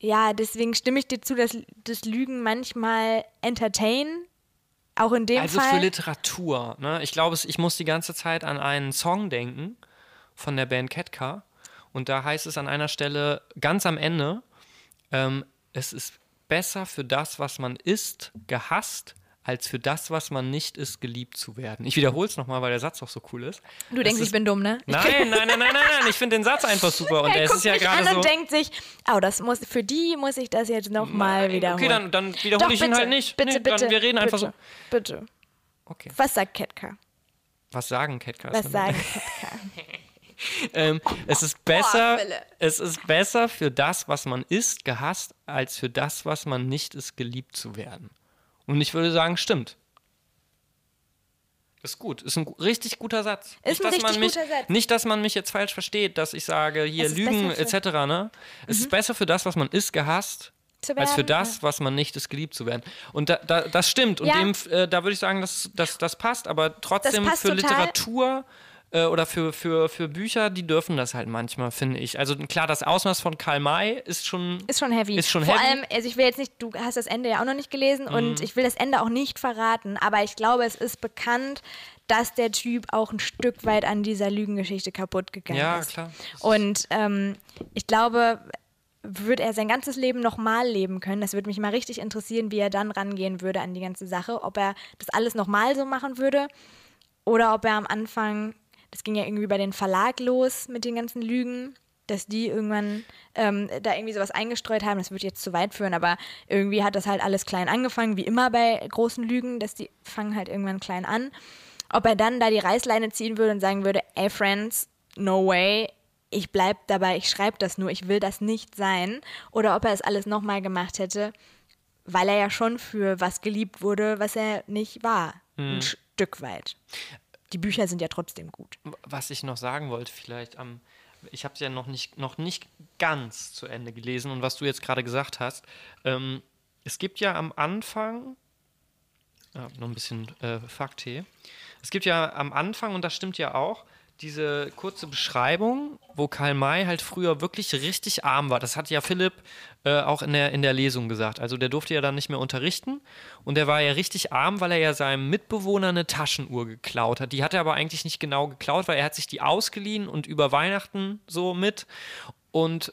B: ja, deswegen stimme ich dir zu, dass das Lügen manchmal entertain. Auch in dem
C: Also
B: Fall.
C: für Literatur. Ne? Ich glaube, ich muss die ganze Zeit an einen Song denken von der Band Ketka. Und da heißt es an einer Stelle ganz am Ende, ähm, es ist besser für das, was man ist, gehasst, als für das, was man nicht ist, geliebt zu werden. Ich wiederhole es nochmal, weil der Satz auch so cool ist.
B: du
C: Es
B: denkst,
C: ist,
B: ich bin dumm, ne?
C: Nein, nein, nein, nein, nein, nein. Ich finde den Satz einfach super. Und [LAUGHS]
B: er
C: ist ja gerade so.
B: und denkt sich, oh, das muss, für die muss ich das jetzt nochmal wiederholen.
C: Okay, dann, dann wiederhole
B: Doch,
C: ich ihn
B: bitte,
C: halt nicht.
B: Bitte,
C: nee,
B: bitte.
C: Dann, wir reden einfach
B: bitte,
C: so.
B: Bitte.
C: Okay.
B: Was sagt Ketka?
C: Was sagen Ketka?
B: Was sagen Ketka? [LAUGHS]
C: Ähm, es ist besser, es ist besser für das, was man ist, gehasst, als für das, was man nicht ist, geliebt zu werden. Und ich würde sagen, stimmt. Ist gut, ist ein richtig guter Satz.
B: Ist ein
C: dass man
B: richtig
C: mich,
B: guter Satz.
C: Nicht, dass man mich jetzt falsch versteht, dass ich sage, hier Lügen
B: Mhm.
C: etc. Ne? Es ist besser für das, was man ist, gehasst, als für das, was man nicht ist, geliebt zu werden. Und da, da, das stimmt. Und
B: Ja.
C: dem, äh, da würde ich sagen, das, das, das passt. Aber trotzdem
B: passt
C: für
B: total.
C: Literatur äh, oder für, für, für Bücher, die dürfen das halt manchmal, finde ich. Also klar, das Ausmaß von Karl May ist schon.
B: Ist schon heavy.
C: Ist schon
B: Vor
C: heavy. Mhm.
B: allem, also ich will jetzt nicht, du hast das Ende ja auch noch nicht gelesen und ich will das Ende auch nicht verraten, aber ich glaube, es ist bekannt, dass der Typ auch ein Stück weit an dieser Lügengeschichte kaputt gegangen
C: Ja,
B: ist.
C: klar.
B: Und ähm, ich glaube, würde er sein ganzes Leben nochmal leben können, das würde mich mal richtig interessieren, wie er dann rangehen würde an die ganze Sache, ob er das alles nochmal so machen würde oder ob er am Anfang, das ging ja irgendwie bei den Verlag los mit den ganzen Lügen, dass die irgendwann ähm, da irgendwie sowas eingestreut haben. Das würde jetzt zu weit führen, aber irgendwie hat das halt alles klein angefangen, wie immer bei großen Lügen, dass die fangen halt irgendwann klein an. Ob er dann da die Reißleine ziehen würde und sagen würde, ey Friends, no way, ich bleib dabei, ich schreibe das nur, ich will das nicht sein. Oder ob er es alles nochmal gemacht hätte, weil er ja schon für was geliebt wurde, was er nicht war. Ein Stück weit. Die Bücher sind ja trotzdem gut.
C: Was ich noch sagen wollte, vielleicht am. ich habe es ja noch nicht, noch nicht ganz zu Ende gelesen und was du jetzt gerade gesagt hast. Ähm, es gibt ja am Anfang. Ja, noch ein bisschen äh, hier. Es gibt ja am Anfang, und das stimmt ja auch, diese kurze Beschreibung, wo Karl May halt früher wirklich richtig arm war. Das hat ja Philipp äh, auch in der, in der Lesung gesagt. Also der durfte ja dann nicht mehr unterrichten und der war ja richtig arm, weil er ja seinem Mitbewohner eine Taschenuhr geklaut hat. Die hat er aber eigentlich nicht genau geklaut, weil er hat sich die ausgeliehen und über Weihnachten so mit. Und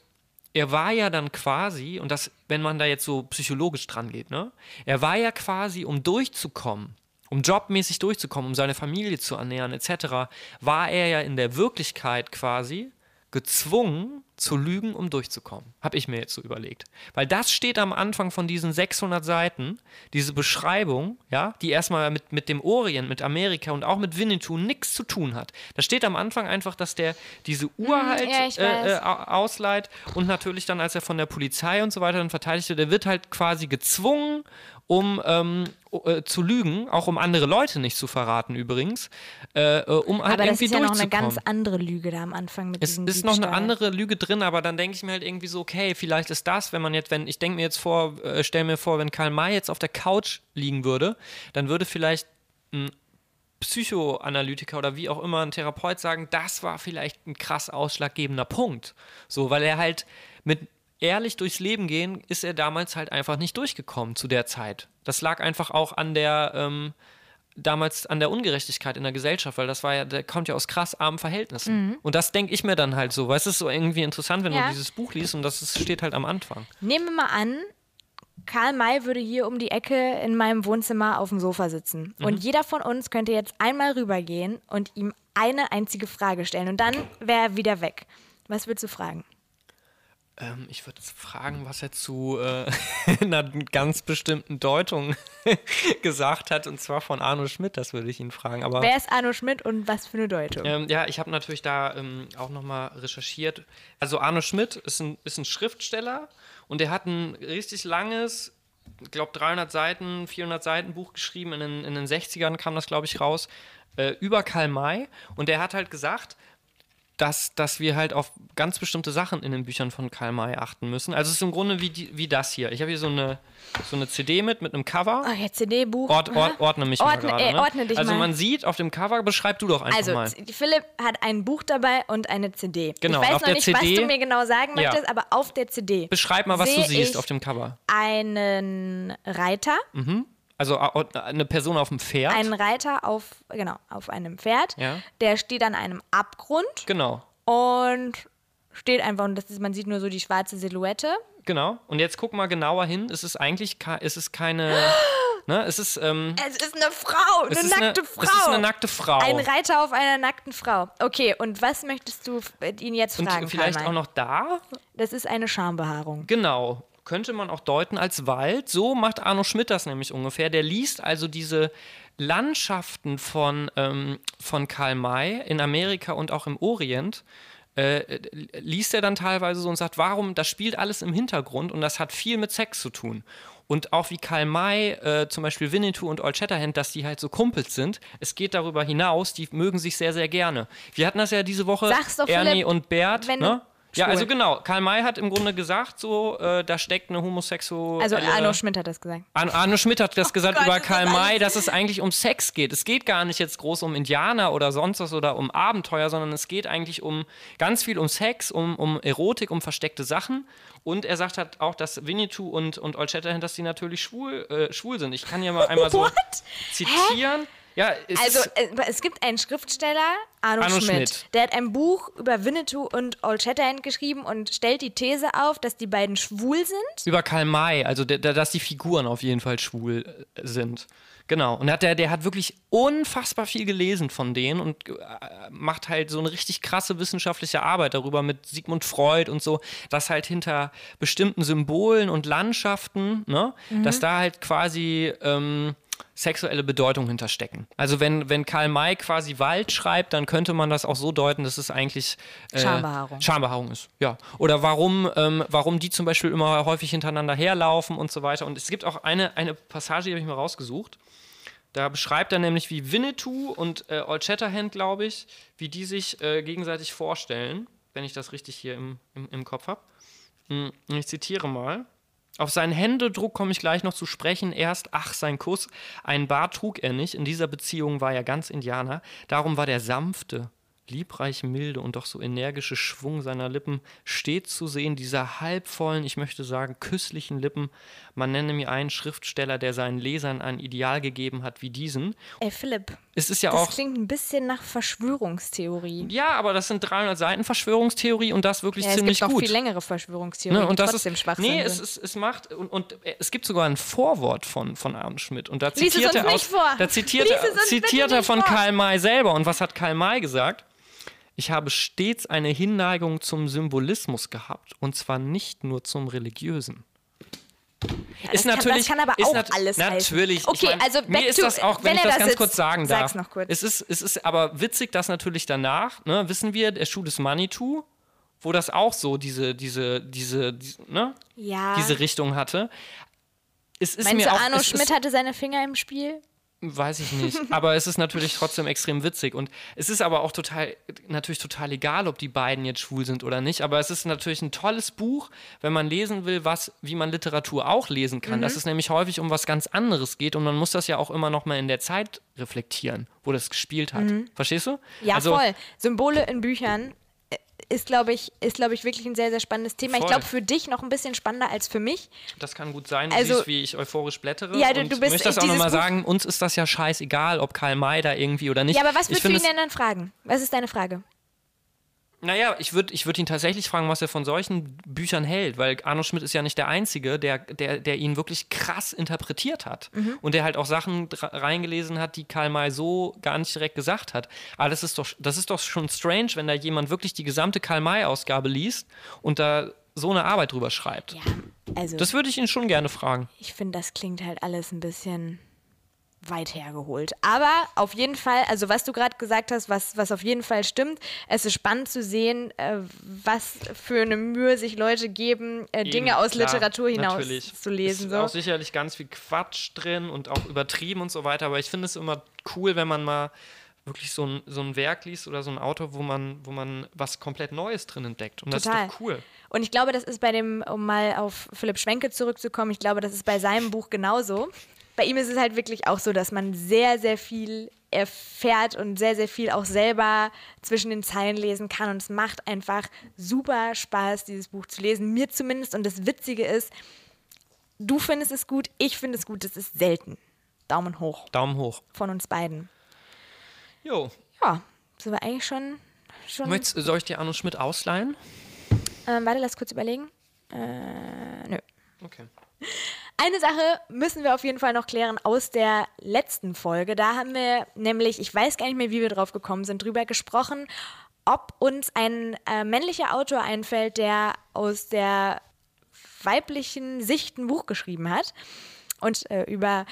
C: er war ja dann quasi, und das, wenn man da jetzt so psychologisch dran geht, ne? Er war ja quasi, um durchzukommen, um jobmäßig durchzukommen, um seine Familie zu ernähren, etc., war er ja in der Wirklichkeit quasi gezwungen zu lügen, um durchzukommen. Habe ich mir jetzt so überlegt. Weil das steht am Anfang von diesen 600 Seiten, diese Beschreibung, ja, die erstmal mit, mit dem Orient, mit Amerika und auch mit Winnetou nichts zu tun hat. Da steht am Anfang einfach, dass der diese Uhr halt
B: ja,
C: äh, äh, au- ausleiht und natürlich dann, als er von der Polizei und so weiter dann verteidigt wird, der wird halt quasi gezwungen, um ähm, äh, zu lügen, auch um andere Leute nicht zu verraten übrigens, äh, äh, um halt
B: Aber das
C: irgendwie
B: ist ja noch eine ganz andere Lüge da am Anfang mit
C: Es ist noch eine
B: Diebstahl.
C: andere Lüge drin, aber dann denke ich mir halt irgendwie so, okay, vielleicht ist das, wenn man jetzt, wenn, ich denke mir jetzt vor, äh, stell mir vor, wenn Karl May jetzt auf der Couch liegen würde, dann würde vielleicht ein Psychoanalytiker oder wie auch immer ein Therapeut sagen, das war vielleicht ein krass ausschlaggebender Punkt. So, weil er halt mit ehrlich durchs Leben gehen, ist er damals halt einfach nicht durchgekommen zu der Zeit. Das lag einfach auch an der, ähm, damals an der Ungerechtigkeit in der Gesellschaft, weil das war ja, der kommt ja aus krass armen Verhältnissen. Und das denke ich mir dann halt so, weil es ist so irgendwie interessant, wenn
B: Ja.
C: du dieses Buch liest und das ist, steht halt am Anfang.
B: Nehmen wir mal an, Karl May würde hier um die Ecke in meinem Wohnzimmer auf dem Sofa sitzen.
C: Mhm.
B: Und jeder von uns könnte jetzt einmal rübergehen und ihm eine einzige Frage stellen. Und dann wäre er wieder weg. Was würdest du fragen?
C: Ähm, ich würde fragen, was er zu äh, [LAUGHS] einer ganz bestimmten Deutung [LAUGHS] gesagt hat, und zwar von Arno Schmidt, das würde ich ihn fragen. Aber
B: Wer ist Arno Schmidt und was für eine Deutung?
C: Ähm, ja, ich habe natürlich da ähm, auch nochmal recherchiert. Also Arno Schmidt ist ein, ist ein Schriftsteller und der hat ein richtig langes, ich glaube 300 Seiten, 400 Seiten Buch geschrieben. In den, in den 60ern kam das, glaube ich, raus, äh, über Karl May. Und der hat halt gesagt, dass, dass wir halt auf ganz bestimmte Sachen in den Büchern von Karl May achten müssen. Also es ist im Grunde wie, die, wie das hier. Ich habe hier so eine, so eine CD mit, mit einem Cover.
B: Oh, ja, CD-Buch.
C: Ord, ord, ordne mich
B: Ordne-
C: mal gerade.
B: äh,
C: Ne?
B: ordne dich
C: also
B: mal.
C: man sieht auf dem Cover, beschreib du doch einfach
B: Also,
C: mal.
B: Z- Philipp hat ein Buch dabei und eine CD.
C: Genau,
B: ich weiß
C: auf
B: noch
C: der
B: nicht,
C: CD
B: was du mir genau sagen
C: Ja.
B: möchtest, aber auf der CD
C: Beschreib mal, was du siehst auf dem Cover.
B: einen Reiter,
C: Also eine Person auf dem Pferd.
B: einen Reiter auf, genau, auf einem Pferd.
C: Ja.
B: Der steht an einem Abgrund
C: genau,
B: und steht einfach, und das ist, man sieht nur so die schwarze Silhouette.
C: genau. Und jetzt guck mal genauer hin. Es ist eigentlich es ist keine. [GASPS] ne, es ist. Ähm,
B: Es ist eine Frau, eine nackte
C: eine,
B: Frau.
C: Es ist eine nackte Frau.
B: Ein Reiter auf einer nackten Frau. Okay, und was möchtest du äh, ihn jetzt
C: Und
B: fragen?
C: vielleicht
B: Karl
C: auch noch da.
B: Das ist eine Schambehaarung.
C: Genau. Könnte man auch deuten als Wald. So macht Arno Schmidt das nämlich ungefähr. Der liest also diese Landschaften von, ähm, von Karl May in Amerika und auch im Orient. Äh, liest er dann teilweise so und sagt, warum, das spielt alles im Hintergrund und das hat viel mit Sex zu tun. Und auch wie Karl May, äh, zum Beispiel Winnetou und Old Shatterhand, dass die halt so Kumpels sind. Es geht darüber hinaus, die mögen sich sehr, sehr gerne. Wir hatten das ja diese Woche,
B: Sag's doch,
C: Ernie
B: Philipp,
C: und Bert,
B: wenn du-
C: ne? Ja,
B: schwul.
C: also genau. Karl May hat im Grunde gesagt, so, äh, da steckt eine homosexuelle.
B: Also Arno Schmidt hat das gesagt.
C: Ar Arno Schmidt hat das gesagt
B: Gott,
C: über Karl May, dass es eigentlich um Sex geht. Es geht gar nicht jetzt groß um Indianer oder sonst was oder um Abenteuer, sondern es geht eigentlich um ganz viel um Sex, um, um Erotik, um versteckte Sachen. Und er sagt halt auch, dass Winnetou und, und Old Shatterhand, dass die natürlich schwul, äh, schwul sind. Ich kann ja mal einmal so [LAUGHS]
B: What?
C: zitieren. Ja, es
B: Also äh, es gibt einen Schriftsteller, Arno,
C: Arno
B: Schmidt,
C: Schmidt.
B: der hat ein Buch über Winnetou und Old Shatterhand geschrieben und stellt die These auf, dass die beiden schwul sind.
C: über Karl May, also der, der, dass die Figuren auf jeden Fall schwul äh, sind. Genau. Und hat der, der hat wirklich unfassbar viel gelesen von denen und äh, macht halt so eine richtig krasse wissenschaftliche Arbeit darüber mit Sigmund Freud und so, dass halt hinter bestimmten Symbolen und Landschaften, ne, dass da halt quasi ähm, sexuelle Bedeutung hinterstecken. Also wenn, wenn Karl May quasi Wald schreibt, dann könnte man das auch so deuten, dass es eigentlich äh,
B: Schambehaarung.
C: Schambehaarung ist, ja. Oder warum, ähm, warum die zum Beispiel immer häufig hintereinander herlaufen und so weiter. Und es gibt auch eine, eine Passage, die habe ich mal rausgesucht. Da beschreibt er nämlich, wie Winnetou und äh, Old Shatterhand, glaube ich, wie die sich äh, gegenseitig vorstellen, wenn ich das richtig hier im, im, im Kopf habe. Ich zitiere mal. Auf seinen Händedruck komme ich gleich noch zu sprechen. Erst, ach, sein Kuss. Einen Bart trug er nicht. In dieser Beziehung war er ganz Indianer. Darum war der sanfte, liebreich milde und doch so energische Schwung seiner Lippen stets zu sehen. Dieser halbvollen, ich möchte sagen, küsslichen Lippen. Man nenne mir einen Schriftsteller, der seinen Lesern ein Ideal gegeben hat wie diesen.
B: Ey Philipp,
C: Es ist ja
B: das
C: auch.
B: klingt ein bisschen nach Verschwörungstheorie.
C: Ja, aber das sind 300 Seiten Verschwörungstheorie und das wirklich
B: Ja, es
C: ziemlich
B: gibt auch
C: gut.
B: viel längere Verschwörungstheorien,
C: Ne, und das
B: trotzdem
C: ist,
B: Schwachsinn
C: nee, es, es, es macht und, und es gibt sogar ein Vorwort von, von Arne Schmidt und da
B: es
C: zitiert er
B: nicht
C: aus,
B: vor.
C: da zitiert er,
B: es
C: zitiert er von
B: vor.
C: Karl May selber und was hat Karl May gesagt? Ich habe stets eine Hinneigung zum Symbolismus gehabt und zwar nicht nur zum religiösen.
B: Das kann- das kann aber
C: ist
B: auch
C: nat-
B: alles.
C: Natürlich. ich
B: Okay,
C: mein,
B: also back
C: mir ist das auch, wenn,
B: wenn
C: ich das
B: da
C: ganz
B: sitzt,
C: kurz sagen
B: sag's
C: darf.
B: noch kurz.
C: Es ist, es ist aber witzig, dass natürlich danach, ne, wissen wir, der Schuh des Manitou, wo das auch so diese, diese, diese, diese ne,
B: ja.
C: diese Richtung hatte. Es ist
B: Meinst
C: mir
B: du,
C: auch,
B: Arno Schmidt
C: ist,
B: hatte seine Finger im Spiel?
C: Weiß ich nicht. [LAUGHS] Aber es ist natürlich trotzdem extrem witzig. Und es ist aber auch total, natürlich total egal, ob die beiden jetzt schwul sind oder nicht. Aber es ist natürlich ein tolles Buch, wenn man lesen will, was, wie man Literatur auch lesen kann.
B: Mhm.
C: Dass es nämlich häufig um was ganz anderes geht. Und man muss das ja auch immer noch mal in der Zeit reflektieren, wo das gespielt hat. Verstehst du?
B: Mhm. Ja,
C: also,
B: voll. Symbole in Büchern ist, glaube ich, ist, glaube ich, wirklich ein sehr, sehr spannendes Thema. Ich
C: Voll.
B: glaube, für dich noch ein bisschen spannender als für mich.
C: Das kann gut sein. Du
B: Also-
C: siehst, wie ich euphorisch blättere.
B: Ja, du-
C: und
B: du bist-
C: möchte das auch nochmal sagen. Uns ist das ja scheißegal, ob Karl May da irgendwie oder nicht.
B: Ja, aber was
C: Ich
B: würdest du ihn denn dann fragen? Was ist deine Frage?
C: Naja, ich würde ich würd ihn tatsächlich fragen, was er von solchen Büchern hält, weil Arno Schmidt ist ja nicht der Einzige, der, der, der ihn wirklich krass interpretiert hat.
B: Mhm.
C: Und der halt auch Sachen reingelesen hat, die Karl May so gar nicht direkt gesagt hat. Aber das ist doch, das ist doch schon strange, wenn da jemand wirklich die gesamte Karl May-Ausgabe liest und da so eine Arbeit drüber schreibt.
B: Ja, also
C: Das würde ich ihn schon gerne fragen.
B: ich finde, das klingt halt alles ein bisschen weit hergeholt. Aber auf jeden Fall, also was du gerade gesagt hast, was, was auf jeden Fall stimmt, es ist spannend zu sehen, äh, was für eine Mühe sich Leute geben, äh, Dinge
C: Eben,
B: aus
C: klar,
B: Literatur hinaus
C: natürlich.
B: zu lesen.
C: Ist
B: So.
C: auch sicherlich ganz viel Quatsch drin und auch übertrieben und so weiter, aber ich finde es immer cool, wenn man mal wirklich so ein, so ein Werk liest oder so ein Autor, wo man, wo man was komplett Neues drin entdeckt. Und das
B: Total.
C: ist doch cool.
B: Und ich glaube, das ist bei dem, um mal auf Philipp Schwenke zurückzukommen, ich glaube, das ist bei seinem Buch genauso. Bei ihm ist es halt wirklich auch so, dass man sehr, sehr viel erfährt und sehr, sehr viel auch selber zwischen den Zeilen lesen kann. Und es macht einfach super Spaß, dieses Buch zu lesen. Mir zumindest. Und das Witzige ist, du findest es gut, ich finde es gut, es ist selten. Daumen hoch
C: Daumen hoch.
B: von uns beiden.
C: Jo.
B: Ja, sind wir eigentlich schon. schon
C: Möchtest, soll ich dir Arno Schmidt ausleihen?
B: ähm, warte, lass kurz überlegen. Äh, nö.
C: Okay. [LAUGHS]
B: Eine Sache müssen wir auf jeden Fall noch klären aus der letzten Folge. Da haben wir nämlich, ich weiß gar nicht mehr, wie wir drauf gekommen sind, drüber gesprochen, ob uns ein äh, männlicher Autor einfällt, der aus der weiblichen Sicht ein Buch geschrieben hat. Und äh, über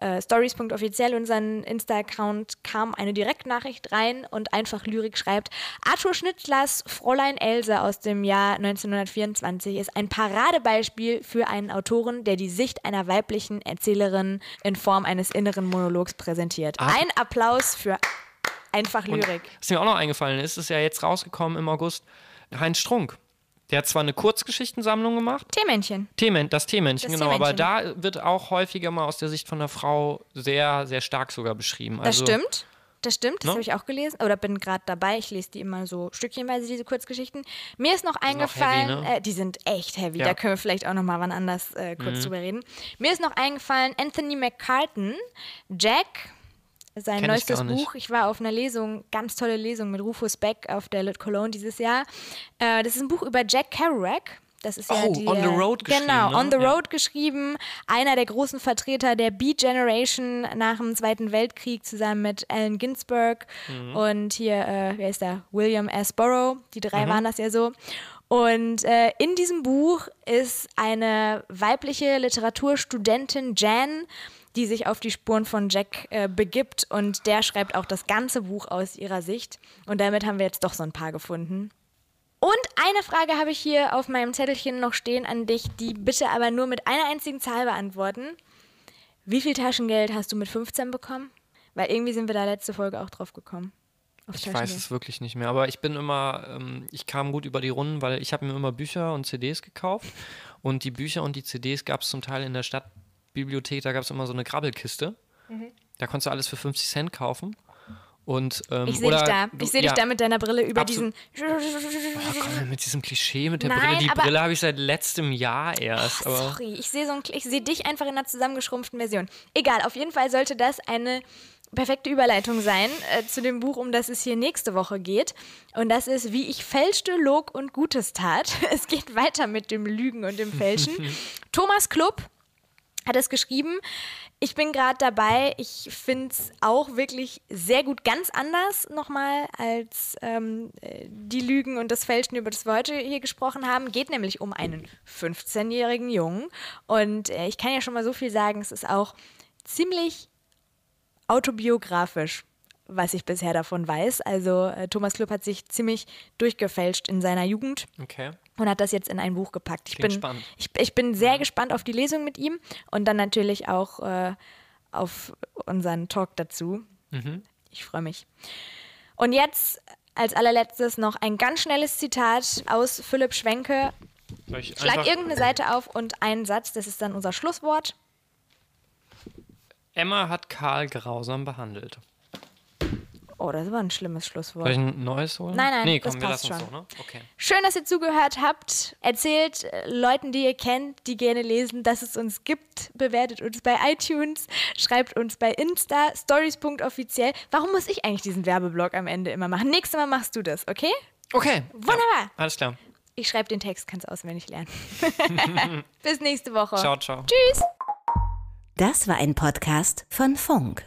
B: äh, stories.offiziell, unseren Insta-Account, kam eine Direktnachricht rein und einfach Lyrik schreibt, Arthur Schnitzlers Fräulein Else aus dem Jahr 1924 ist ein Paradebeispiel für einen Autoren, der die Sicht einer weiblichen Erzählerin in Form eines inneren Monologs präsentiert.
C: Ah.
B: Ein Applaus für einfach
C: Und
B: Lyrik.
C: was mir auch noch eingefallen ist, ist ja jetzt rausgekommen im August, Heinz Strunk. Der hat zwar eine Kurzgeschichtensammlung gemacht,
B: Teemännchen.
C: Themen, das Teemännchen,
B: Das
C: genau, aber
B: Teemännchen.
C: da wird auch häufiger mal aus der Sicht von der Frau sehr, sehr stark sogar beschrieben.
B: Das
C: Also,
B: stimmt. Das stimmt, das
C: Ne?
B: habe ich auch gelesen. Oder bin gerade dabei. Ich lese die immer so stückchenweise, diese Kurzgeschichten. Mir ist noch
C: auch
B: eingefallen,
C: heavy, ne?
B: äh, die sind echt heavy.
C: Ja.
B: Da können wir vielleicht auch noch mal wann anders äh, kurz
C: Mhm.
B: drüber reden. Mir ist noch eingefallen, Anthony McCartan, Jack, sein
C: Kenn ich
B: neuestes
C: nicht.
B: Buch. Ich war auf einer Lesung, ganz tolle Lesung mit Rufus Beck auf der Lit Cologne dieses Jahr. Äh, das ist ein Buch über Jack Kerouac. Das ist ja
C: Oh,
B: die,
C: On the Road geschrieben,
B: Genau,
C: ne?
B: On the
C: Ja.
B: Road geschrieben. Einer der großen Vertreter der Beat Generation nach dem Zweiten Weltkrieg zusammen mit Allen Ginsberg
C: Mhm.
B: und hier, äh, wer ist da? William S. Burroughs. Die drei
C: Mhm.
B: waren das ja so. Und äh, in diesem Buch ist eine weibliche Literaturstudentin, Jan, die sich auf die Spuren von Jack äh, begibt und der schreibt auch das ganze Buch aus ihrer Sicht. Und damit haben wir jetzt doch so ein paar gefunden. Und eine Frage habe ich hier auf meinem Zettelchen noch stehen an dich, die bitte aber nur mit einer einzigen Zahl beantworten. Wie viel Taschengeld hast du mit 15 bekommen? Weil irgendwie sind wir da letzte Folge auch drauf gekommen.
C: Ich weiß es wirklich nicht mehr, aber ich bin immer, ähm, ich kam gut über die Runden, weil ich habe mir immer Bücher und CDs gekauft und die Bücher und die CDs gab es zum Teil in der Stadtbibliothek, da gab es immer so eine Grabbelkiste.
B: Mhm.
C: Da konntest du alles für 50 Cent kaufen. Und, ähm,
B: Ich sehe dich da. Ich sehe
C: ja,
B: dich da mit deiner Brille über
C: absolut.
B: diesen.
C: Oh, komm, mit diesem Klischee mit der
B: Nein,
C: Brille. Die
B: aber-
C: Brille habe ich seit letztem Jahr erst. aber
B: Sorry, ich sehe so ein, ich sehe dich einfach in einer zusammengeschrumpften Version. Egal, auf jeden Fall sollte das eine perfekte Überleitung sein äh, zu dem Buch, um das es hier nächste Woche geht. Und das ist, wie ich fälschte, log und Gutes tat. [LAUGHS] Es geht weiter mit dem Lügen und dem Fälschen. [LAUGHS] Thomas Klupp hat es geschrieben. Ich bin gerade dabei. Ich finde es auch wirklich sehr gut, ganz anders nochmal als ähm, äh, die Lügen und das Fälschen, über das wir heute hier gesprochen haben. Geht nämlich um einen 15-jährigen Jungen. Und äh, ich kann ja schon mal so viel sagen, es ist auch ziemlich autobiografisch, was ich bisher davon weiß. Also äh, Thomas Klupp hat sich ziemlich durchgefälscht in seiner Jugend
C: okay.
B: und hat das jetzt in ein Buch gepackt. Ich
C: Klingt
B: bin,
C: spannend.
B: Ich, ich bin sehr gespannt auf die Lesung mit ihm und dann natürlich auch äh, auf unseren Talk dazu.
C: Mhm.
B: Ich freue mich. Und jetzt als allerletztes noch ein ganz schnelles Zitat aus Philipp Schwenke. Schlag irgendeine Seite auf und einen Satz, das ist dann unser Schlusswort.
C: Emma hat Karl grausam behandelt.
B: Oh, das war ein schlimmes Schlusswort.
C: Soll ich ein neues holen?
B: Nein, nein,
C: nee,
B: das
C: komm, wir
B: passt
C: lassen
B: schon.
C: so, ne? Okay.
B: Schön, dass ihr zugehört habt. Erzählt äh, Leuten, die ihr kennt, die gerne lesen, dass es uns gibt. Bewertet uns bei iTunes, schreibt uns bei Insta, stories.offiziell. Warum muss ich eigentlich diesen Werbeblock am Ende immer machen? Nächstes Mal machst du das, okay?
C: Okay.
B: Wunderbar.
C: Alles klar.
B: Ich schreibe den Text, kannst auswendig lernen. [LAUGHS] Bis nächste Woche.
C: Ciao, ciao.
B: Tschüss.
I: Das war ein Podcast von Funk.